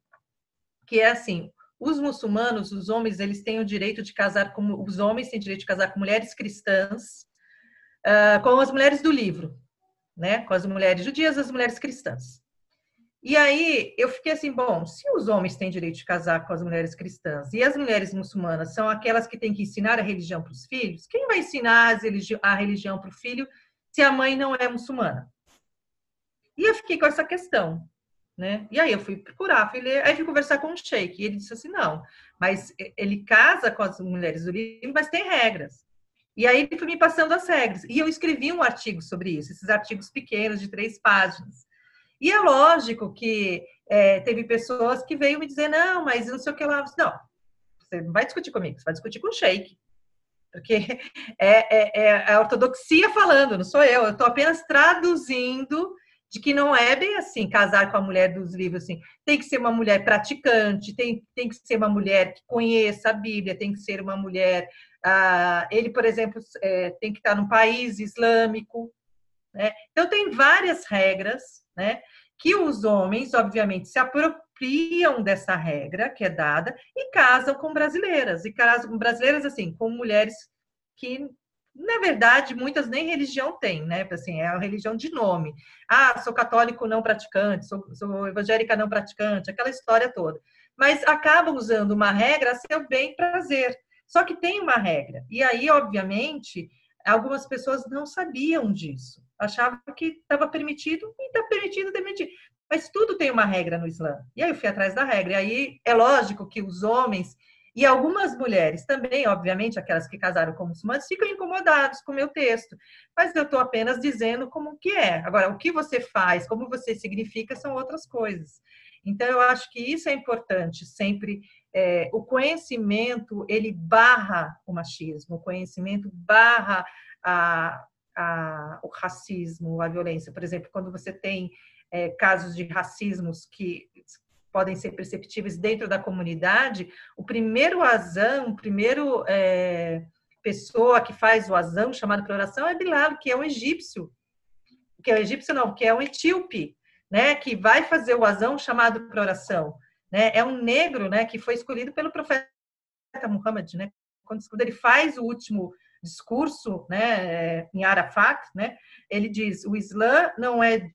Que é assim: os muçulmanos, os homens, eles têm o direito de casar com. Os homens têm direito de casar com mulheres cristãs, uh, com as mulheres do livro, né? Com as mulheres judias, as mulheres cristãs. E aí eu fiquei assim, bom, se os homens têm direito de casar com as mulheres cristãs e as mulheres muçulmanas são aquelas que têm que ensinar a religião para os filhos, quem vai ensinar a religião para o filho se a mãe não é muçulmana? E eu fiquei com essa questão, né? E aí eu fui procurar, fui ler, aí fui conversar com o sheik, e ele disse assim, não, mas ele casa com as mulheres do livro, mas tem regras. E aí ele foi me passando as regras. E eu escrevi um artigo sobre isso, esses artigos pequenos de três páginas. E é lógico que é, teve pessoas que veio me dizer, não, mas não sei o que lá. Não, você não vai discutir comigo, você vai discutir com o Sheik. Porque (laughs) é, é, é a ortodoxia falando, não sou eu. Eu estou apenas traduzindo de que não é bem assim, casar com a mulher dos livros, assim. Tem que ser uma mulher praticante, tem, tem que ser uma mulher que conheça a Bíblia, tem que ser uma mulher... Ah, ele, por exemplo, é, tem que estar num país islâmico, né? Então, tem várias regras né? Que os homens, obviamente, se apropriam dessa regra que é dada e casam com brasileiras. E casam com brasileiras, assim, com mulheres que, na verdade, muitas nem religião têm, né? Assim, é a religião de nome. Ah, sou católico não praticante, sou, sou evangélica não praticante, aquela história toda. Mas acabam usando uma regra a seu bem prazer. Só que tem uma regra. E aí, obviamente, algumas pessoas não sabiam disso achava que estava permitido e está permitido, permitido. Mas tudo tem uma regra no Islã. E aí eu fui atrás da regra. E aí é lógico que os homens e algumas mulheres também, obviamente, aquelas que casaram com muçulmanos, ficam incomodados com o meu texto. Mas eu estou apenas dizendo como que é. Agora, o que você faz, como você significa, são outras coisas. Então, eu acho que isso é importante, sempre. É, o conhecimento, ele barra o machismo, o conhecimento barra a, a, o racismo, a violência. Por exemplo, quando você tem é, casos de racismos que podem ser perceptíveis dentro da comunidade, o primeiro azam, o primeiro é, pessoa que faz o azam, chamado para oração, é Bilal, que é um egípcio, que é um egípcio não, que é um etíope, né, que vai fazer o azão chamado para oração, né, é um negro, né, que foi escolhido pelo profeta Muhammad, né, quando ele faz o último discurso, né, em Arafat, né, ele diz: o Islã não é,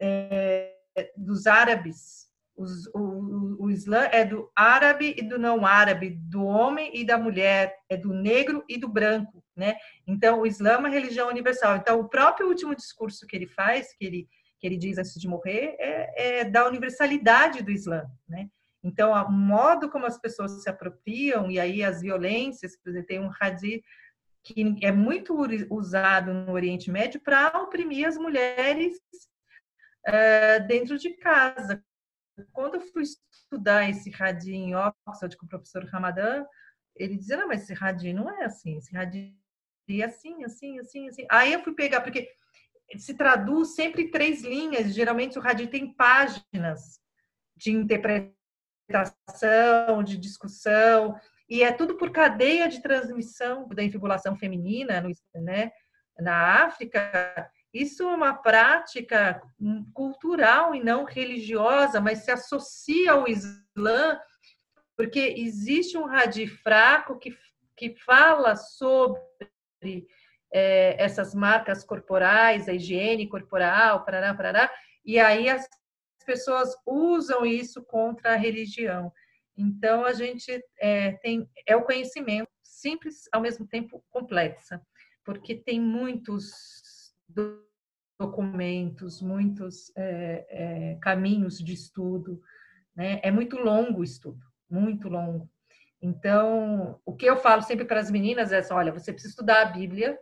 é dos árabes, os, o, o Islã é do árabe e do não árabe, do homem e da mulher, é do negro e do branco, né? Então, o Islã é uma religião universal. Então, o próprio último discurso que ele faz, que ele que ele diz antes de morrer, é, é da universalidade do Islã, né? Então, o modo como as pessoas se apropriam, e aí as violências, por exemplo, tem um hadith que é muito usado no Oriente Médio para oprimir as mulheres uh, dentro de casa. Quando eu fui estudar esse radinho em Oxford com o professor Ramadan, ele dizia, não, mas esse radinho não é assim, esse radinho é assim, assim, assim, assim. Aí eu fui pegar, porque se traduz sempre em três linhas, geralmente o radinho tem páginas de interpretação, de discussão, e é tudo por cadeia de transmissão da infibulação feminina, né? Na África, isso é uma prática cultural e não religiosa, mas se associa ao Islã, porque existe um radi fraco que, que fala sobre é, essas marcas corporais, a higiene corporal, parará, parará, e aí as pessoas usam isso contra a religião. Então, a gente é, tem é o conhecimento simples, ao mesmo tempo complexa, porque tem muitos documentos, muitos é, é, caminhos de estudo, né? É muito longo o estudo, muito longo. Então, o que eu falo sempre para as meninas é assim, olha, você precisa estudar a Bíblia,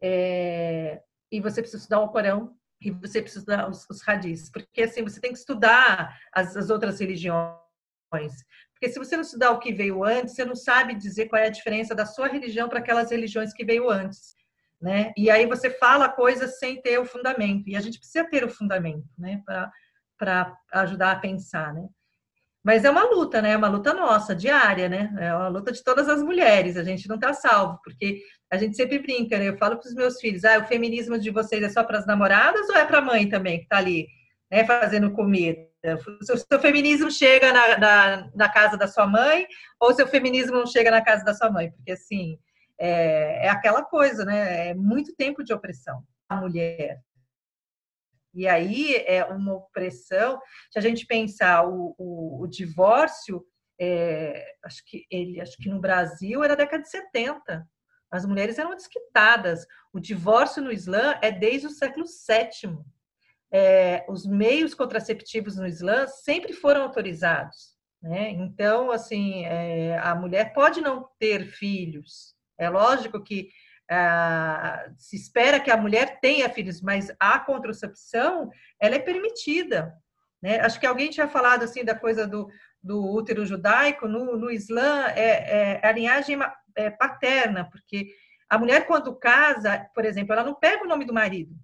é, e você precisa estudar o Corão, e você precisa estudar os, os porque assim, você tem que estudar as, as outras religiões, porque se você não estudar o que veio antes, você não sabe dizer qual é a diferença da sua religião para aquelas religiões que veio antes, né? E aí você fala coisas sem ter o fundamento. E a gente precisa ter o fundamento, né? Para ajudar a pensar, né? Mas é uma luta, né? É uma luta nossa, diária, né? É uma luta de todas as mulheres. A gente não está salvo, porque a gente sempre brinca, né? Eu falo para os meus filhos: ah, o feminismo de vocês é só para as namoradas ou é para a mãe também, que está ali, né, fazendo comida? O seu feminismo chega na, na, na, casa da sua mãe ou seu feminismo não chega na casa da sua mãe? Porque, assim, é, é aquela coisa, né? É muito tempo de opressão a mulher. E aí é uma opressão. Se a gente pensar o, o, o divórcio, é, acho que ele, acho que no Brasil era década de 70. As mulheres eram desquitadas. O divórcio no Islã é desde o século VII é, os meios contraceptivos no Islã sempre foram autorizados. Né? Então, assim, é, a mulher pode não ter filhos. É lógico que ah, se espera que a mulher tenha filhos, mas a contracepção ela é permitida. Né? Acho que alguém tinha falado assim da coisa do, do útero judaico. No, no Islã é, é a linhagem é, paterna, porque a mulher quando casa, por exemplo, ela não pega o nome do marido,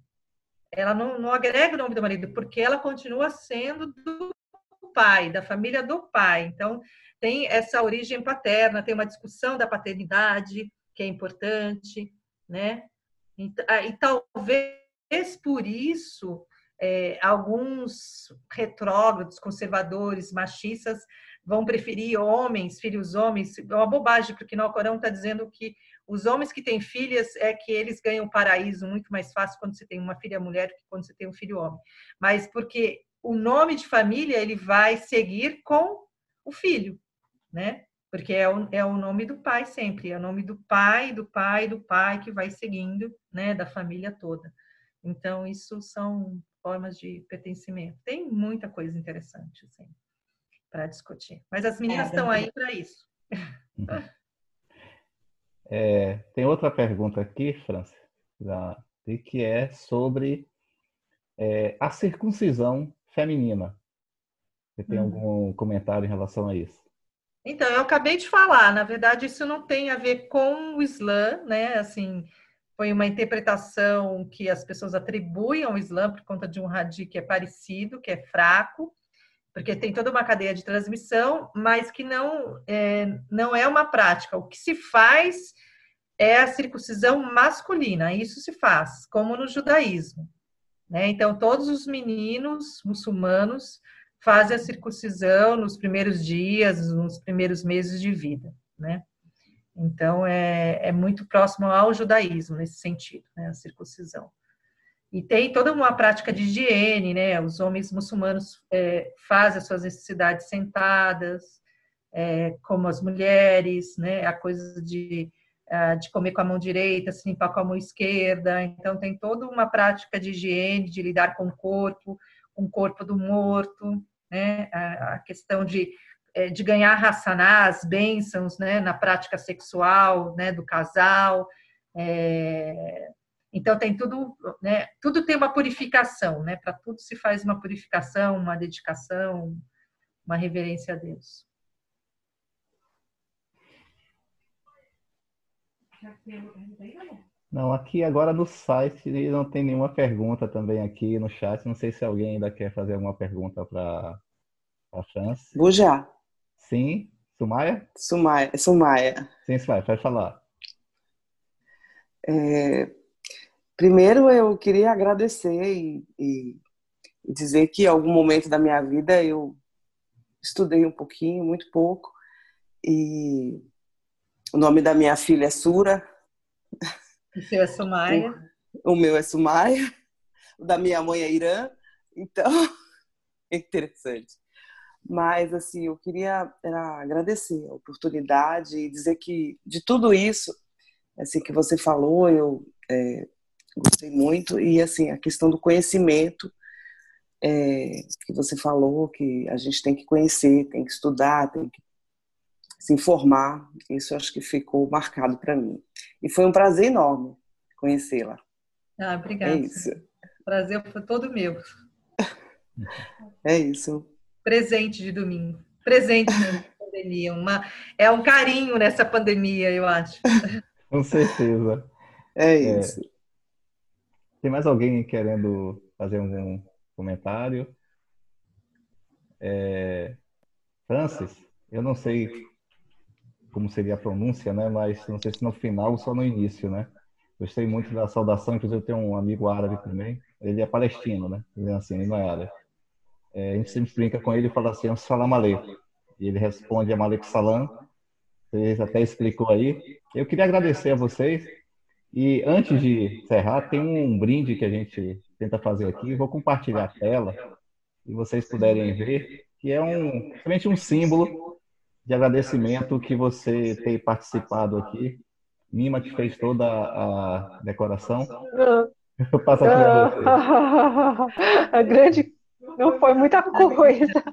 ela não, não agrega o nome do marido, porque ela continua sendo do pai, da família do pai. Então, tem essa origem paterna, tem uma discussão da paternidade, que é importante, né? E, ah, e talvez por isso é, alguns retrógrados, conservadores, machistas vão preferir homens, filhos homens. É uma bobagem, porque no Alcorão está dizendo que os homens que têm filhas é que eles ganham paraíso muito mais fácil quando você tem uma filha mulher do que quando você tem um filho homem. Mas porque o nome de família ele vai seguir com o filho, né? Porque é o, é o nome do pai sempre, é o nome do pai, do pai, do pai que vai seguindo, né? Da família toda. Então, isso são formas de pertencimento. Tem muita coisa interessante, assim, para discutir. Mas as meninas é, estão aí para isso. Uhum. (laughs) É, tem outra pergunta aqui, França, que é sobre é, a circuncisão feminina. Você tem hum. algum comentário em relação a isso? Então, eu acabei de falar, na verdade, isso não tem a ver com o Islã, né? Assim, foi uma interpretação que as pessoas atribuem ao Islã por conta de um hadith que é parecido, que é fraco, porque tem toda uma cadeia de transmissão, mas que não é, não é uma prática. O que se faz é a circuncisão masculina, isso se faz, como no judaísmo. Né? Então, todos os meninos muçulmanos fazem a circuncisão nos primeiros dias, nos primeiros meses de vida. Né? Então, é, é muito próximo ao judaísmo nesse sentido, né? a circuncisão. E tem toda uma prática de higiene, né? Os homens muçulmanos é, fazem as suas necessidades sentadas, é, como as mulheres, né? A coisa de, de comer com a mão direita, se limpar com a mão esquerda. Então, tem toda uma prática de higiene, de lidar com o corpo, com o corpo do morto, né? A, questão de, é, de ganhar as bênçãos, né? Na prática sexual, né? Do casal. É, então tem tudo, né? Tudo tem uma purificação, né? Para tudo se faz uma purificação, uma dedicação, uma reverência a Deus. Não, aqui agora no site não tem nenhuma pergunta também aqui no chat. Não sei se alguém ainda quer fazer alguma pergunta para a. Vou já. Sim, Sumaya? Sumaya, Sumaya. Sim, Sumaya, pode falar. É, Primeiro, eu queria agradecer e, e, dizer que em algum momento da minha vida eu estudei um pouquinho, muito pouco, e o nome da minha filha é Sura. O seu é Sumaya. O, o meu é Sumaya. O da minha mãe é Irã. Então, (laughs) é interessante. Mas, assim, eu queria agradecer a oportunidade e dizer que de tudo isso, assim, que você falou, eu é, gostei muito. E, assim, a questão do conhecimento, é, que você falou, que a gente tem que conhecer, tem que estudar, tem que se informar. Isso acho que ficou marcado para mim. E foi um prazer enorme conhecê-la. Ah, obrigada. É isso. O prazer foi todo meu. (laughs) É isso. Presente de domingo. Presente pandemia. Uma, é um carinho nessa pandemia, eu acho. (laughs) Com certeza. É isso. É. Tem mais alguém querendo fazer um comentário? É... Francis, eu não sei como seria a pronúncia, né? Mas não sei se no final ou só no início, né? Gostei muito da saudação, inclusive eu tenho um amigo árabe também. Ele é palestino, né? Ele é assim, ele não é árabe. É, a gente sempre brinca com ele e fala assim, salam aleikum. E ele responde a Malik Salam. Você até explicou aí. Eu queria agradecer a vocês e antes de encerrar, tem um brinde que a gente tenta fazer aqui. Vou compartilhar a tela e vocês puderem ver, que é um, realmente um símbolo de agradecimento que você tem participado aqui. Mima que fez toda a decoração. Eu passo aqui a você. (laughs) A grande não foi muita coisa.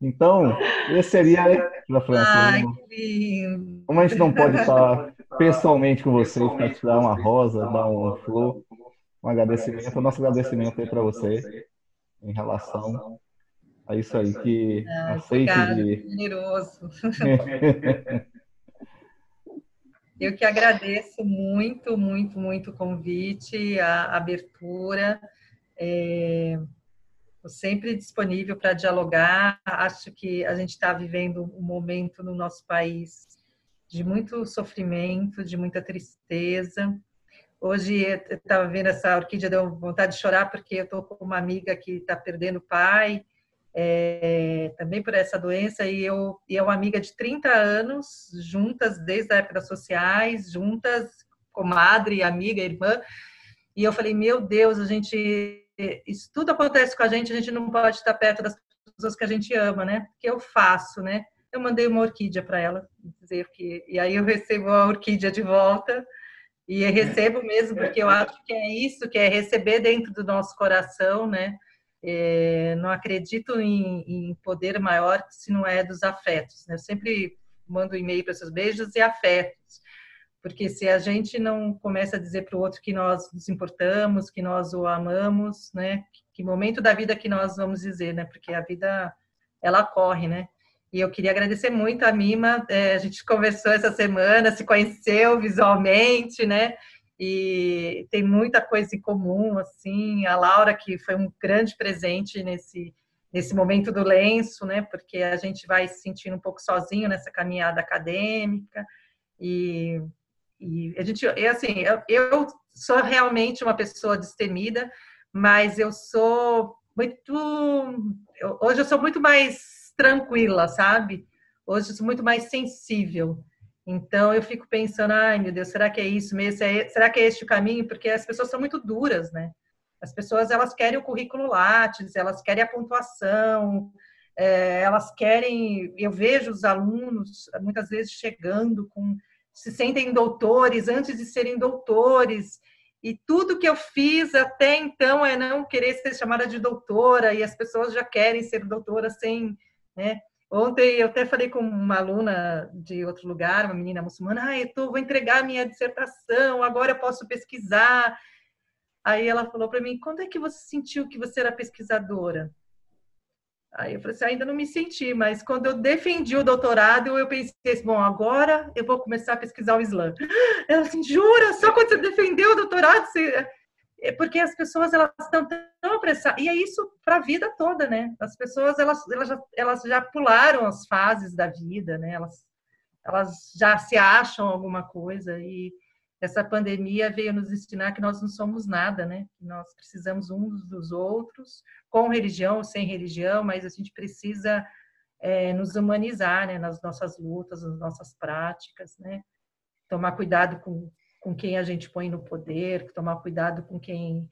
Então, esse seria. Ai, que lindo. Como a gente não pode estar pessoalmente com vocês para te dar uma rosa, dar um flor, um agradecimento, o nosso agradecimento aí para você em relação a isso aí que ah, aceite de... generoso. (laughs) Eu que agradeço muito, muito, muito o convite, a abertura. É, sempre disponível para dialogar. Acho que a gente está vivendo um momento no nosso país de muito sofrimento, de muita tristeza. Hoje eu estava vendo essa orquídea, deu vontade de chorar porque eu estou com uma amiga que está perdendo o pai, é, também por essa doença, e eu e é uma amiga de 30 anos, juntas desde a época das sociais, juntas, comadre, amiga, irmã, e eu falei, meu Deus, a gente, isso tudo acontece com a gente, a gente não pode estar perto das pessoas que a gente ama, né? O que eu faço, né? Eu mandei uma orquídea para ela dizer que e aí eu recebo a orquídea de volta e recebo mesmo porque eu acho que é isso que é receber dentro do nosso coração né? É, não acredito em, em, poder maior se não é dos afetos né? eu sempre mando e-mail para seus beijos e afetos porque se a gente não começa a dizer para o outro que nós nos importamos que nós o amamos né? Que momento da vida que nós vamos dizer né? Porque a vida ela corre né e eu queria agradecer muito a Mima. É, a gente conversou essa semana, se conheceu visualmente, né? E tem muita coisa em comum, assim. A Laura, que foi um grande presente nesse, nesse momento do lenço, né? Porque a gente vai se sentindo um pouco sozinho nessa caminhada acadêmica e, e a gente, e assim, eu, eu sou realmente uma pessoa destemida, mas eu sou muito, eu, hoje eu sou muito mais tranquila, sabe? Hoje eu sou muito mais sensível. Então eu fico pensando, ai meu Deus, será que é isso mesmo? Será que é este o caminho? Porque as pessoas são muito duras, né? As pessoas elas querem o currículo Lattes, elas querem a pontuação, é, elas querem. Eu vejo os alunos muitas vezes chegando com se sentem doutores antes de serem doutores e tudo que eu fiz até então é não querer ser chamada de doutora e as pessoas já querem ser doutora sem, né? Ontem eu até falei com uma aluna de outro lugar, uma menina muçulmana, ah, eu tô, vou entregar minha dissertação, agora eu posso pesquisar. Aí ela falou para mim: quando é que você sentiu que você era pesquisadora? Aí eu falei assim: ainda não me senti, mas quando eu defendi o doutorado, eu pensei assim: bom, agora eu vou começar a pesquisar o Islã. Ela assim: jura? Só quando você defendeu o doutorado? Você... É porque as pessoas elas estão tão apressadas. E é isso para a vida toda, né? As pessoas elas, elas, já, elas já pularam as fases da vida, né? Elas, elas já se acham alguma coisa. E essa pandemia veio nos ensinar que nós não somos nada, né? Nós precisamos uns dos outros, com religião ou sem religião, mas a gente precisa é, nos humanizar, né? Nas nossas lutas, nas nossas práticas, né? Tomar cuidado com, com quem a gente põe no poder, tomar cuidado com quem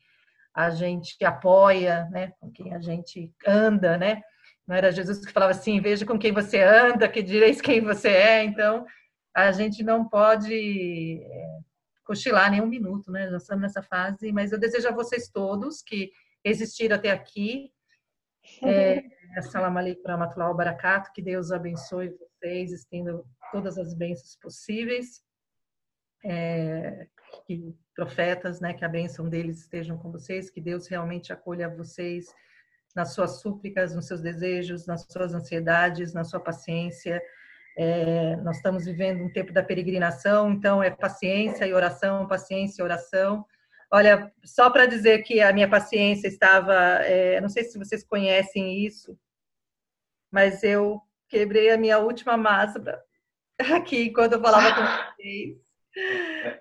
a gente apoia, né? Com quem a gente anda, né? Não era Jesus que falava assim, veja com quem você anda, que direis quem você é. Então, a gente não pode é, cochilar nem um minuto, né? Já estamos nessa fase, mas eu desejo a vocês todos que existiram até aqui. É, Assalamu alaikum warahmatullahi wabarakatuh, que Deus abençoe vocês, estendo todas as bênçãos possíveis. É, que profetas, né, que a bênção deles estejam com vocês, que Deus realmente acolha vocês nas suas súplicas, nos seus desejos, nas suas ansiedades, na sua paciência, é, nós estamos vivendo um tempo da peregrinação, então é paciência e oração, paciência e oração. Olha, só para dizer que a minha paciência estava, é, não sei se vocês conhecem isso, mas eu quebrei a minha última máscara (laughs) aqui quando eu falava com vocês.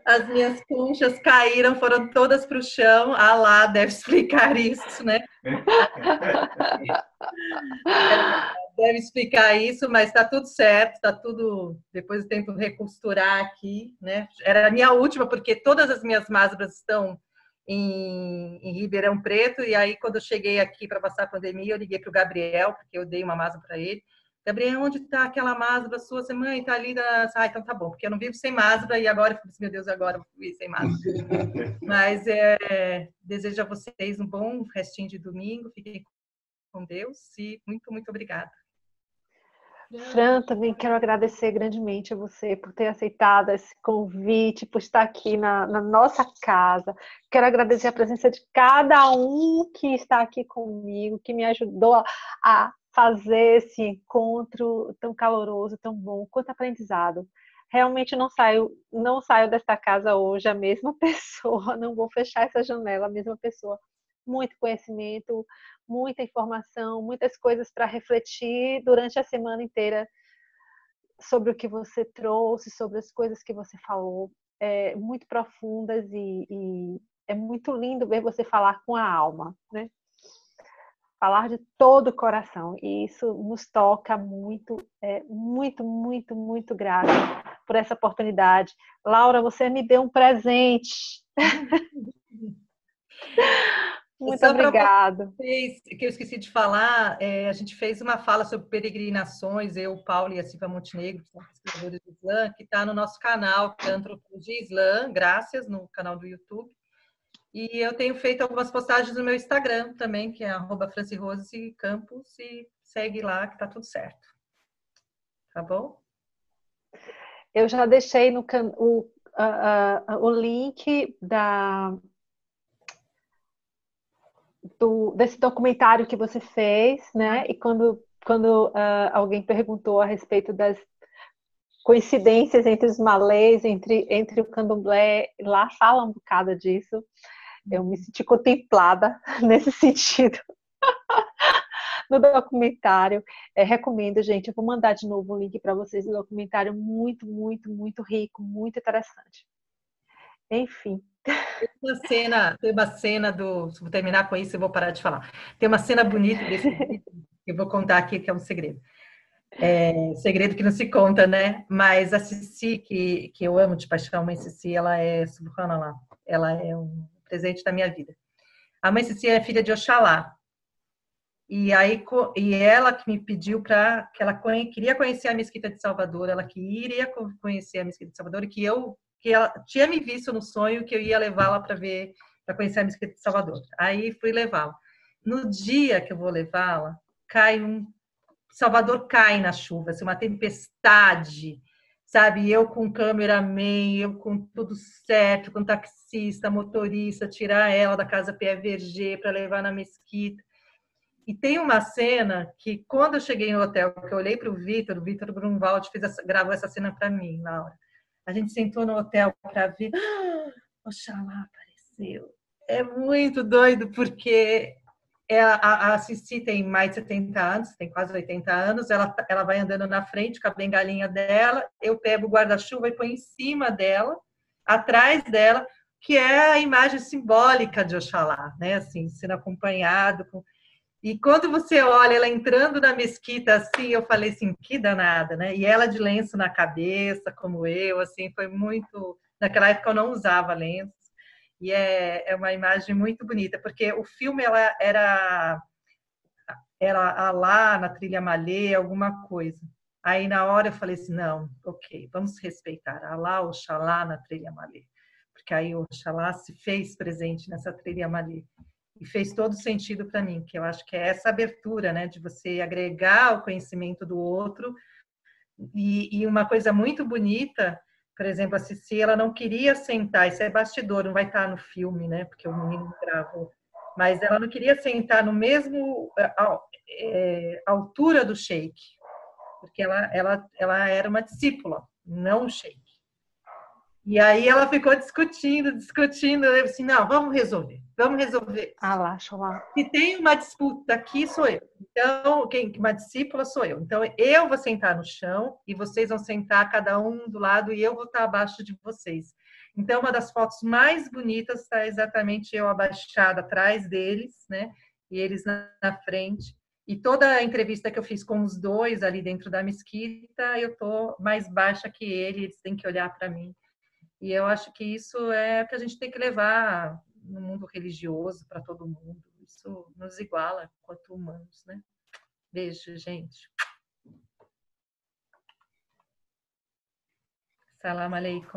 As minhas conchas caíram, foram todas para o chão. Ah lá, deve explicar isso, né? (laughs) deve explicar isso, mas está tudo certo, está tudo. Depois eu tento recosturar aqui, né? Era a minha última, porque todas as minhas máscaras estão em, em Ribeirão Preto, e aí quando eu cheguei aqui para passar a pandemia, eu liguei para o Gabriel, porque eu dei uma máscara para ele. Gabriel, onde está aquela máscara sua? Você, mãe, está ali. Da... Ah, então tá bom, porque eu não vivo sem máscara e agora, assim, meu Deus, agora eu vivo sem máscara. (laughs) Mas é, desejo a vocês um bom restinho de domingo, fiquem com Deus e muito, muito obrigada. Fran, também quero agradecer grandemente a você por ter aceitado esse convite, por estar aqui na, na, nossa casa. Quero agradecer a presença de cada um que está aqui comigo, que me ajudou a fazer esse encontro tão caloroso, tão bom, quanto aprendizado. Realmente não saio, não saio desta casa hoje a mesma (laughs) pessoa, não vou fechar essa janela a mesma pessoa. Muito conhecimento, muita informação, muitas coisas para refletir durante a semana inteira sobre o que você trouxe, sobre as coisas que você falou, é, muito profundas e, e é muito lindo ver você falar com a alma, né? Falar de todo o coração e isso nos toca muito, é, muito, muito, muito grata por essa oportunidade. Laura, você me deu um presente. (laughs) Muito obrigada. Que eu esqueci de falar, é, a gente fez uma fala sobre peregrinações, eu, Paulo e a Silvia Montenegro, que são pesquisadores do Islã, que está no nosso canal, que é Antropologia Islã, graças, no canal do YouTube. E eu tenho feito algumas postagens no meu Instagram também, que é Rose Campos, e segue lá que tá tudo certo. Tá bom? Eu já deixei no o, uh, uh, o link da do, desse documentário que você fez, né? E quando, quando uh, alguém perguntou a respeito das coincidências entre os malês, entre, entre o candomblé, lá fala um bocado disso. Eu me senti contemplada (laughs) nesse sentido. (laughs) no documentário. É, recomendo, gente. Eu vou mandar de novo o link para vocês do documentário. Muito, muito, muito rico, muito interessante. Enfim. Tem uma cena, tem uma cena do. Vou terminar com isso e vou parar de falar. Tem uma cena bonita desse que eu vou contar aqui, que é um segredo. É, segredo que não se conta, né? Mas a Cici, que, que eu amo de paixão, mãe Cici, ela é subhana lá. Ela é um presente da minha vida. A mãe Cici é filha de Oxalá. E aí e ela que me pediu para que ela queria conhecer a mesquita de Salvador, ela que iria conhecer a mesquita de Salvador e que eu que ela tinha me visto no sonho que eu ia levá-la para ver para conhecer a mesquita de Salvador. Aí fui levá-la. No dia que eu vou levá-la, cai um Salvador cai na chuva, assim, uma tempestade, sabe? Eu com cameraman, eu com tudo certo, com taxista, motorista, tirar ela da casa PVG para levar na mesquita. E tem uma cena que, quando eu cheguei no hotel, que eu olhei para o Vitor, o Vitor Brunwald fez essa, gravou essa cena para mim, Laura. A gente sentou no hotel para ver. Ah, (gasps) Oxalá apareceu. É muito doido, porque ela, é, a, a Cici tem mais de 70 anos, tem quase 80 anos, ela, ela vai andando na frente com a bengalinha dela, eu pego o guarda-chuva e põe em cima dela, atrás dela, que é a imagem simbólica de Oxalá, né? Assim, sendo acompanhado. Com... E quando você olha ela entrando na mesquita, assim, eu falei assim, que danada, né? E ela de lenço na cabeça, como eu, assim, foi muito. Naquela época eu não usava lenço e é, é uma imagem muito bonita, porque o filme ela era era lá na trilha malê, alguma coisa. Aí na hora eu falei assim, não, ok, vamos respeitar Alá, Oxalá na trilha malê. Porque aí Oxalá se fez presente nessa trilha malê. E fez todo sentido para mim, que eu acho que é essa abertura, né, de você agregar o conhecimento do outro. E, e uma coisa muito bonita por exemplo, a Cici, ela não queria sentar, isso é bastidor, não vai estar no filme, né? Porque o menino gravou. Mas ela não queria sentar no mesmo é, altura do Sheik, porque ela, ela, ela era uma discípula, não o Sheik. E aí ela ficou discutindo, discutindo, eu assim, não, vamos resolver, vamos resolver. Ah lá, lá. Se tem uma disputa aqui, sou eu. Então, quem uma discípula sou eu. Então, eu vou sentar no chão e vocês vão sentar cada um do lado e eu vou estar abaixo de vocês. Então, uma das fotos mais bonitas está exatamente eu abaixada atrás deles, né? E eles na frente. E toda a entrevista que eu fiz com os dois ali dentro da mesquita, eu tô mais baixa que ele, eles têm que olhar para mim. E eu acho que isso é o que a gente tem que levar no mundo religioso para todo mundo. Isso nos iguala quanto humanos, né? Beijo, gente. Salam aleikum.